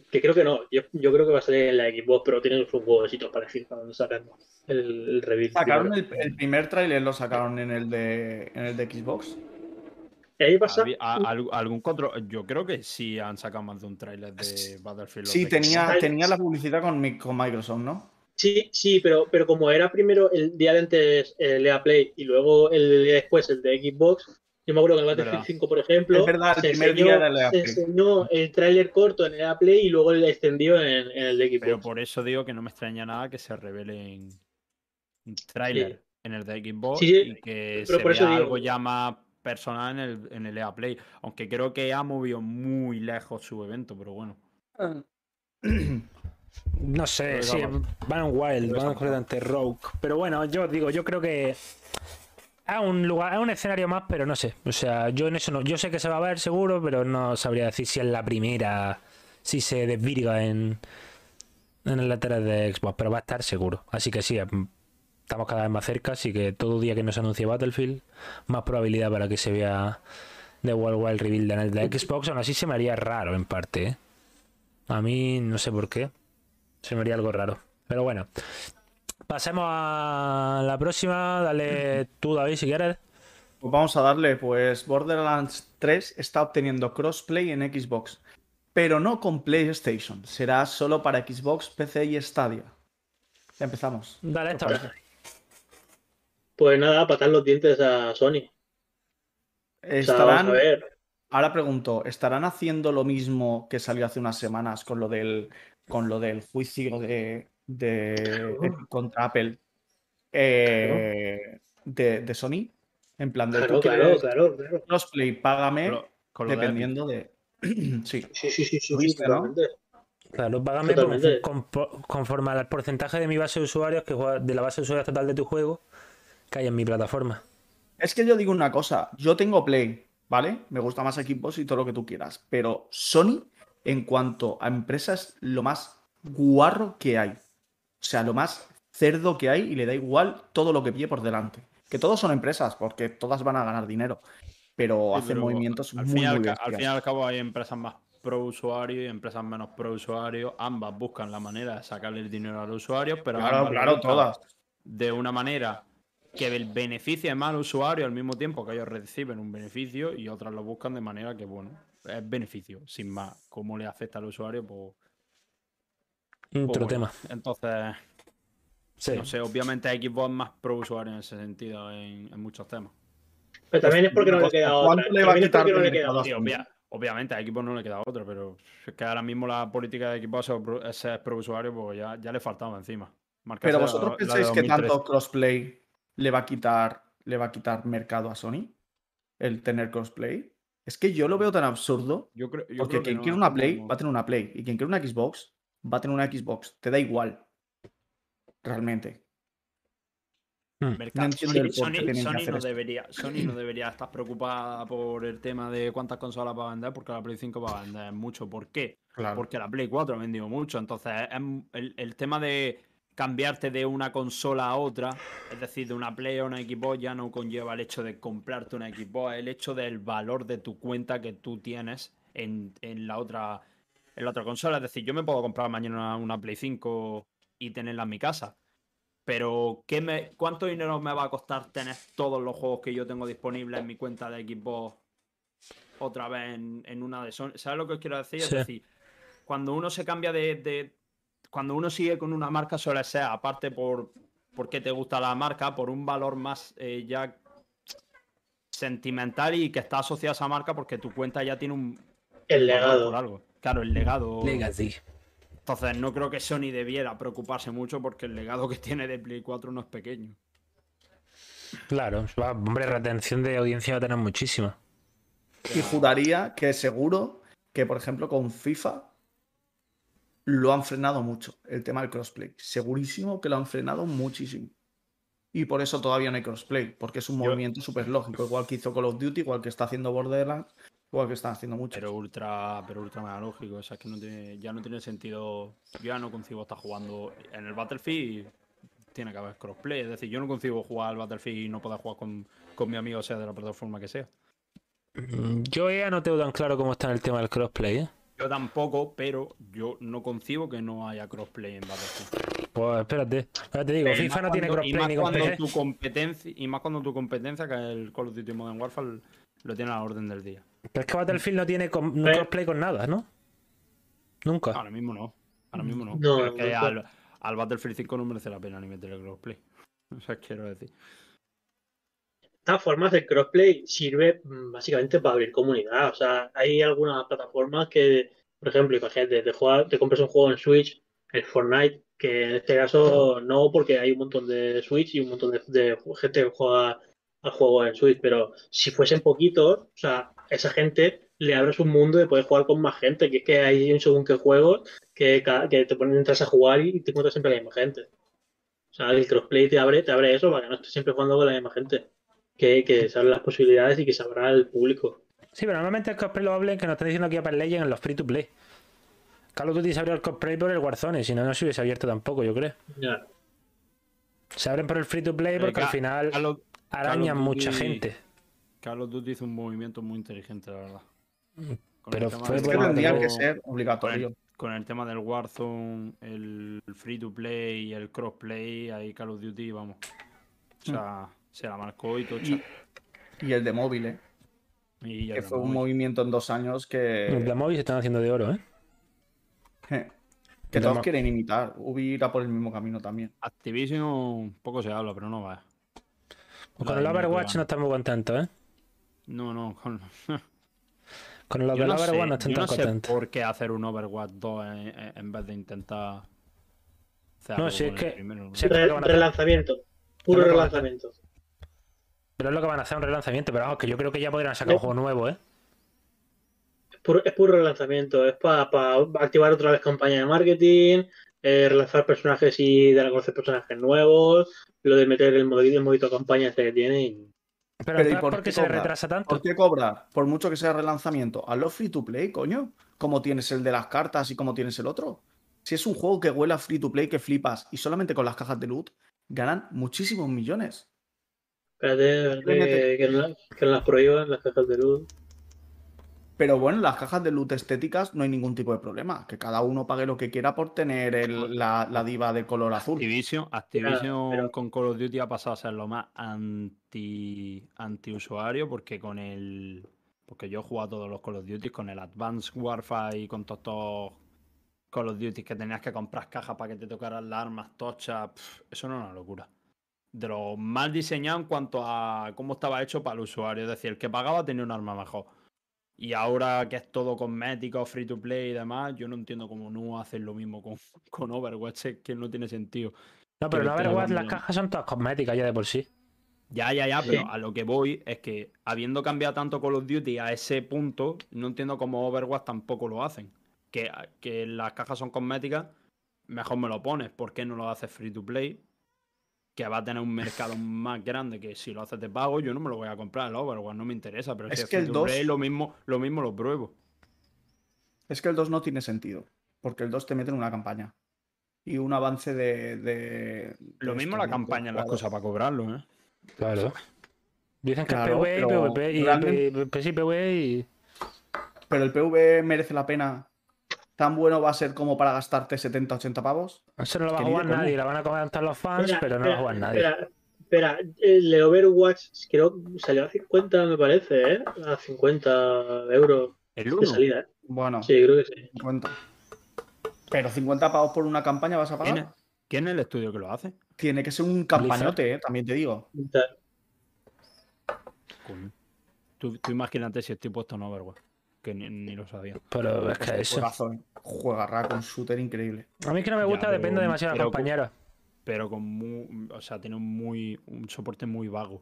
que creo que no, yo, yo creo que va a salir en la Xbox, pero tienen sus huevositos para decir cuando sacan el, el. Sacaron el, el primer tráiler, lo sacaron en el de, en el de Xbox. Y ahí pasa, a- algún control. Yo creo que sí han sacado más de un tráiler de Battlefield. Sí, tenía, tenía la publicidad con, mi- con Microsoft, ¿no? Sí, sí, pero, pero como era primero el día de antes el EA Play y luego el día después el de Xbox, yo me acuerdo que en el Verdad. Battlefield 5, por ejemplo, Es verdad, el se, primer enseñó, EA se enseñó el tráiler corto en el EA Play y luego el extendido en, en el de Xbox. Pero por eso digo que no me extraña nada que se revelen un tráiler Sí. en el de Xbox Sí, sí, y que pero se por eso vea digo- algo ya más personal en el, en el EA Play. Aunque creo que ha movido muy lejos su evento, pero bueno. No sé, sí, van Wild, van completamente Rogue. Pero bueno, yo os digo, yo creo que es un lugar, es un escenario más, pero no sé. O sea, yo en eso no, yo sé que se va a ver seguro, pero no sabría decir si es la primera, si se desvirga en, en el lateral de Xbox, pero va a estar seguro. Así que sí, estamos cada vez más cerca, así que todo día que nos anuncie Battlefield, más probabilidad para que se vea de Wild Wild Reveal en el de Xbox, aún así se me haría raro en parte, ¿eh? A mí no sé por qué. Se me haría algo raro. Pero bueno. Pasemos a la próxima. Dale tú, David, si quieres. Pues vamos a darle, pues Borderlands 3 está obteniendo crossplay en Xbox, pero no con PlayStation. Será solo para Xbox, PC y Stadia. Ya empezamos. Dale, ¿Qué esta vez. Pues nada, patar los dientes a Sony. O sea, Estarán, a ver. ahora pregunto, ¿estarán haciendo lo mismo que salió hace unas semanas con lo del, con lo del juicio de, de- de- contra Apple eh, de, de Sony? En plan de Claro, claro, claro, claro. crossplay, págame, Con lo- con lo de Epic. dependiendo de. sí. Sí, sí, sí, sí, sí, ¿no? Claro, págame conforme al porcentaje de mi base de usuarios, que juega- de la base de usuarios total de tu juego, que hay en mi plataforma. Es que yo digo una cosa, yo tengo Play, ¿vale? Me gusta más equipos y todo lo que tú quieras, pero Sony, en cuanto a empresas, lo más guarro que hay. O sea, lo más cerdo que hay y le da igual todo lo que pille por delante. Que todos son empresas, porque todas van a ganar dinero, pero Sí, hacen pero movimientos al muy, fin, y al, muy al fin y al cabo hay empresas más pro usuario y empresas menos pro usuario. Ambas buscan la manera de sacarle el dinero al usuario, pero Claro, ambas todas. de una manera que el beneficie más al usuario al mismo tiempo que ellos reciben un beneficio y otras lo buscan de manera que, bueno, es beneficio, sin más. ¿Cómo le afecta al usuario? Pues, pues Otro bueno. tema. Entonces, Sí. no sé, obviamente Xbox es más pro usuario en ese sentido en, en muchos temas. Pero también es porque no le queda ¿cuánto otra. le va a quitar no le queda. Sí, obvia- obviamente a Xbox no le queda otra, pero es que ahora mismo la política de Xbox es pro- es ser pro usuario, pues ya, ya le faltaba encima. Pero vosotros la pensáis que 2013. tanto crossplay le va a quitar, le va a quitar mercado a Sony el tener crossplay. Es que yo lo veo tan absurdo Yo creo, yo porque creo que quien no, quiere una Play va a tener una Play y quien quiere una Xbox va a tener una Xbox. Te da igual. Realmente. Mercado- entiendo el Sony, no debería, Sony no debería estar preocupada por el tema de cuántas consolas va a vender, porque la Play 5 va a vender mucho. ¿Por qué? Claro. Porque la Play 4 ha vendido mucho. Entonces, es el, el tema de cambiarte de una consola a otra, es decir, de una Play a una Xbox, ya no conlleva el hecho de comprarte una Xbox, el hecho del valor de tu cuenta que tú tienes en, en la otra en la otra consola. Es decir, yo me puedo comprar mañana una, una Play 5 y tenerla en mi casa. Pero, ¿qué me, ¿cuánto dinero me va a costar tener todos los juegos que yo tengo disponibles en mi cuenta de Xbox otra vez en, en una de Sony? ¿Sabes lo que os quiero decir? Sí. Es decir, cuando uno se cambia de, de- Cuando uno sigue con una marca, suele ser, aparte por porque te gusta la marca, por un valor más eh, ya sentimental y que está asociado a esa marca porque tu cuenta ya tiene un El legado. por algo. Claro, el legado. Legacy. Entonces, no creo que Sony debiera preocuparse mucho porque el legado que tiene de Play 4 no es pequeño. Claro, hombre, retención de audiencia va a tener muchísima. Y juraría que seguro que, por ejemplo, con FIFA lo han frenado mucho, el tema del crossplay. Segurísimo que lo han frenado muchísimo. Y por eso todavía no hay crossplay, porque es un Yo- movimiento súper lógico, igual que hizo Call of Duty, igual que está haciendo Borderlands, igual que están haciendo mucho. Pero ultra, pero ultra mega lógico. O sea, es que no tiene, ya no tiene sentido. Yo ya no concibo estar jugando en el Battlefield. Tiene que haber crossplay. Es decir, yo no concibo jugar al Battlefield y no poder jugar con, con mi amigo, sea de la plataforma que sea. Mm, Yo ya no tengo tan claro cómo está en el tema del crossplay, ¿eh? Yo tampoco, pero yo no concibo que no haya crossplay en Battlefield. Pues espérate. Ahora te digo, Y FIFA no tiene y crossplay más ni con cuando PC. tu competencia Y más cuando tu competencia, que es el Call of Duty Modern Warfare, lo tiene a la orden del día. Pero es que Battlefield no tiene no Eh. crossplay con nada, ¿no? Nunca. Ahora mismo no. Ahora mismo no. Al, al Battlefield 5 no merece la pena ni meterle crossplay. O sea, quiero decir. Todas formas, el crossplay sirve mm, básicamente para abrir comunidad. O sea, hay algunas plataformas que, por ejemplo, imagínate, te, juegas- te compras un juego en Switch, el Fortnite, que en este caso no, porque hay un montón de Switch y un montón de, gente que juega al juego en Switch, pero si fuesen poquitos, o sea, esa gente le abres un mundo de poder jugar con más gente, que es que hay un según qué juegos que, que te ponen entras a jugar y te encuentras siempre la misma gente. O sea, el crossplay te abre, te abre eso para que no estés siempre jugando con la misma gente que, que se abren las posibilidades y que sabrá el público. Sí, pero normalmente el cosplay lo hablen que nos están diciendo aquí Apple Legends en los free to play. Call of Duty se abrió el cosplay por el Warzone, si no, no se hubiese abierto tampoco, yo creo. Ya. Se abren por el free to play porque Eh, al final Call of- arañan Duty- mucha gente. Call of Duty hizo un movimiento muy inteligente, la verdad. Con Pero el tema fue que Warzone- que ser con obligatorio. el, con el tema del Warzone, el free to play y el crossplay, ahí Call of Duty, vamos. O sea, se la marcó y tocha. Y, y el de móvil, ¿eh? Y que de fue un movimiento en dos años Los que, de móvil se están haciendo de oro, ¿eh? que todos quieren imitar. Ubi irá por el mismo camino también. Activision poco se habla, pero no va. Con La el Overwatch no están muy contentos, ¿eh? No, no, con... Con los no sé, Overwatch no están yo tan no sé contentos. por qué hacer un Overwatch 2 en, vez de intentar hacer No, algo si es con el que- primero, ¿no? sí, Re- relanzamiento. Puro relanzamiento. Pero es lo que van a hacer un relanzamiento. Pero vamos, que yo creo que ya podrían sacar un No. juego nuevo, ¿eh? Es puro, es puro relanzamiento. Es para activar otra vez campaña de marketing, eh, relanzar personajes y dar a conocer personajes nuevos, lo de meter el modito, el modito campaña este que tiene. y- Pero, Pero ¿y ¿sabes por por qué qué se retrasa tanto? ¿Por qué cobrar? Por mucho que sea relanzamiento. Hazlo free to play, coño. Como tienes el de las cartas y como tienes el otro. Si es un juego que huele a free to play, que flipas, y solamente con las cajas de loot, ganan muchísimos millones. Espérate, que, que no, que no las prohíban las cajas de luz. Pero bueno, en las cajas de loot estéticas no hay ningún tipo de problema. Que cada uno pague lo que quiera por tener el- la, la diva de color azul. Activision, Activision pero- con Call of Duty ha pasado a ser lo más anti, anti usuario porque con el porque yo he jugado a todos los Call of Duty con el Advanced Warfare y con todos estos Call of Duty que tenías que comprar cajas para que te tocaran las armas tochas, eso no es una locura. De lo mal diseñado en cuanto a cómo estaba hecho para el usuario, es decir, el que pagaba tenía un arma mejor. Y ahora que es todo cosmético, free to play y demás, yo no entiendo cómo no hacen lo mismo con, con Overwatch, es que no tiene sentido. No, pero en Overwatch las cajas son todas cosméticas ya de por sí. Ya, ya, ya, pero a lo que voy es que habiendo cambiado tanto Call of Duty a ese punto, no entiendo cómo Overwatch tampoco lo hacen. Que, que las cajas son cosméticas, mejor me lo pones. ¿Por qué no lo haces free to play? Que va a tener un mercado más grande que si lo haces de pago, yo no me lo voy a comprar el Overwatch, no me interesa. Pero Es si es que el to 2 play, lo mismo, lo mismo lo pruebo. Es que el 2 no tiene sentido. Porque el 2 te mete en una campaña. Y un avance de. de- Lo de mismo esto, la campaña, las cosas para cobrarlo, ¿eh? Claro. Dicen que Claro, es PvE y pero PvP y realmente- P- P- sí, PvE y. Pero el PV merece la pena. ¿Tan bueno va a ser como para gastarte 70, 80 pavos? Eso no lo va a jugar nadie, la van a comentar los fans, Espera, pero no lo va a espera, jugar nadie. Espera, espera, el Overwatch creo que salió a 50, me parece, ¿eh? A 50 euros El de 1. salida, ¿eh? Bueno, Sí, creo que sí. 50. Pero 50 pavos por una campaña vas a ¿Quién, pagar. quién es el estudio que lo hace? Tiene que ser un campañote, eh, también te digo. Tú, tú imagínate si estoy puesto en Overwatch, que ni, ni lo sabía. Pero es que eso. juegazo, eh. Juega un shooter increíble. A mí es que no me Ya, gusta, pero- depende demasiado de compañeros. Pero con muy, o sea, tiene un muy un soporte muy vago.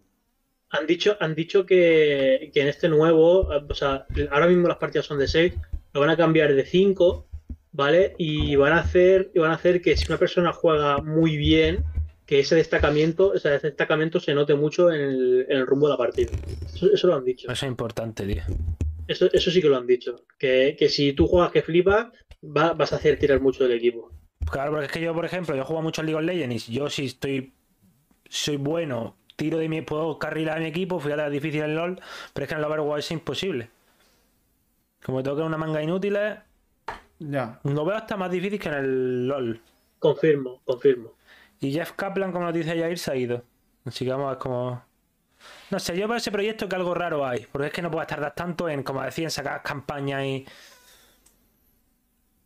Han dicho, han dicho que, que en este nuevo, o sea, ahora mismo las partidas son de 6, lo van a cambiar de 5, ¿vale? Y van a hacer, y van a hacer que si una persona juega muy bien, que ese destacamiento, o sea, ese destacamiento se note mucho en el, en el rumbo de la partida. Eso, eso lo han dicho. Eso es importante, tío. Eso, eso sí que lo han dicho. Que, que si tú juegas que flipas, va- vas a hacer tirar mucho del equipo. Claro, porque es que yo, por ejemplo, yo juego mucho al League of Legends y yo si estoy. Soy bueno, tiro de mi. Puedo carrilar a mi equipo, fíjate, es difícil el LOL, pero es que en el Overwatch es imposible. Como toque una manga inútil, Ya. lo veo hasta más difícil que en el LOL. Confirmo, confirmo. Y Jeff Kaplan, como nos dice Jair, se ha ido. Así que vamos, es como. No sé, yo veo ese proyecto que algo raro hay. Porque es que no puedes tardar tanto en, como decía, en sacar campañas y.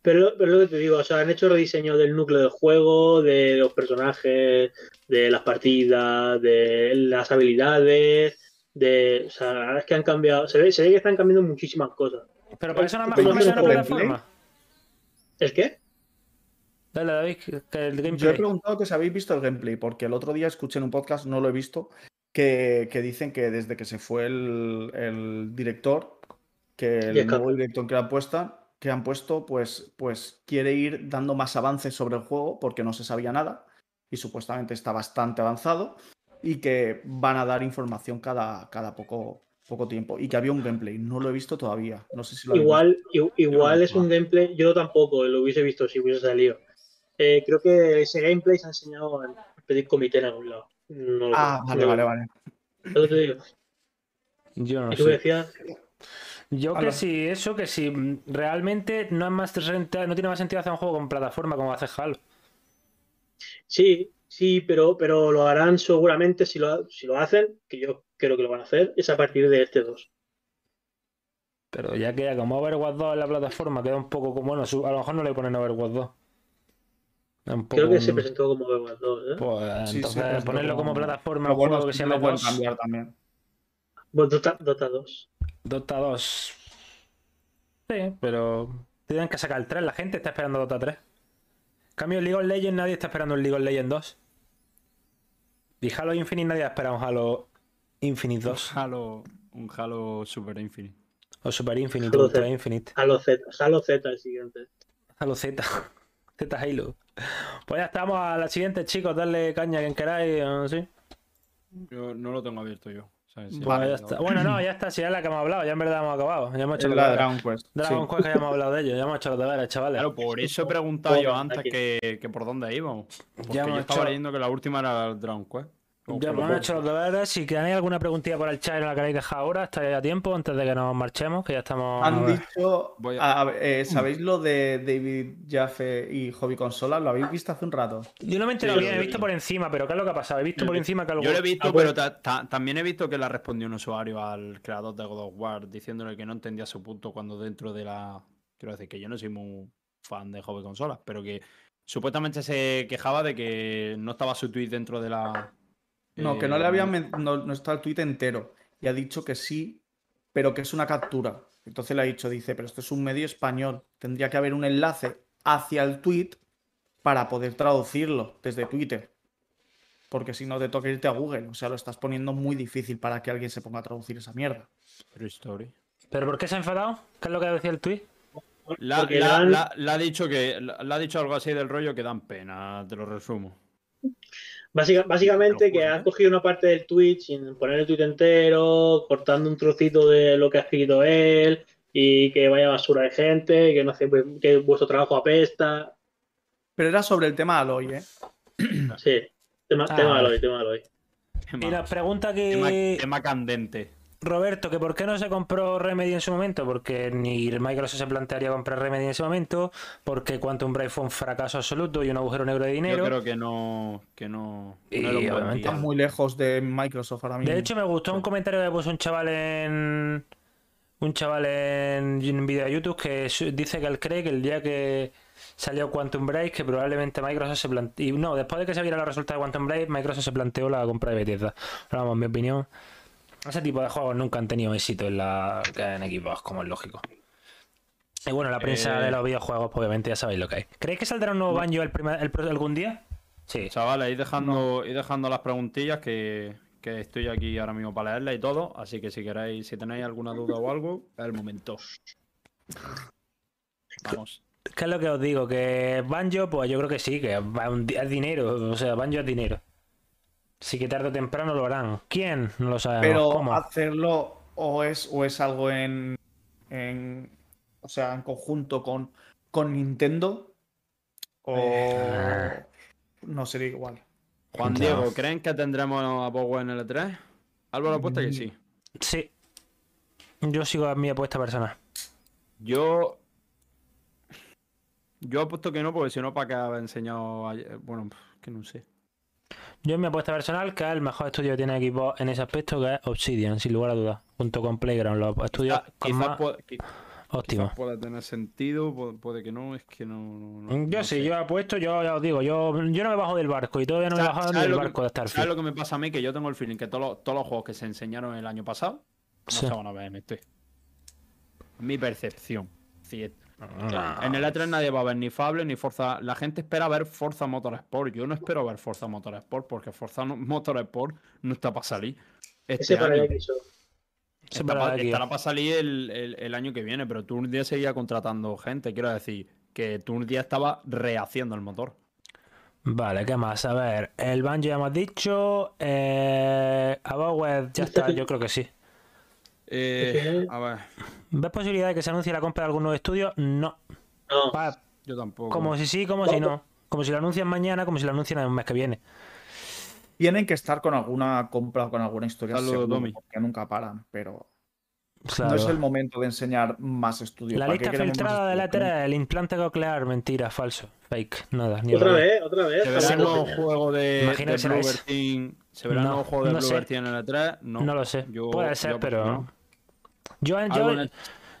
Pero, pero lo que te digo, o sea, han hecho rediseño del núcleo del juego, de los personajes, de las partidas, de las habilidades, de. O sea, es que han cambiado. Se ve, se ve que están cambiando muchísimas cosas. Pero para eso nada más no una plataforma. ¿El qué? Dale, David, que- que el Yo he gameplay. preguntado que si habéis visto el gameplay, porque el otro día escuché en un podcast, no lo he visto, que, que dicen que desde que se fue el, el director, que el nuevo director que han puesto, que han puesto, pues, pues quiere ir dando más avances sobre el juego porque no se sabía nada y supuestamente está bastante avanzado y que van a dar información cada, cada poco, poco tiempo y que había un gameplay. No lo he visto todavía. No sé si lo Igual, i- igual es un gameplay. Yo tampoco lo hubiese visto si hubiese salido. Eh, creo que ese gameplay se ha enseñado en pedir comité en algún lado. No lo Ah, vale, vale, vale. Lo que te digo. Yo no Y tú me sé. decías, Yo que sí, eso que si mm, realmente no es más no tiene más sentido hacer un juego con plataforma como hace Halo. Sí, sí, pero, pero lo harán seguramente si lo, si lo hacen, que yo creo que lo van a hacer, es a partir de este 2. Pero ya queda como Overwatch 2 en la plataforma, queda un poco como. Bueno, a lo mejor no le ponen Overwatch 2. Es un poco Creo que un- se presentó como Overwatch 2, ¿eh? Pues Sí, entonces sí, pues ponerlo no- como plataforma Lo un bueno juego que se lo pueden 2, cambiar también. Bueno, Dota, Dota 2. Dota 2. Sí, pero tienen que sacar el 3. La gente está esperando Dota 3. En cambio, en League of Legends nadie está esperando el League of Legends 2. Y Halo Infinite nadie ha esperado un Halo Infinite 2. Halo, un Halo Super Infinite. O Super Infinite, Halo Ultra Z. Infinite. Halo Z, Halo Z el siguiente. Halo Z. Z Halo. Pues ya estamos a la siguiente, chicos. Darle caña a quien queráis. ¿o ¿sí? Yo no lo tengo abierto yo. ya está. Bueno, no, ya está. Si es la que hemos hablado. Ya en verdad hemos acabado. Ya hemos hecho la. Dragon Quest. Dragon sí. Quest que ya hemos hablado de ello. Ya hemos hecho los deberes, chavales. Claro, por eso he preguntado yo antes que, que por dónde íbamos. Porque Ya yo estaba hecho- leyendo que la última era el Dragon Quest. O Ya por lo hemos menos. hecho los deberes. Si tenéis alguna preguntilla por el chat y no la queréis dejar ahora, está ya a tiempo antes de que nos marchemos, que ya estamos. Han dicho. Voy a- a ver, eh, ¿Sabéis lo de David Jaffe y Hobby Consola? ¿Lo habéis visto hace un rato? Yo no me he enterado Sí, bien, he visto por encima, pero ¿qué es lo que ha pasado? He visto por encima que algo. Yo lo he visto, Ah, pues- pero ta- ta- también he visto que le ha respondido un usuario al creador de God of War diciéndole que no entendía su punto cuando dentro de la. Quiero decir que yo no soy muy fan de hobby consolas, pero que supuestamente se quejaba de que no estaba su tweet dentro de la. No, que eh, no le habían. men- No, no está el tweet entero. Y ha dicho que sí, pero que es una captura. Entonces le ha dicho, dice, pero esto es un medio español. Tendría que haber un enlace hacia el tweet para poder traducirlo desde Twitter. porque si no te toca irte a Google. O sea, lo estás poniendo muy difícil para que alguien se ponga a traducir esa mierda. True story. ¿Pero por qué se ha enfadado? ¿Qué es lo que decía el tweet? La, Porque la- dan- la- la ha dicho que la, la ha dicho algo así del rollo que dan pena, te lo resumo. Básica- básicamente que juro, has ¿eh? cogido una parte del tweet sin poner el tweet entero, cortando un trocito de lo que ha escrito él y que vaya basura de gente, que no hace que vuestro trabajo apesta. Pero era sobre el tema Aloy, ¿eh? Sí, tema, Ah, tema. Aloy, tema Aloy. Tema, Y la pregunta tema- que... tema candente. Roberto, que por qué no se compró Remedy en su momento, porque ni Microsoft se plantearía comprar Remedy en ese momento, porque Quantum Break fue un fracaso absoluto y un agujero negro de dinero. Yo creo que no, que no, Y no obviamente. Están muy lejos de Microsoft ahora mismo. De hecho, me gustó un comentario que puso un chaval en. Un chaval en un vídeo de YouTube que dice que él cree que el día que salió Quantum Break, que probablemente Microsoft se planteó. No, después de que se viera los resultados de Quantum Break, Microsoft se planteó la compra de Bethesda. Pero vamos, en mi opinión, ese tipo de juegos nunca han tenido éxito en, la, en equipos, como es lógico. Y bueno, la prensa Eh. de los videojuegos, pues obviamente ya sabéis lo que hay. ¿Creéis que saldrá un nuevo Banjo el primer- el algún día? Sí. Chavales, ir dejando, ir dejando las preguntillas que, que estoy aquí ahora mismo para leerlas y todo. Así que si queréis, si tenéis alguna duda o algo, es el momento. Vamos. ¿Qué es lo que os digo? Que Banjo, pues yo creo que sí, que es dinero. O sea, Banjo es dinero. Sí que tarde o temprano lo harán. ¿Quién? No lo sabemos. Pero ¿Cómo? hacerlo o es, o es algo en, en- O sea, en conjunto con, con Nintendo. O. Eh. No sería igual. Juan No. Diego, ¿creen que tendremos a Power en el E3? Álvaro apuesta que sí. Sí. Yo sigo a mi apuesta personal. Yo. Yo apuesto que no, porque si no, ¿para qué haber enseñado ayer? Bueno, que no sé. Yo en mi apuesta personal, que es el mejor estudio que tiene equipo en ese aspecto, que es Obsidian, sin lugar a dudas. Junto con Playground, los estudios Quizá- con quizás más puede, óptimos. pueda tener sentido, pu- puede, que no, es que no. no- no- Yo no sí, sé. yo apuesto, yo ya os digo, yo, yo no me bajo del barco y todavía no me he ¿Sabes- bajado sabes del que- barco de ¿Sabes Starfield. lo que me pasa a mí? Que yo tengo el feeling que todos los, todos los juegos que se enseñaron el año pasado no Sí. se van a ver en este. Mi percepción. Ah. En el E3 nadie va a ver ni Fable ni Forza. La gente espera ver Forza Motorsport. Yo no espero ver Forza Motorsport porque Forza no- Motorsport no está para salir. Este Ese año. Está para estará para salir el, el- el año que viene, pero Turn 10 seguía contratando gente. Quiero decir que Turn 10 estaba rehaciendo el motor. Vale, ¿qué más? A ver, el Banjo ya hemos dicho. Eh, Abowed ya está, yo creo que sí. Eh, a ver, ¿Ves posibilidad de que se anuncie la compra de algún nuevo estudio? No. No, yo tampoco. como si sí, como si no. Como si lo anuncian mañana, como si lo anuncian en el mes que viene. Tienen que estar con alguna compra o con alguna historia seguro, porque nunca paran, pero Claro. no es el momento de enseñar más estudios. La ¿Para qué lista filtrada de la? E3, el implante coclear, mentira, falso, fake, nada. Ni otra vez, otra vez. ¿Se verá el nuevo juego de, de. Team? ¿Se verá el No, nuevo juego de no. Bluebird Team en el E3? No, No lo sé. Yo- Puede ser, yo pero. no. Yo, yo,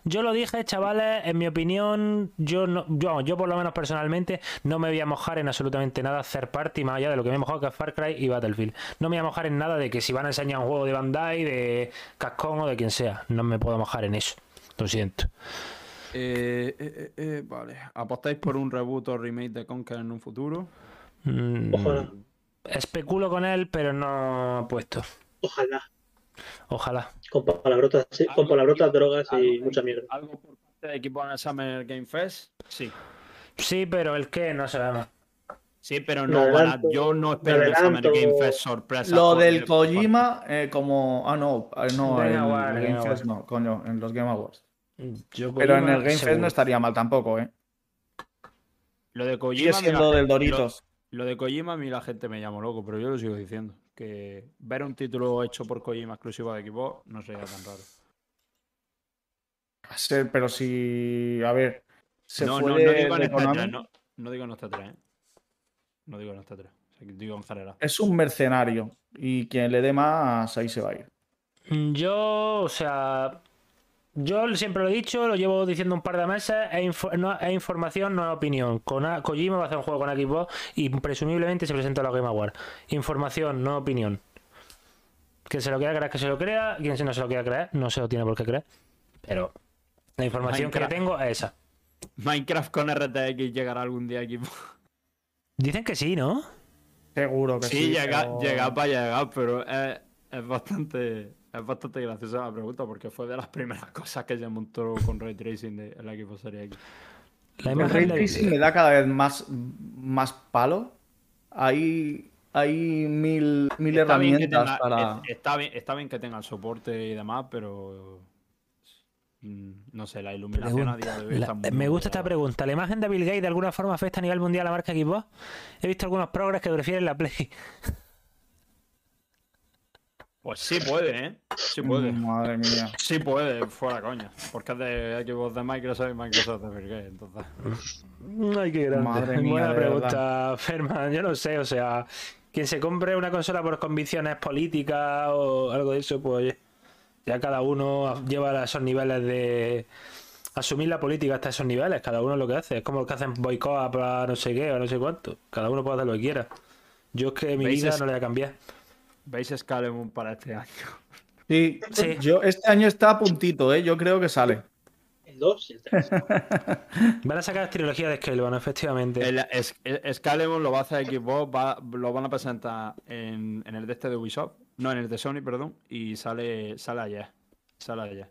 yo lo dije, chavales, en mi opinión, yo no, yo, yo por lo menos personalmente no me voy a mojar en absolutamente nada hacer party más allá de lo que me he mojado que es Far Cry y Battlefield. No me voy a mojar en nada de que si van a enseñar un juego de Bandai, de Cascón o de quien sea. No me puedo mojar en eso. Lo siento. Eh, eh, eh, eh, vale. ¿Apostáis por un reboot o remake de Conker en un futuro? Mm, Ojalá. especulo con él, pero no puesto. Ojalá. Ojalá. Con palabrotas, sí, con palabrotas, drogas y algo- mucha mierda. ¿Algo por parte de equipo en el Summer Game Fest? Sí. Sí, pero el que no sabemos. Sí, pero no adelanto- yo no espero en el Summer Game Fest sorpresa. Lo del Kojima, eh, como. Ah, no, eh, no, Game el Award, Game Game Fest no, coño, en los Game Awards. Yo Pero en el Game Fest no estaría mal tampoco, ¿eh? Lo de Sigue Kojima. mí siendo del Doritos. Lo, lo de Kojima a mí la gente me llama loco, pero yo lo sigo diciendo. Que ver un título hecho por Kojima exclusivo de equipo no sería tan raro. Sí, Pero si. A ver. Se no, fue no, no digo en de este Konami. 3, no, no digo en este 3, ¿eh? No digo en este 3. O sea, que digo en general. Es un mercenario. Y quien le dé más, ahí se va a ir. Yo, o sea, yo siempre lo he dicho, lo llevo diciendo un par de meses, es, info- no- es información, no es opinión. Con a- Kojima va a hacer un juego con Xbox y presumiblemente se presenta a la Game Award. Información, no opinión. Quien se lo quiera creer, que se lo crea. Quien no se lo quiera creer, no se lo tiene por qué creer. Pero la información que Minecraft. tengo es esa. Minecraft con RTX llegará algún día a equipo. Dicen que sí, ¿no? Seguro que sí. Sí, llega, pero- llega para llegar, pero es, es bastante es bastante graciosa la pregunta porque fue de las primeras cosas que se montó con Ray Tracing de, en la Equipo Series X. La El imagen ray tracing me da cada vez más, más palo. Hay, hay mil, mil Está bien, que herramientas tenga, para. es- está, bien, está bien que tenga el soporte y demás, pero mm, no sé, la iluminación a día de hoy La- está muy me gusta esta pregunta. ¿La imagen de Bill Gates de alguna forma afecta a nivel mundial a la marca Xbox? He visto algunos progres que prefieren la Play. Pues sí puede, ¿eh? Sí puede. Madre mía. Sí puede, fuera coña. Porque es de Xbox de Microsoft y Microsoft de Bill Gates, entonces. Ay, qué grande. Madre mía, Buena pregunta, Ferman. Yo no sé, o sea, quien se compre una consola por convicciones políticas o algo de eso, pues oye, ya cada uno lleva a esos niveles de asumir la política hasta esos niveles. Cada uno lo que hace. Es como los que hacen boicot para no sé qué o no sé cuánto. Cada uno puede hacer lo que quiera. Yo es que mi vida Es- no le voy a cambiar. ¿Veis Scalemun para este año? Sí, Sí. yo este año está a puntito, ¿eh? Yo creo que sale. El 2 y el 3. Van a sacar trilogía de Scalebound, efectivamente. El, es, el- Scalemun lo va a hacer Xbox, va- lo van a presentar en, en el de este de Ubisoft, no, en el de Sony, perdón, y sale, sale ayer. Sale ayer.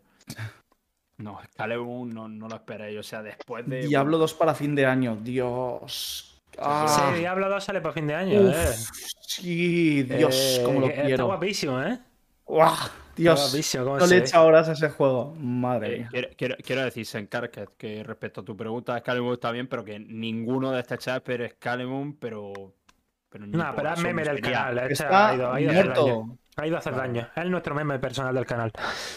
No, Scalemun no, no lo esperéis, o sea, después de... Diablo 2 para fin de año. Dios. Ah, Sí, Diablo 2 sale para fin de año, uf, eh. sí, Dios, Eh, cómo lo Está quiero. guapísimo, ¿eh? Guau, Está Dios, no le he ve. echado horas a ese juego. Madre Eh, mía. quiero, quiero, quiero decir, Senkarket, que respecto a tu pregunta, Scalemun está bien, pero que ninguno de este chat espera Scalemun, pero... pero No, pero es meme del canal. Está ha ido, ha ido muerto. Ha ido a hacer Vale. daño. Es nuestro meme personal del canal.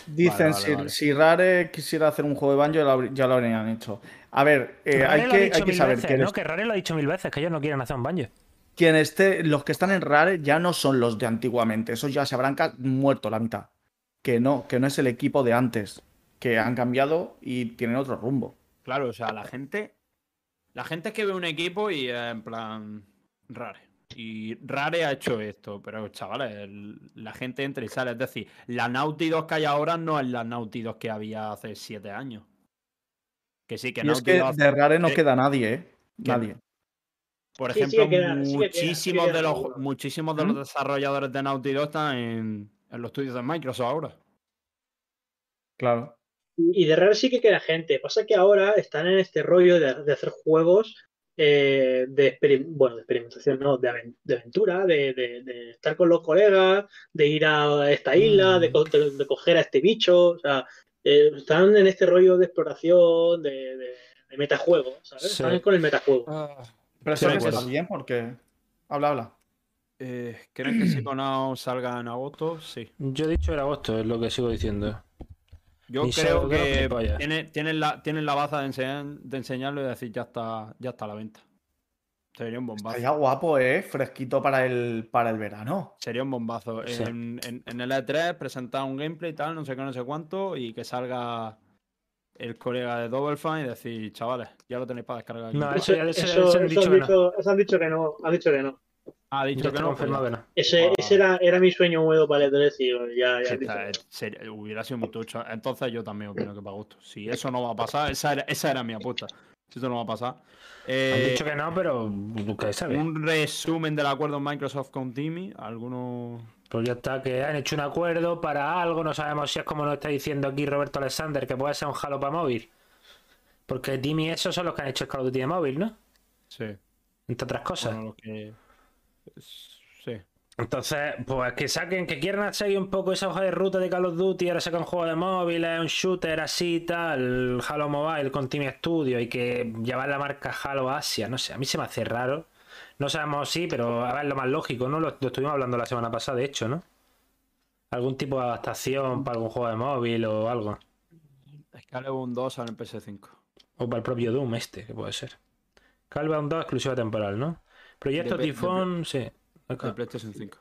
Dicen, Vale, vale, si, vale. si Rare quisiera hacer un juego de Banjo, ya lo, habr- ya lo habrían hecho. A ver, eh, hay, que, hay que saber veces, que ¿no? Que Rare lo ha dicho mil veces, que ellos no quieren hacer un banjo. quien esté, los que están en Rare ya no son los de antiguamente. Esos ya se habrán muerto la mitad. Que no, que no es el equipo de antes. Que han cambiado y tienen otro rumbo. Claro, o sea, la gente. La gente que ve un equipo y eh, en plan. Rare. Y Rare ha hecho esto, pero chavales, el- la gente entra y sale. Es decir, la Naughty 2 que hay ahora no es la Naughty 2 que había hace 7 años. Que sí, que y es Naughty que 2 de Rare no eh, queda nadie, ¿eh? que- Nadie. Por sí ejemplo, que queda- sí que queda- sí que muchísimos, queda de los, muchísimos de ¿Mm? los desarrolladores de Naughty 2 están en, en los estudios de Microsoft ahora. Claro. Y de Rare sí que queda gente. Pasa que ahora están en este rollo de, de hacer juegos eh, de, bueno, de experimentación, no, de, de aventura, de, de- de estar con los colegas, de ir a esta isla, de, co- de- de coger a este bicho. O sea, eh, están en este rollo de exploración, de, de, de metajuego, ¿sabes? Sí. Están con el metajuego. Pero Sí, eso acuerdo. bien porque. Habla, habla. Eh, ¿Creen que Psychonauts salga en agosto? Sí. Yo he dicho en agosto, es lo que sigo diciendo. Yo creo que que polla. tiene- tienen la, tienen la baza de, enseñar- de enseñarlo y decir ya está, ya está a la venta. Sería un bombazo. Estaría guapo, ¿eh? Fresquito para el, para el verano. Sería un bombazo. Sí. En, en- en el E3 presentar un gameplay y tal, no sé qué, no sé cuánto, y que salga el colega de Double Fine y decir, chavales, ya lo tenéis para descargar. No, aquí". eso ya- Eso, eso- eso- eso han eso dicho han que no. dicho, eso han dicho que no. Han dicho que no. Ah, ha Ya dicho que no. Ese, Ah. ese era, era mi sueño húmedo para el E3 y ya, ya han sería- hubiera sido muy tocho. Entonces yo también opino que para gusto. Si eso no va a pasar, esa era, esa era mi apuesta. Si eso no va a pasar. Han Eh, dicho que no, pero nunca sabe. un resumen del acuerdo Microsoft con Timmy. ¿Alguno? Pues ya está, que han hecho un acuerdo para algo, no sabemos si es como nos está diciendo aquí Roberto Alexander, que puede ser un Halo para móvil. Porque Team y esos son los que han hecho el Call of Duty de móvil, ¿no? Sí. Entre otras cosas. Bueno, los que... Sí. Entonces, pues que saquen, que quieran seguir un poco esa hoja de ruta de Call of Duty, ahora sacan un juego de móviles, un shooter así y tal, Halo Mobile con Team Studio y que llevar la marca Halo Asia, no sé, a mí se me hace raro. No sabemos si, pero a ver, lo más lógico, ¿no? Lo, lo estuvimos hablando la semana pasada, de hecho, ¿no? Algún tipo de adaptación para algún juego de móvil o algo. Scalebound 2 sale en PS5. O para el propio Doom este, que puede ser. Calbound 2 exclusiva temporal, ¿no? Proyecto De P- de Tifón, sí. De PlayStation 5.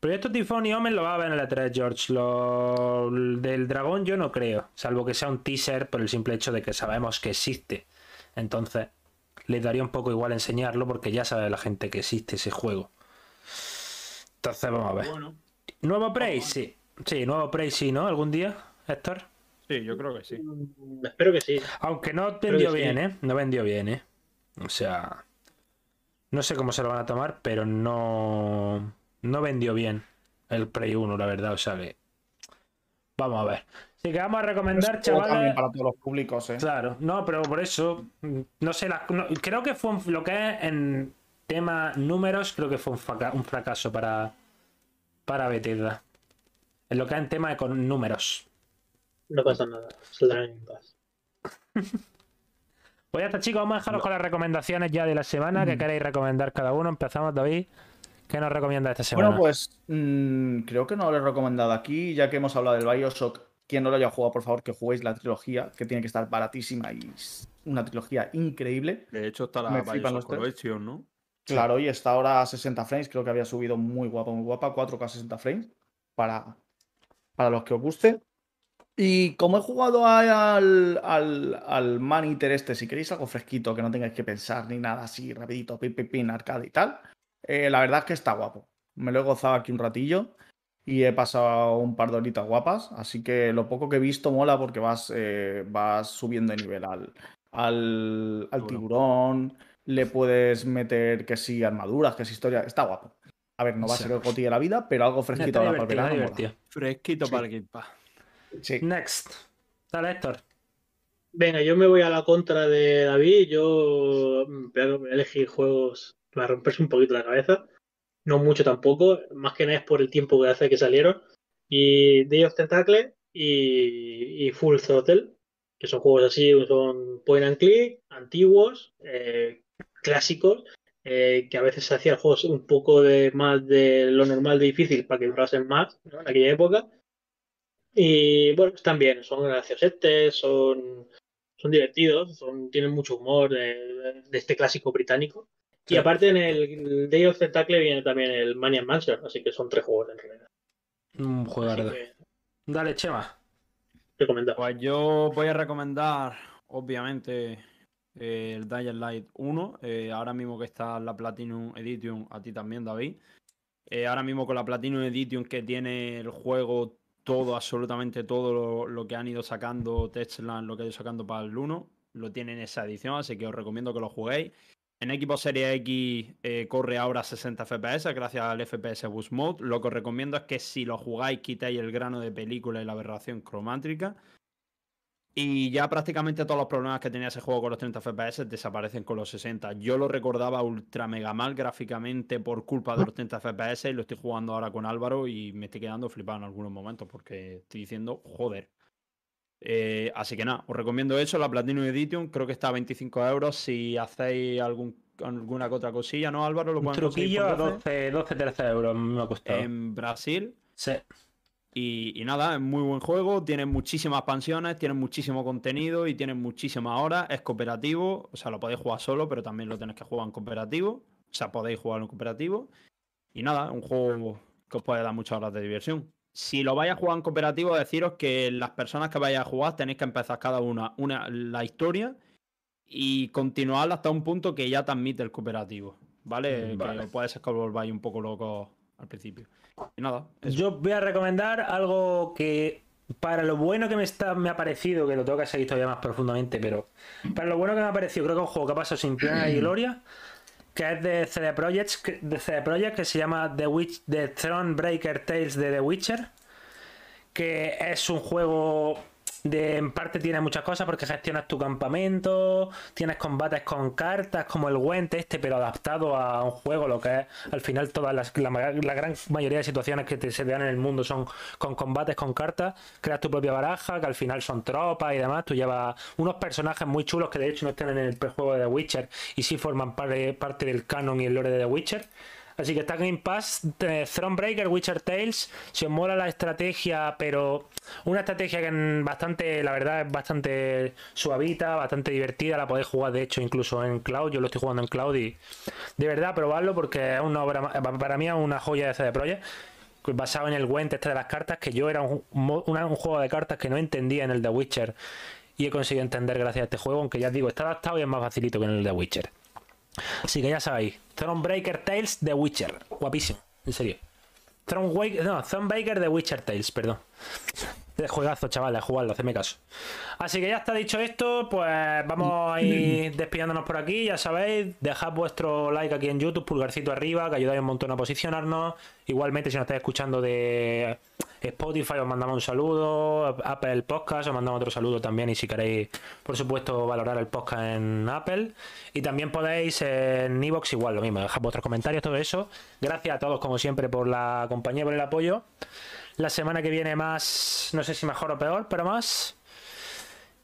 Proyecto Tifón y Omen lo va a ver en la 3, George. Lo del dragón yo no creo, salvo que sea un teaser por el simple hecho de que sabemos que existe. Entonces, le daría un poco igual enseñarlo porque ya sabe la gente que existe ese juego. Entonces, vamos a ver. Bueno. ¿Nuevo Prey? Sí. Sí, nuevo Prey sí, ¿no? ¿Algún día, Héctor? Sí, yo creo que sí. Mm, Espero que sí. Aunque no vendió sí. bien, ¿eh? No vendió bien, ¿eh? O sea... No sé cómo se lo van a tomar, pero no, no vendió bien el Play 1, la verdad. O sea que. Vamos a ver. Así que vamos a recomendar, chavales. para todos los públicos, ¿eh? Claro, no, pero por eso. No sé, no- creo que fue un- lo que es en tema números, creo que fue un, fraca- un fracaso para, para Bethesda. En lo que es en tema de con números. No pasa nada. Saldrán en paz. Pues ya está, chicos, vamos a dejaros con las recomendaciones ya de la semana. que queréis recomendar cada uno? Empezamos, David. ¿Qué nos recomienda esta semana? Bueno, pues mm, creo que no lo he recomendado aquí, ya que hemos hablado del Bioshock. Quien no lo haya jugado, por favor, que juguéis la trilogía, que tiene que estar baratísima y es una trilogía increíble. De hecho, está la Me Bioshock. Collection, ¿no? Claro, y está ahora a 60 frames, creo que había subido muy guapa, muy guapa, 4K 60 frames, para, para los que os guste. Y como he jugado al, al, al Man Eater este, si queréis algo fresquito, que no tengáis que pensar ni nada así, rapidito, pin, pin, pin, arcade y tal, eh, la verdad es que está guapo. Me lo he gozado aquí un ratillo y he pasado un par de horitas guapas, así que lo poco que he visto mola porque vas, eh, vas subiendo de nivel al, al, al Tiburón. le puedes meter que sí armaduras, que sí historia, está guapo. A ver, no va a ser el goti de la vida, pero algo fresquito ahora para el verano. Fresquito Sí. para el Game Pass. Sí. Next. Dale, Héctor. Venga, yo me voy a la contra de David. Yo mm, voy a elegir juegos para romperse un poquito la cabeza. No mucho tampoco, más que nada es por el tiempo que hace que salieron. Y Day of Tentacle y, y Full Throttle, que son juegos así, son point and click, antiguos, eh, clásicos, eh, que a veces se hacían juegos un poco de más de lo normal de difícil para que durasen más ¿no? en aquella época. Y bueno, están bien, son graciosetes, son, son divertidos, son, tienen mucho humor de, de este clásico británico. Sí. Y aparte en el Day of Tentacle viene también el Maniac Mansion, así que son tres juegos en realidad. Un juego que Dale, Chema. recomendado. Pues yo voy a recomendar, obviamente, eh, el Dying Light 1. eh, ahora mismo que está la Platinum Edition, a ti también, David. Eh, ahora mismo con la Platinum Edition que tiene el juego todo, absolutamente todo lo, que han ido sacando Techland, lo que han ido sacando para el 1, lo tiene en esa edición, así que os recomiendo que lo juguéis. En Xbox Series X eh, corre ahora 60 FPS gracias al FPS Boost Mode. Lo que os recomiendo es que si lo jugáis quitéis el grano de película y la aberración cromática. Y ya prácticamente todos los problemas que tenía ese juego con los 30 FPS desaparecen con los 60. Yo lo recordaba ultra mega mal gráficamente por culpa de los 30 FPS y lo estoy jugando ahora con Álvaro y me estoy quedando flipado en algunos momentos porque estoy diciendo, joder. Eh, así que nada, os recomiendo eso, la Platinum Edition, creo que está a 25 euros. Si hacéis algún, alguna que otra cosilla, ¿no, Álvaro? Lo Un pueden truquillo a 12, 12, 13 euros me ha costado. en Brasil. Sí. Y, y nada, es muy buen juego, tiene muchísimas expansiones, tiene muchísimo contenido y tiene muchísimas horas. Es cooperativo, o sea, lo podéis jugar solo, pero también lo tenéis que jugar en cooperativo. O sea, podéis jugar en cooperativo. Y nada, un juego que os puede dar muchas horas de diversión. Si lo vais a jugar en cooperativo, deciros que las personas que vayáis a jugar tenéis que empezar cada una, una la historia y continuar hasta un punto que ya te admite el cooperativo. ¿Vale? Vale. Que puede ser que os volváis un poco locos al principio. Yo voy a recomendar algo que para lo bueno que me está me ha parecido, que lo tengo que seguir todavía más profundamente, pero para lo bueno que me ha parecido, creo que es un juego que ha pasado sin pena y gloria, que es de CD Projekt, que- de CD Projekt, que se llama The Witch, The Thronebreaker Tales de The Witcher, que es un juego de en parte tiene muchas cosas porque gestionas tu campamento, tienes combates con cartas como el Gwent este, pero adaptado a un juego, lo que es al final todas las la, gran mayoría de situaciones que te, se dan en el mundo son con combates con cartas, creas tu propia baraja, que al final son tropas y demás, tú llevas unos personajes muy chulos que de hecho no están en el juego de The Witcher y sí forman parte, parte del canon y el lore de The Witcher. Así que está Game Pass, eh, Thronebreaker, Witcher Tales. Si os mola la estrategia, pero una estrategia que bastante, la verdad, es bastante suavita, bastante divertida. La podéis jugar, de hecho, incluso en cloud. Yo lo estoy jugando en cloud y de verdad probarlo porque es una obra, para mí es una joya de CD Projekt. Basado en el Gwent este de las cartas, que yo era un juego de cartas que no entendía en el The Witcher y he conseguido entender gracias a este juego, aunque ya os digo, está adaptado y es más facilito que en el The Witcher. Así que ya sabéis, Thronebreaker Tales The Witcher. Guapísimo, en serio. Thronebreaker, no, Thronebreaker The Witcher Tales, perdón. De juegazo, chavales, jugadlo, hacedme caso. Así que ya está dicho esto, pues vamos a ir despidiéndonos por aquí, ya sabéis, dejad vuestro like aquí en YouTube, pulgarcito arriba, que ayudáis un montón a posicionarnos. Igualmente, si nos estáis escuchando de Spotify, os mandamos un saludo, Apple Podcast, os mandamos otro saludo también, y si queréis, por supuesto, valorar el podcast en Apple. Y también podéis en Evox igual, lo mismo, dejad vuestros comentarios, todo eso. Gracias a todos, como siempre, por la compañía, por el apoyo. La semana que viene más, no sé si mejor o peor, pero más.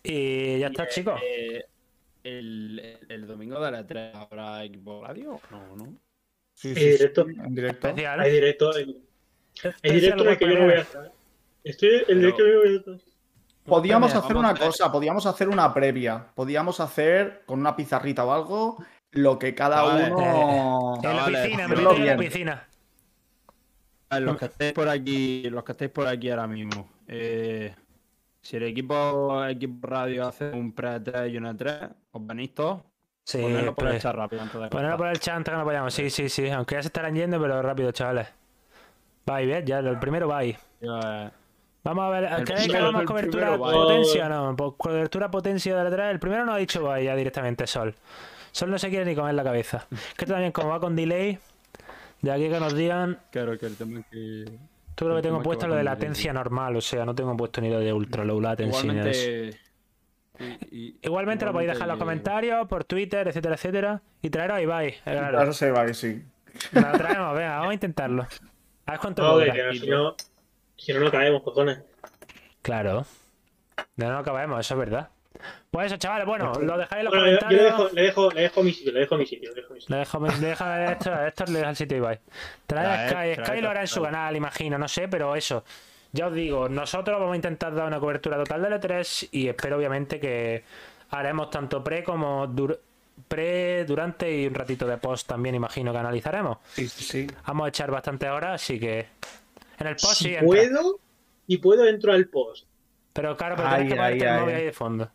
Y ya está, chicos. Eh, el, el domingo de la 3 habrá equipo radio no, ¿no? Sí, ¿Hay directo? En directo. Especial. Hay directo. Hay, hay directo el que yo no voy a estar. Estoy en el directo que yo no voy a estar. Podíamos hacer una cosa, podíamos hacer una previa. Podíamos hacer con una pizarrita o algo lo que cada Vale. uno. En la piscina, me en la piscina. Los que estéis por aquí, los que estéis por aquí ahora mismo. eh, si el equipo, equipo radio hace un pre 3 y una 3, os venís todos. Sí, Ponerlo por el pues, chat rápido antes de ponerlo por el chat antes que nos vayamos. Sí, sí, sí. Aunque ya se estarán yendo, pero rápido, chavales. Bye, ¿ves? Ya, el primero bye. Yo, eh, Vamos a ver, El ¿queréis que el cobertura primero, potencia? No, po- cobertura potencia de la 3. El primero no ha dicho bye ya directamente, Sol. Sol no se quiere ni comer la cabeza. Que también, como va con delay, de aquí que nos digan, claro que el tema es que. todo lo que tengo que puesto es va lo de latencia normal, o sea, no tengo puesto ni lo de ultra low latency ni nada de eso. Igualmente. y- y- Igualmente lo podéis dejar en los comentarios, por Twitter, etcétera, etcétera. Y traeros a Ibai, eh, claro. Claro, se va, sí. Lo traemos, venga, vamos a intentarlo. A ver cuánto Joder, que no, si no, si no, no caemos, cojones. Claro. De no acabemos, eso es verdad. Pues eso, chavales, bueno, lo dejáis en los Bueno, yo, yo comentarios. le, dejo, le, dejo, le dejo mi sitio, le dejo mi sitio, le dejo mi sitio. Le dejo, le deja esto, esto le deja el sitio Ibai. Trae a Sky, trae, Sky lo hará en su canal, imagino, no sé, pero eso. Ya os digo, nosotros vamos a intentar dar una cobertura total de L3 y espero obviamente que haremos tanto pre como dur- pre, durante y un ratito de post también, imagino que analizaremos. Sí, sí, sí. Vamos a echar bastantes horas, así que en el post sí Si entra. puedo, si puedo, entro al post. Pero claro, pero Ahí, que ponerte ahí, el ahí. móvil ahí de fondo.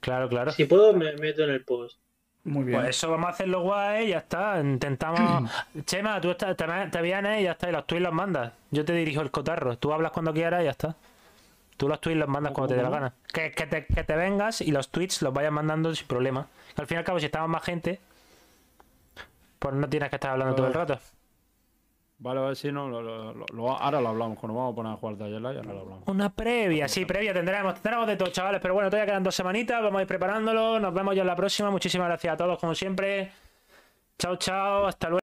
Claro, claro. Si puedo, me meto en el post. Muy bien. Pues eso vamos a hacerlo guay, ya está. Intentamos. Chema, tú estás- te, te vienes y ya está. Y los tweets los mandas. Yo te dirijo el cotarro. Tú hablas cuando quieras y ya está. Tú los tweets los mandas cuando te dé la gana. Que, que te, que te vengas y los tweets los vayas mandando sin problema. Que al fin y al cabo, si estamos más gente, pues no tienes que estar hablando todo el rato. Vale, a ver si no. Ahora lo hablamos. Cuando vamos a poner a jugar de ayer, ahora lo hablamos. Una previa, sí, previa tendremos, tendremos de todo, chavales. Pero bueno, todavía quedan dos semanitas, vamos a ir preparándolo. Nos vemos ya en la próxima. Muchísimas gracias a todos, como siempre. Chao, chao, hasta luego.